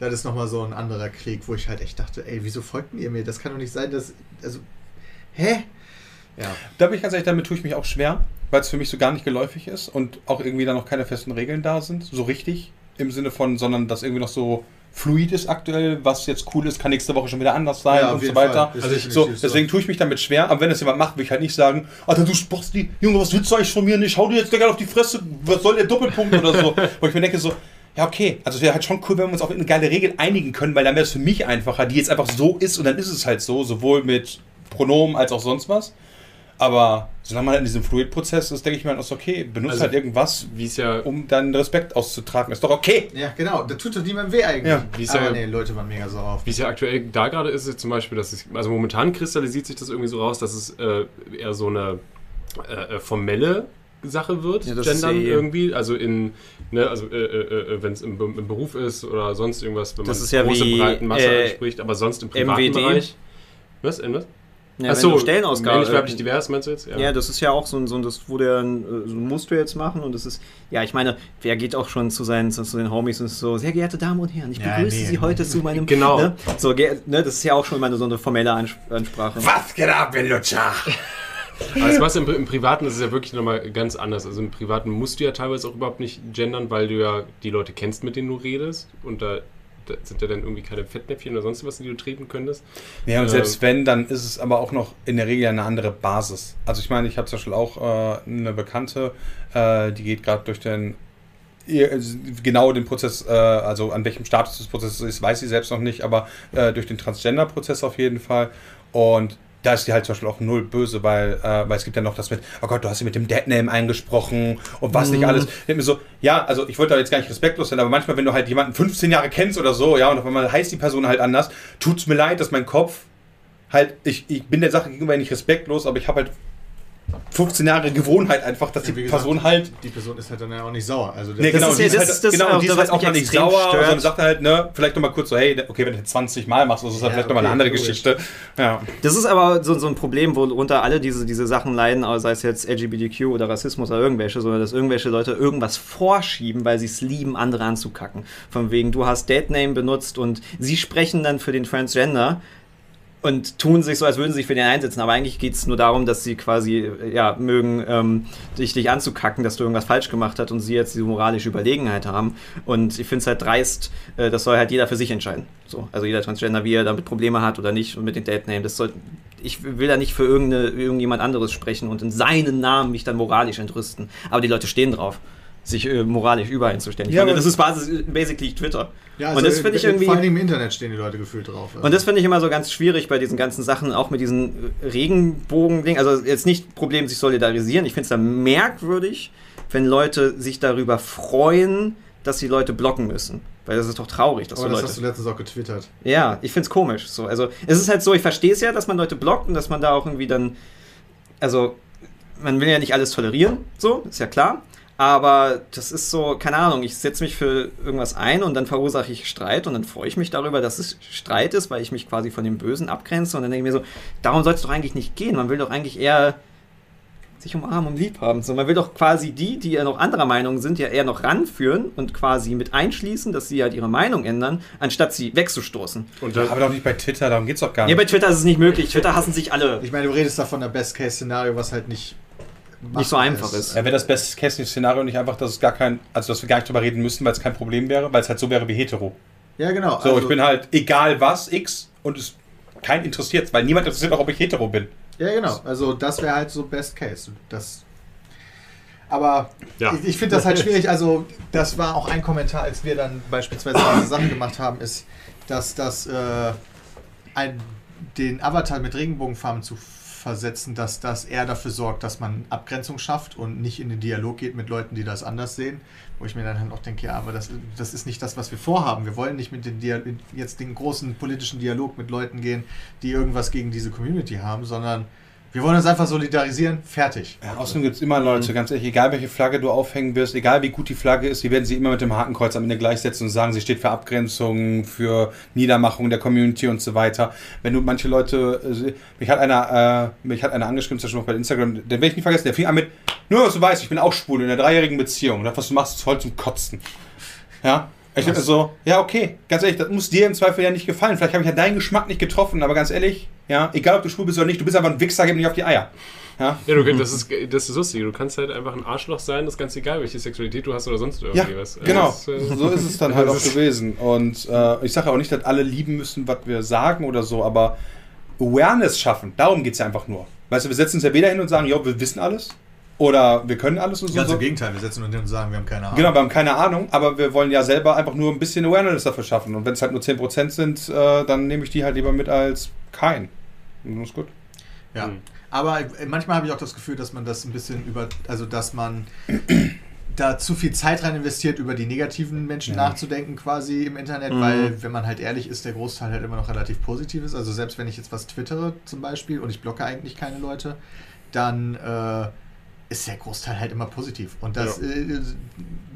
Das ist nochmal so ein anderer Krieg, wo ich halt echt dachte, ey, wieso folgten ihr mir? Das kann doch nicht sein, dass. Also. Hä? Ja. Da bin ich ganz ehrlich, damit tue ich mich auch schwer, weil es für mich so gar nicht geläufig ist und auch irgendwie da noch keine festen Regeln da sind, so richtig im Sinne von, sondern dass irgendwie noch so fluid ist aktuell, was jetzt cool ist, kann nächste Woche schon wieder anders sein Ja, und so weiter. Also ich, so, deswegen tue ich mich damit schwer, aber wenn es jemand macht, will ich halt nicht sagen, Alter, du Spasti, Junge, was willst du eigentlich von mir nicht? Hau dir jetzt gleich auf die Fresse, was soll der Doppelpunkt oder so? <laughs> Wo ich mir denke so, ja, okay, also es wäre halt schon cool, wenn wir uns auf eine geile Regel einigen können, weil dann wäre es für mich einfacher, die jetzt einfach so ist und dann ist es halt so, sowohl mit Pronomen als auch sonst was. Aber solange man halt in diesem Fluid-Prozess ist, denke ich mir halt, ist okay, benutzt Also, halt irgendwas, wie es ja um dann Respekt auszutragen. Ist doch okay. Ja, genau. Da tut doch niemandem weh eigentlich. Ja. Wie Aber ja- nee, Leute waren mega sauer auf Wie es ja aktuell da gerade ist, ist zum Beispiel, dass es, also momentan kristallisiert sich das irgendwie so raus, dass es äh, eher so eine äh, äh, formelle Sache wird, Ja, das ist Gendern eh- irgendwie, also in, ne, also äh, äh, wenn es im, im Beruf ist oder sonst irgendwas, wenn Das man ist ja große wie, breiten Masse äh, anspricht, aber sonst im privaten MWD. Bereich. Was? In was? Ja, Ach so, wenn du Stellenausgabe. männlich, weiblich, divers, meinst du jetzt? Ja. das ist ja auch so ein, so ein das wurde ja ein, äh, so musst du jetzt machen und das ist, ja, ich meine, wer geht auch schon zu seinen, zu, den Homies und so, sehr geehrte Damen und Herren, ich Ja, begrüße nee. Sie heute zu meinem, Genau. ne? So, ne, das ist ja auch schon mal so eine formelle Ans Ansprache. Was geht ab, ihr Lutscher? <laughs> Aber das was im, im Privaten ist es ja wirklich nochmal ganz anders. Also im Privaten musst du ja teilweise auch überhaupt nicht gendern, weil du ja die Leute kennst, mit denen du redest. Und da sind ja dann irgendwie keine Fettnäpfchen oder sonst was, die du treten könntest. Ja, und Ähm. selbst wenn, dann ist es aber auch noch in der Regel eine andere Basis. Also ich meine, ich habe zum Beispiel auch äh, eine Bekannte, äh, die geht gerade durch den ihr- genau den Prozess, äh, also an welchem Status des Prozesses ist, weiß sie selbst noch nicht, aber äh, durch den Transgender-Prozess auf jeden Fall. Und da ist die halt zum Beispiel auch null böse, weil, äh, weil es gibt ja noch das mit, oh Gott, du hast sie mit dem Deadname eingesprochen und was nicht alles. Ich mir so, ja, also ich wollte da jetzt gar nicht respektlos sein, aber manchmal, wenn du halt jemanden 15 Jahre kennst oder so, ja, und auf einmal heißt die Person halt anders, tut's mir leid, dass mein Kopf halt, ich, ich bin der Sache gegenüber nicht respektlos, aber ich habe halt 15 Jahre Gewohnheit einfach, dass Ja, die gesagt, Person halt Die Person ist halt dann ja auch nicht sauer. Also Nee, Das genau, ist die ist halt, das genau, die ist halt auch noch nicht sauer, stört. sondern sagt halt, ne, vielleicht nochmal kurz so, hey, okay, wenn du das 20 Mal machst, das ist halt Ja, vielleicht nochmal eine okay, andere logisch. Geschichte. Ja. Das ist aber so, so ein Problem, worunter alle diese, diese Sachen leiden, sei es jetzt LGBTQ oder Rassismus oder irgendwelche, sondern dass irgendwelche Leute irgendwas vorschieben, weil sie es lieben, andere anzukacken. Von wegen, du hast Deadname benutzt und sie sprechen dann für den Transgender und tun sich so, als würden sie sich für den einsetzen. Aber eigentlich geht es nur darum, dass sie quasi, äh, ja, mögen, ähm, dich, dich anzukacken, dass du irgendwas falsch gemacht hast und sie jetzt diese moralische Überlegenheit haben. Und ich finde es halt dreist, äh, das soll halt jeder für sich entscheiden. So, also jeder Transgender, wie er damit Probleme hat oder nicht und mit den Deadname. Das soll, ich will da nicht für irgendeine, irgendjemand anderes sprechen und in seinen Namen mich dann moralisch entrüsten. Aber die Leute stehen drauf, sich äh, moralisch überall hinzustellen. Ich Ja, finde, das ist basis, basically Twitter. Ja, und das finde ich irgendwie. Vor allem im Internet stehen die Leute gefühlt drauf. Also. Und das finde ich immer so ganz schwierig bei diesen ganzen Sachen, auch mit diesen äh, Regenbogen-Ding. Also jetzt nicht Problem, sich solidarisieren. Ich finde es da merkwürdig, wenn Leute sich darüber freuen, dass sie Leute blocken müssen. Weil das ist doch traurig, dass Aber so das Leute. hast du letztens auch getwittert. Ja, ich find's komisch. So, also es ist halt so, ich verstehe es ja, dass man Leute blockt und dass man da auch irgendwie dann, also man will ja nicht alles tolerieren, so ist ja klar. Aber das ist so, keine Ahnung, ich setze mich für irgendwas ein und dann verursache ich Streit und dann freue ich mich darüber, dass es Streit ist, weil ich mich quasi von dem Bösen abgrenze und dann denke ich mir so, darum soll es doch eigentlich nicht gehen. Man will doch eigentlich eher sich umarmen und lieb haben. So, man will doch quasi die, die ja noch anderer Meinung sind, ja eher noch ranführen und quasi mit einschließen, dass sie halt ihre Meinung ändern, anstatt sie wegzustoßen. Und dann, Aber doch nicht bei Twitter, darum geht's doch gar Nee, nicht. bei Twitter ist es nicht möglich. Twitter hassen sich alle. Ich meine, du redest da von der Best-Case-Szenario, was halt nicht, Nicht so einfach ist. Ja, wäre das beste Szenario nicht einfach, dass es gar kein, also dass wir gar nicht drüber reden müssen, weil es kein Problem wäre, weil es halt so wäre wie hetero. Ja, genau. So, ich bin halt egal was, X, und es kein interessiert, weil niemand interessiert auch, ob ich hetero bin. Ja, genau. Also das wäre halt so Best Case. Das. Aber Ja. ich, ich finde das halt schwierig. Also das war auch ein Kommentar, als wir dann beispielsweise diese Sache gemacht haben, ist, dass das äh, ein, den Avatar mit Regenbogenfarben zu versetzen, dass das eher dafür sorgt, dass man Abgrenzung schafft und nicht in den Dialog geht mit Leuten, die das anders sehen. Wo ich mir dann halt auch denke, ja, aber das, das ist nicht das, was wir vorhaben. Wir wollen nicht mit den Dia jetzt den großen politischen Dialog mit Leuten gehen, die irgendwas gegen diese Community haben, sondern wir wollen uns einfach solidarisieren, fertig. Ja, außerdem gibt es immer Leute, ganz ehrlich, egal welche Flagge du aufhängen wirst, egal wie gut die Flagge ist, die werden sie immer mit dem Hakenkreuz am Ende gleichsetzen und sagen, sie steht für Abgrenzung, für Niedermachung der Community und so weiter. Wenn du manche Leute, äh, mich hat einer, äh, mich hat einer angeschrieben, zum Beispiel bei Instagram, den werde ich nicht vergessen, der fing an mit, nur dass du weißt, ich bin auch schwul in einer dreijährigen Beziehung. Und das, was du machst, ist voll zum Kotzen. Ja? Ich dachte so, ja, okay, ganz ehrlich, das muss dir im Zweifel ja nicht gefallen. Vielleicht habe ich ja deinen Geschmack nicht getroffen, aber ganz ehrlich, ja, egal ob du schwul bist oder nicht, du bist einfach ein Wichser, gib mir nicht auf die Eier. Ja? ja, du, das, ist, das ist lustig. Du kannst halt einfach ein Arschloch sein, das ist ganz egal, welche Sexualität du hast oder sonst Ja, irgendwie was. genau. Das, äh, So ist es dann <laughs> halt auch gewesen. Und äh, ich sage auch nicht, dass alle lieben müssen, was wir sagen oder so, aber Awareness schaffen, darum geht es ja einfach nur. Weißt du, wir setzen uns ja weder hin und sagen, jo, wir wissen alles oder wir können alles und so. Ganz im Gegenteil, wir setzen uns hin und sagen, wir haben keine Ahnung. Genau, wir haben keine Ahnung, aber wir wollen ja selber einfach nur ein bisschen Awareness dafür schaffen. Und wenn es halt nur 10% sind, äh, dann nehme ich die halt lieber mit als kein. Und das ist gut. Ja. Mhm. Aber äh, manchmal habe ich auch das Gefühl, dass man das ein bisschen über, also dass man <clears throat> da zu viel Zeit rein investiert, über die negativen Menschen Ja. nachzudenken quasi im Internet, Mhm. weil, wenn man halt ehrlich ist, der Großteil halt immer noch relativ positiv ist. Also selbst wenn ich jetzt was twittere zum Beispiel und ich blocke eigentlich keine Leute, dann äh, ist der Großteil halt immer positiv. Und das Ja. äh,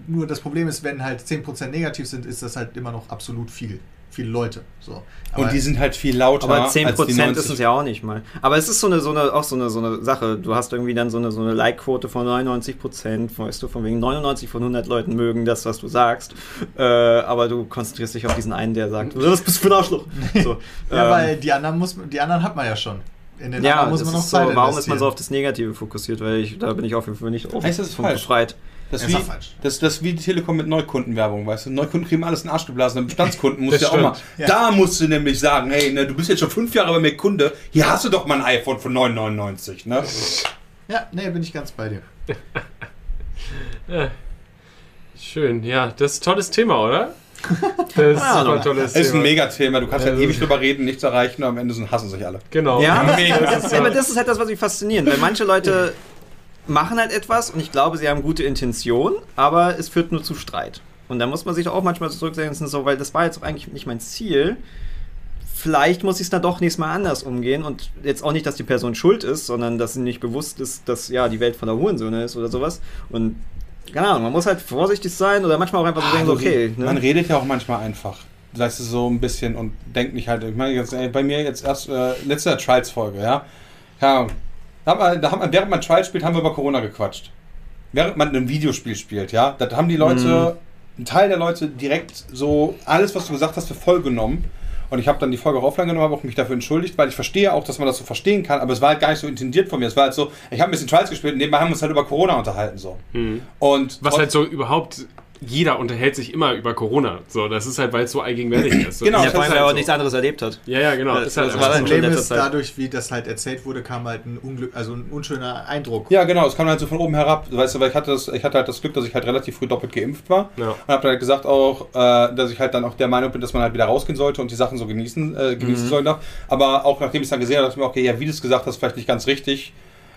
nur das Problem ist, wenn halt 10% negativ sind, ist das halt immer noch absolut viel. Viele Leute. So. Aber- und die sind halt viel lauter Aber als die 10% 90. ist es ja auch nicht mal. Aber es ist so eine, so eine, auch so eine, so eine Sache. Du hast irgendwie dann so eine, so eine Like-Quote von 99%, weißt du, von wegen 99 von 100 Leuten mögen das, was du sagst. Äh, aber du konzentrierst dich auf diesen einen, der sagt, was bist du für ein Arschloch? <laughs> So, ja, ähm, weil die anderen, muss, die anderen hat man ja schon. In den ja, anderen muss das man noch ist so, warum ist man so auf das Negative fokussiert? Weil ich, da bin ich auf jeden Fall nicht Heißt das von falsch? befreit. Das ist ist wie, falsch. das, das ist wie die Telekom mit Neukundenwerbung, weißt du? Neukunden kriegen alles in den Arsch geblasen, Bestandskunden musst du ja auch mal. Ja. Da musst du nämlich sagen, hey, ne, du bist jetzt schon fünf Jahre bei mir Kunde, hier hast du doch mal ein iPhone von 9,99, ne? Ja, nee, bin ich ganz bei dir. <laughs> Schön, ja, das ist ein tolles Thema, oder? <laughs> Das ist Ja, ein tolles Ist ein Thema. Megathema. Du kannst Ja, ja das ewig ist- drüber reden, nichts erreichen und am Ende sind, hassen sich alle. Genau. Ja, das ist, aber das ist halt das, was mich fasziniert. Weil manche Leute machen halt etwas und ich glaube, sie haben gute Intention, aber es führt nur zu Streit. Und da muss man sich auch manchmal zurücksetzen, so, weil das war jetzt auch eigentlich nicht mein Ziel. Vielleicht muss ich es dann doch nächstes Mal anders umgehen und jetzt auch nicht, dass die Person schuld ist, sondern dass sie nicht bewusst ist, dass ja die Welt voller Hurensöhne ist oder sowas. Und keine Ahnung, man muss halt vorsichtig sein oder manchmal auch einfach so denken, so, okay. Man Ne? redet ja auch manchmal einfach. Das ist so ein bisschen und denkt nicht halt. Ich meine, jetzt, ey, bei mir jetzt erst äh, letzte Trials-Folge, ja. ja da haben wir, da haben wir, während man Trials spielt, haben wir über Corona gequatscht. Während man ein Videospiel spielt, ja. Da haben die Leute, ein Teil der Leute direkt so alles, was du gesagt hast, für voll genommen. Und ich habe dann die Folge auch offline genommen, habe mich dafür entschuldigt, weil ich verstehe auch, dass man das so verstehen kann, aber es war halt gar nicht so intendiert von mir. Es war halt so, ich habe ein bisschen Trials gespielt und nebenbei haben wir uns halt über Corona unterhalten so. Mhm. Und Was halt so überhaupt, jeder unterhält sich immer über Corona. So, das ist halt, weil es so allgegenwärtig ist. So, Genau, das Ja, vor allem, halt weil er auch so. nichts anderes erlebt hat. Ja, ja, genau. Das- ist halt das einfach war Das dann so. schon Problem ist, Zeit. dadurch, wie das halt erzählt wurde, kam halt ein Unglück, also ein unschöner Eindruck. Ja, genau, es kam halt so von oben herab. Weißt du, weil ich hatte, das, ich hatte halt das Glück, dass ich halt relativ früh doppelt geimpft war. Ja. Und habe halt gesagt auch, äh, dass ich halt dann auch der Meinung bin, dass man halt wieder rausgehen sollte und die Sachen so genießen, äh, genießen Mhm. soll darf. Aber auch nachdem ich es dann gesehen habe, dachte ich mir, okay, ja, wie du es gesagt hast, vielleicht nicht ganz richtig.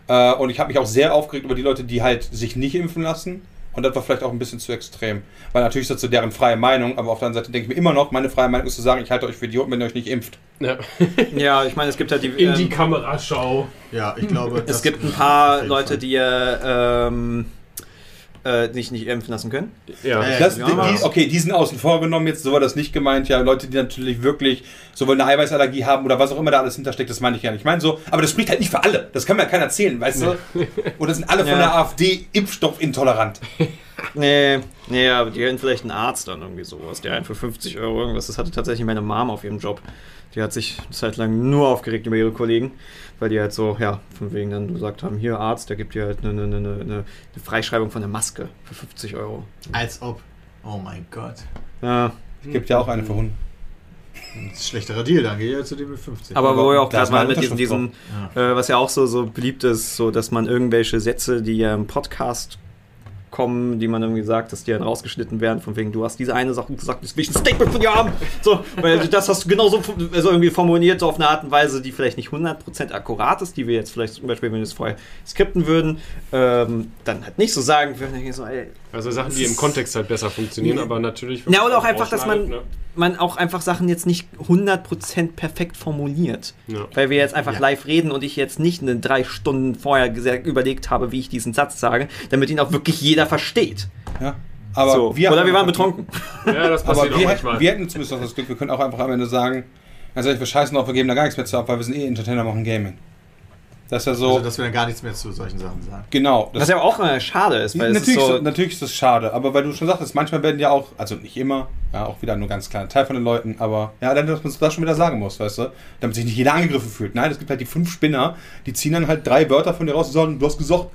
Äh, und ich habe mich auch sehr aufgeregt über die Leute, die halt sich nicht impfen lassen. Und das war vielleicht auch ein bisschen zu extrem. Weil natürlich ist das so deren freie Meinung, aber auf der anderen Seite denke ich mir immer noch, meine freie Meinung ist zu sagen, ich halte euch für Idioten, wenn ihr euch nicht impft. Ja. <laughs> Ja, ich meine, es gibt halt die. In die ähm, Kameraschau. Ja, ich glaube. Es das- gibt ein paar Leute, die äh, ähm, äh, sich nicht impfen lassen können. Ja. Ja, Das, ja. die, die, okay, die sind außen vor genommen jetzt, so war das nicht gemeint. Ja, Leute, die natürlich wirklich sowohl eine Eiweißallergie haben oder was auch immer da alles hintersteckt, das meine ich ja nicht. Ich meine so, aber das spricht halt nicht für alle. Das kann mir ja keiner erzählen, weißt du? Oder sind alle von Ja. der AfD impfstoffintolerant? <laughs> Nee, nee, aber die hätten vielleicht einen Arzt dann irgendwie sowas, der einen für 50 Euro irgendwas. Das hatte tatsächlich meine Mom auf ihrem Job. Die hat sich eine Zeit lang nur aufgeregt über ihre Kollegen, weil die halt so, ja, von wegen dann gesagt haben, hier Arzt, der gibt dir halt eine, eine, eine, eine eine Freischreibung von der Maske für 50 Euro. Als ob. Oh mein Gott. Ja, Es gibt ja auch eine für Hunde. Das ist ein schlechterer Deal, dann gehe ich ja zu dem mit 50. aber wo wir auch gerade mal mit diesen, Unterschrift diesen äh, was ja auch so, so beliebt ist, so dass man irgendwelche Sätze, die ja im Podcast kommen, die man irgendwie sagt, dass die dann rausgeschnitten werden, von wegen, du hast diese eine Sache gesagt, das will ich ein Statement von dir haben. So, weil <laughs> das hast du genauso also irgendwie formuliert, so auf eine Art und Weise, die vielleicht nicht 100% akkurat ist, die wir jetzt vielleicht zum Beispiel, wenn wir das vorher skripten würden, ähm, dann halt nicht so sagen würden, so, ey, Also Sachen, die im Kontext halt besser funktionieren, aber natürlich. Ja, oder auch einfach, dass man- rausschneidet, man auch einfach Sachen jetzt nicht 100% perfekt formuliert. Ne? Ja. Weil wir jetzt einfach Ja. live reden und ich jetzt nicht eine drei Stunden vorher überlegt habe, wie ich diesen Satz sage, damit ihn auch wirklich jeder versteht. Ja. Aber so. wir Oder wir waren betrunken. ja, das Aber passiert auch wir, manchmal. hätten- wir hätten zumindest noch das Glück, wir können auch einfach am Ende sagen, ehrlich, wir scheißen auf, wir geben da gar nichts mehr zu ab, weil wir sind eh Entertainer, machen Gaming. Das ist ja so, Also, dass wir dann gar nichts mehr zu solchen Sachen sagen. genau. Das Was ja auch äh, schade ist, weil es ist natürlich, so, natürlich ist das schade, aber weil du schon sagtest, manchmal werden ja auch, also nicht immer, ja, auch wieder nur ein ganz kleiner Teil von den Leuten, aber ja, dann, dass man das schon wieder sagen muss, weißt du, damit sich nicht jeder angegriffen fühlt. Nein, es gibt halt die fünf Spinner, die ziehen dann halt drei Wörter von dir raus und sagen, du hast gesagt,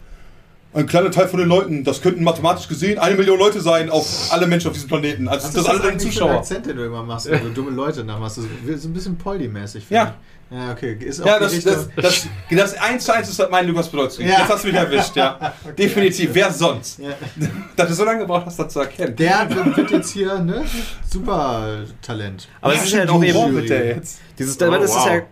ein kleiner Teil von den Leuten, das könnten mathematisch gesehen eine Million Leute sein auf alle Menschen auf diesem Planeten. Also sind das alle deine eigentlich für ein Zuschauer. Akzent, den du immer machst, wenn du dumme Leute nachmachst? Das ist so ein bisschen Polly-mäßig. finde Ja. ich. Ja, okay. Ist auch Ja, das, das, das, das, eins zu eins ist halt mein Lukas Podolski. Ja. Jetzt hast du mich erwischt, ja. <laughs> Definitiv. Wer sonst? Ja. <laughs> Dass du so lange gebraucht hast, das zu erkennen. Der wird jetzt hier, ne? Super Talent. aber es ist halt auch Wow, eben, mit der jetzt. dieses, Oh, aber das, ist wow. ja, das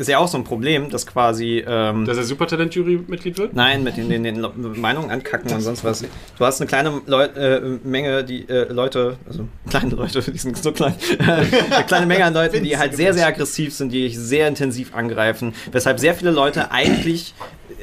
ist ja auch so ein Problem, dass quasi, ähm, Dass er Supertalent-Jury-Mitglied wird? Nein, mit den, den, den Meinungen ankacken und sonst was. Du hast eine kleine Leu äh, Menge, die äh, Leute, also kleine Leute, <laughs> die sind so klein, eine kleine Menge an Leuten, die halt sehr, sehr aggressiv sind, die dich sehr intensiv angreifen, weshalb sehr viele Leute eigentlich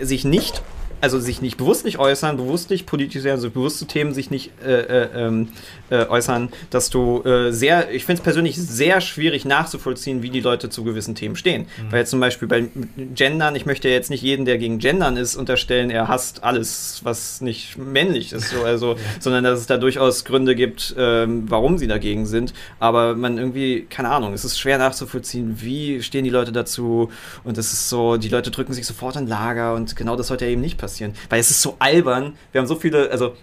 sich nicht also sich nicht bewusst nicht äußern, bewusst nicht politisieren, also bewusst zu Themen sich nicht äh, äh, ähm, äh, äußern, dass du äh, sehr, ich finde es persönlich sehr schwierig nachzuvollziehen, wie die Leute zu gewissen Themen stehen. Weil jetzt zum Beispiel bei Gendern, ich möchte jetzt nicht jeden, der gegen Gendern ist, unterstellen, er hasst alles, was nicht männlich ist, so, also, <laughs> sondern dass es da durchaus Gründe gibt, ähm, warum sie dagegen sind. Aber man irgendwie, keine Ahnung, es ist schwer nachzuvollziehen, wie stehen die Leute dazu und es ist so, die Leute drücken sich sofort an Lager und genau das sollte ja eben nicht passieren. Weil es ist so albern, wir haben so viele, also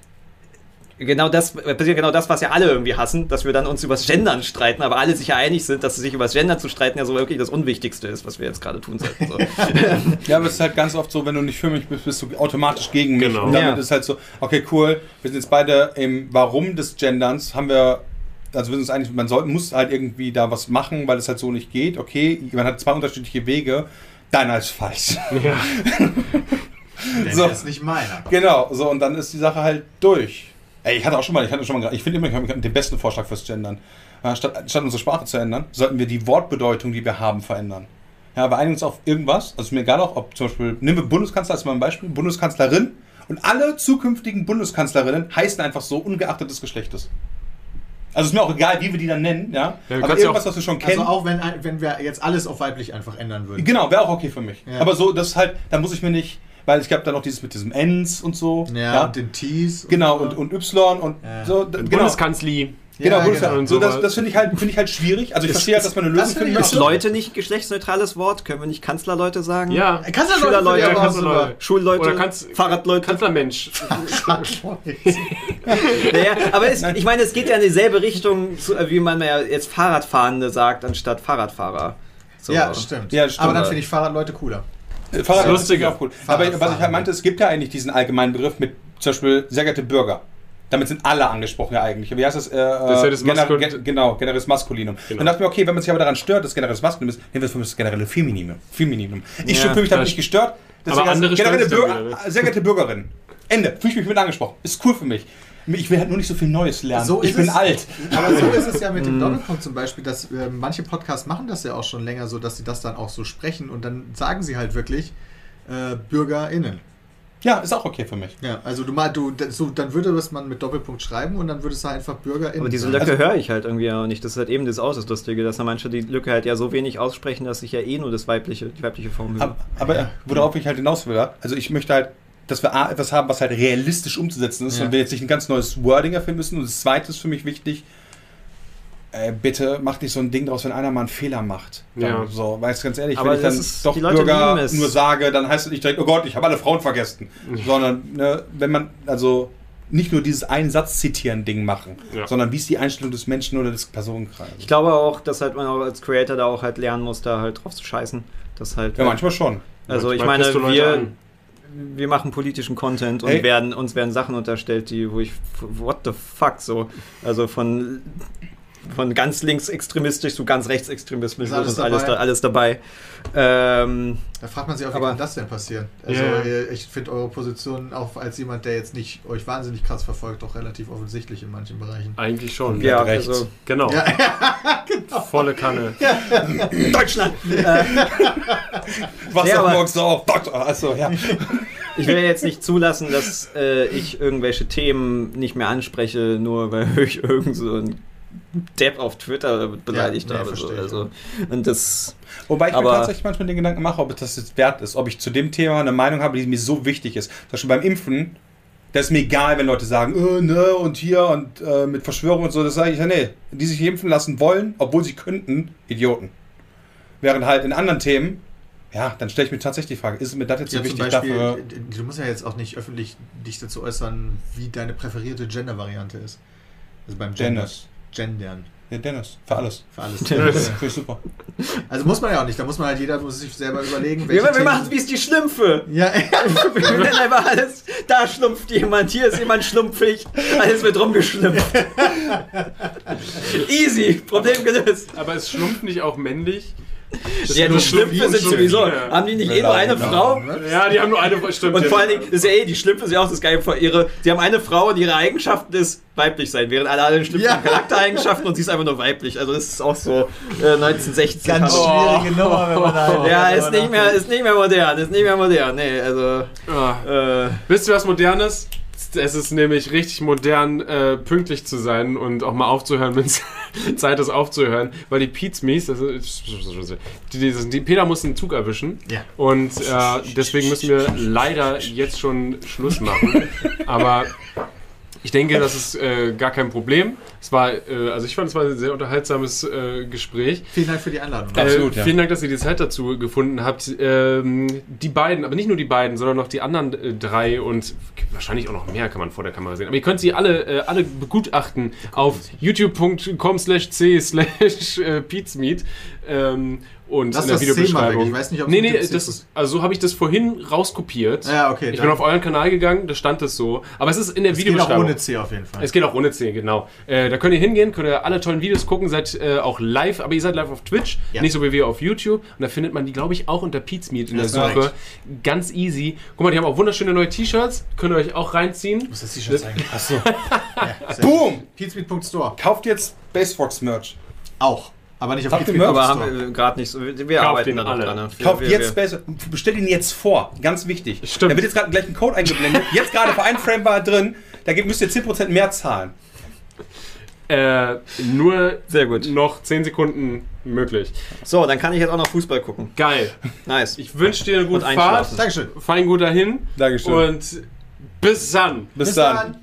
genau das passiert genau das, was ja alle irgendwie hassen, dass wir dann uns übers Gendern streiten, aber alle sich ja einig sind, dass sich übers Gendern zu streiten ja so wirklich das Unwichtigste ist, was wir jetzt gerade tun sollten. So. <laughs> Ja, aber es ist halt ganz oft so, wenn du nicht für mich bist, bist du automatisch gegen mich. Genau. Und damit Ja. ist halt so, okay, cool, wir sind jetzt beide im Warum des Genderns, haben wir, also wir sind uns eigentlich, man soll, muss halt irgendwie da was machen, weil es halt so nicht geht. Okay, man hat zwei unterschiedliche Wege, deiner ist falsch. Ja. <laughs> Der So. ist nicht meiner. genau, so, und dann ist die Sache halt durch. Ey, ich hatte auch schon mal, ich hatte schon mal, ich finde immer, ich habe den besten Vorschlag fürs Gendern. Ja, statt, statt unsere Sprache zu ändern, sollten wir die Wortbedeutung, die wir haben, verändern. Ja, wir einigen uns auf irgendwas. Also ist mir egal auch, ob zum Beispiel, nehmen wir Bundeskanzler als mal ein Beispiel, Bundeskanzlerin und alle zukünftigen Bundeskanzlerinnen heißen einfach so, ungeachtet des Geschlechtes. Also ist mir auch egal, wie wir die dann nennen, ja. du Aber ja irgendwas, auch- was wir schon kennen. Also auch wenn, wenn wir jetzt alles auf weiblich einfach ändern würden. genau, wäre auch okay für mich. Ja. Aber so, das ist halt, da muss ich mir nicht, weil es gab dann noch dieses mit diesem Ns und so. Ja, und den Tees. Genau, und, und Y und Ja. so. d- Genau, Bundeskanzli. genau, Ja, genau. So, das das finde ich, halt, find ich halt schwierig. Also ich Ist- verstehe halt, dass man eine Lösung finde finden ich Ist. Leute nicht geschlechtsneutrales Wort? Können wir nicht Kanzlerleute sagen? Ja. Kannst du Schülerleute, Leute, Ja, Kanzlerleute. Schulleute, Oder kannst- Fahrradleute. Kanzlermensch. <laughs> Naja, aber es, ich meine, es geht ja in dieselbe Richtung, zu, wie man ja jetzt Fahrradfahrende sagt, anstatt Fahrradfahrer. So. Ja, stimmt. Ja, stimmt. Aber dann finde ich Fahrradleute cooler. Äh, Fahrrad Das ist auch cool. Aber was ich halt meinte, es gibt ja eigentlich diesen allgemeinen Begriff mit zum Beispiel sehr geehrte Bürger. Damit sind alle angesprochen ja eigentlich. Wie heißt das? Äh, Das ist ja das Gener- ge genau, generelles Maskulinum. Genau. Dann dachte ich mir, okay, wenn man sich aber daran stört, dass generelles Maskulinum ist, nehmen wir es für mich das generelle Femininum. Femininum. Ich Ja, fühle mich damit nicht gestört. Deswegen Aber andere generelle Bürger, Sehr geehrte Bürgerin. Ende. Fühle ich mich mit angesprochen. Ist cool für mich. Ich will halt nur nicht so viel Neues lernen. So ich bin es. alt. Aber so <laughs> ist es ja mit dem Doppelpunkt zum Beispiel, dass äh, manche Podcasts machen das ja auch schon länger so, dass sie das dann auch so sprechen und dann sagen sie halt wirklich äh, BürgerInnen. Ja, ist auch okay für mich. Ja, also du mal, du, so, dann würde das man mit Doppelpunkt schreiben und dann würde es halt einfach BürgerInnen Aber diese. Lücke Also- höre ich halt irgendwie auch nicht. Das ist halt eben das auch das Lustige, dass da manche die Lücke halt ja so wenig aussprechen, dass ich ja eh nur das weibliche, die weibliche Form höre. Aber, aber äh, worauf ich halt hinaus will, ja, also ich möchte halt, dass wir A, etwas haben, was halt realistisch umzusetzen ist Ja. und wir jetzt nicht ein ganz neues Wording erfinden müssen. Und das zweite ist für mich wichtig, äh, bitte macht nicht so ein Ding draus, wenn einer mal einen Fehler macht. Dann Ja. So, weißt du, ganz ehrlich, Aber wenn ich dann doch Bürger nur sage, dann heißt es nicht direkt, oh Gott, ich habe alle Frauen vergessen. Sondern, ne, wenn man, also nicht nur dieses Ein-Satz-Zitieren-Ding machen, Ja. sondern wie ist die Einstellung des Menschen oder des Personenkreises. Ich glaube auch, dass halt man auch als Creator da auch halt lernen muss, da halt drauf zu scheißen. Das halt. Ja, manchmal schon. also ich Manchmal meine, du Leute wir. Wir machen politischen Content und Ey. werden, uns werden Sachen unterstellt, die, wo ich, what the fuck, so. Also von, von ganz linksextremistisch zu ganz rechtsextremistisch Ist alles ist alles, dabei. da, alles dabei. Ähm, Da fragt man sich auch, wie Aber- kann das denn passieren? Also Ja. äh, ich finde eure Position auch als jemand, der jetzt nicht euch wahnsinnig krass verfolgt, doch relativ offensichtlich in manchen Bereichen. Eigentlich schon. Ja. ja, recht. also Genau. Ja. <laughs> Volle Kanne. Deutschland! äh, Was Nee, auch morgens? Doktor, achso, ja. Ich will jetzt nicht zulassen, dass äh, ich irgendwelche Themen nicht mehr anspreche, nur weil <laughs> ich irgend so ein Depp auf Twitter beleidigt Ja, nee, habe. So. Also, und das, Wobei ich mir tatsächlich manchmal den Gedanken mache, ob es das jetzt wert ist, ob ich zu dem Thema eine Meinung habe, die mir so wichtig ist. Zum Beispiel beim Impfen, da ist mir egal, wenn Leute sagen, äh, ne, und hier und äh, mit Verschwörung und so, das sage ich ja, nee, die sich impfen lassen wollen, obwohl sie könnten, Idioten. Während halt in anderen Themen, ja, dann stelle ich mir tatsächlich die Frage, ist mir das jetzt so Ja, zum wichtig Beispiel, dafür? du musst ja jetzt auch nicht öffentlich dich dazu äußern, wie deine präferierte Gender-Variante ist. Also beim Gender. Gendern. Ja, Dennis, für alles. Für alles. <laughs> Dennis. Finde ich super. Also muss man ja auch nicht. Da muss man halt jeder muss sich selber überlegen, wir, wir Themen- machen es wie es die Schlümpfe. Ja, <laughs> Wir nennen einfach alles. Da schlumpft jemand, hier ist jemand schlumpfig. Alles wird rumgeschlüpft. <laughs> Easy, Problem gelöst. Aber ist Schlumpf nicht auch männlich? Das Ja, ist die Schlümpfe sind sowieso. Ja. Haben die nicht eh nur eine Frau? Ja, die haben nur eine stimmt. Und ja. vor allen Dingen, ist ja eh, die Schlümpfe sind ja auch das Geile ihre. Sie haben eine Frau und ihre Eigenschaften ist weiblich sein, während alle anderen Schlümpfe Ja. haben Charaktereigenschaften und sie ist einfach nur weiblich. Also das ist auch so äh, 1960. ganz Also- schwierige Nummer, wenn man da Ja, ist nicht mehr, ist nicht mehr modern, ist nicht mehr modern. Nee, also. Ah. Äh, Wisst ihr was Modernes? Es ist nämlich richtig modern, äh, pünktlich zu sein und auch mal aufzuhören, <laughs> wenn es Zeit ist aufzuhören. Weil die Pizmies, die, die, die Peter muss einen Zug erwischen. Ja. Und äh, deswegen müssen wir leider jetzt schon Schluss machen. <laughs> Aber Ich denke, das ist äh, gar kein Problem. Es war, äh, also ich fand, es war ein sehr unterhaltsames äh, Gespräch. Vielen Dank für die Einladung. Absolut, äh, ja. Vielen Dank, dass ihr die Zeit dazu gefunden habt. Ähm, die beiden, aber nicht nur die beiden, sondern noch die anderen äh, drei und wahrscheinlich auch noch mehr kann man vor der Kamera sehen. Aber ihr könnt sie alle, äh, alle begutachten auf youtube.com slash c slash pizmeet. Ähm, und Lass in der das C mal weg. Videobeschreibung. Ich weiß nicht, ob nee, es nee, das also so habe ich das vorhin rauskopiert. Ja, okay. Ich dann- bin auf euren Kanal gegangen, da stand es so. Aber es ist in der es geht auch Videobeschreibung. ohne C auf jeden Fall. Es geht auch ohne C, genau. Äh, da könnt ihr hingehen, könnt ihr alle tollen Videos gucken, seid äh, auch live, aber ihr seid live auf Twitch, Ja. nicht so wie wir auf YouTube. Und da findet man die, glaube ich, auch unter Pete's Meat in der Das Suche. korrekt. Ganz easy. Guck mal, die haben auch wunderschöne neue T-Shirts, könnt ihr euch auch reinziehen. muss das T-Shirt zeigen. Achso. <laughs> Ja, Boom! gut. Pizmeet.store. Kauft jetzt Basefox Merch. Auch. Aber nicht auf Habt Pizmeet. Merch? Aber haben wir gerade nicht so. Wir, Kauft arbeiten da alle. dran. ne? Wir, Kauft wir, jetzt wir, Base, bestellt ihn jetzt vor. Ganz wichtig. Stimmt. Da wird jetzt gerade gleich ein Code eingeblendet. Jetzt gerade für einen Frame war er drin. Da gibt- müsst ihr 10% mehr zahlen. Äh, nur Sehr gut. noch 10 Sekunden möglich. So, dann kann ich jetzt auch noch Fußball gucken. Geil. Nice. Ich wünsche dir eine gute Fahrt. Dankeschön. Fein gut dahin. Dankeschön. Und bis dann. Bis, dann.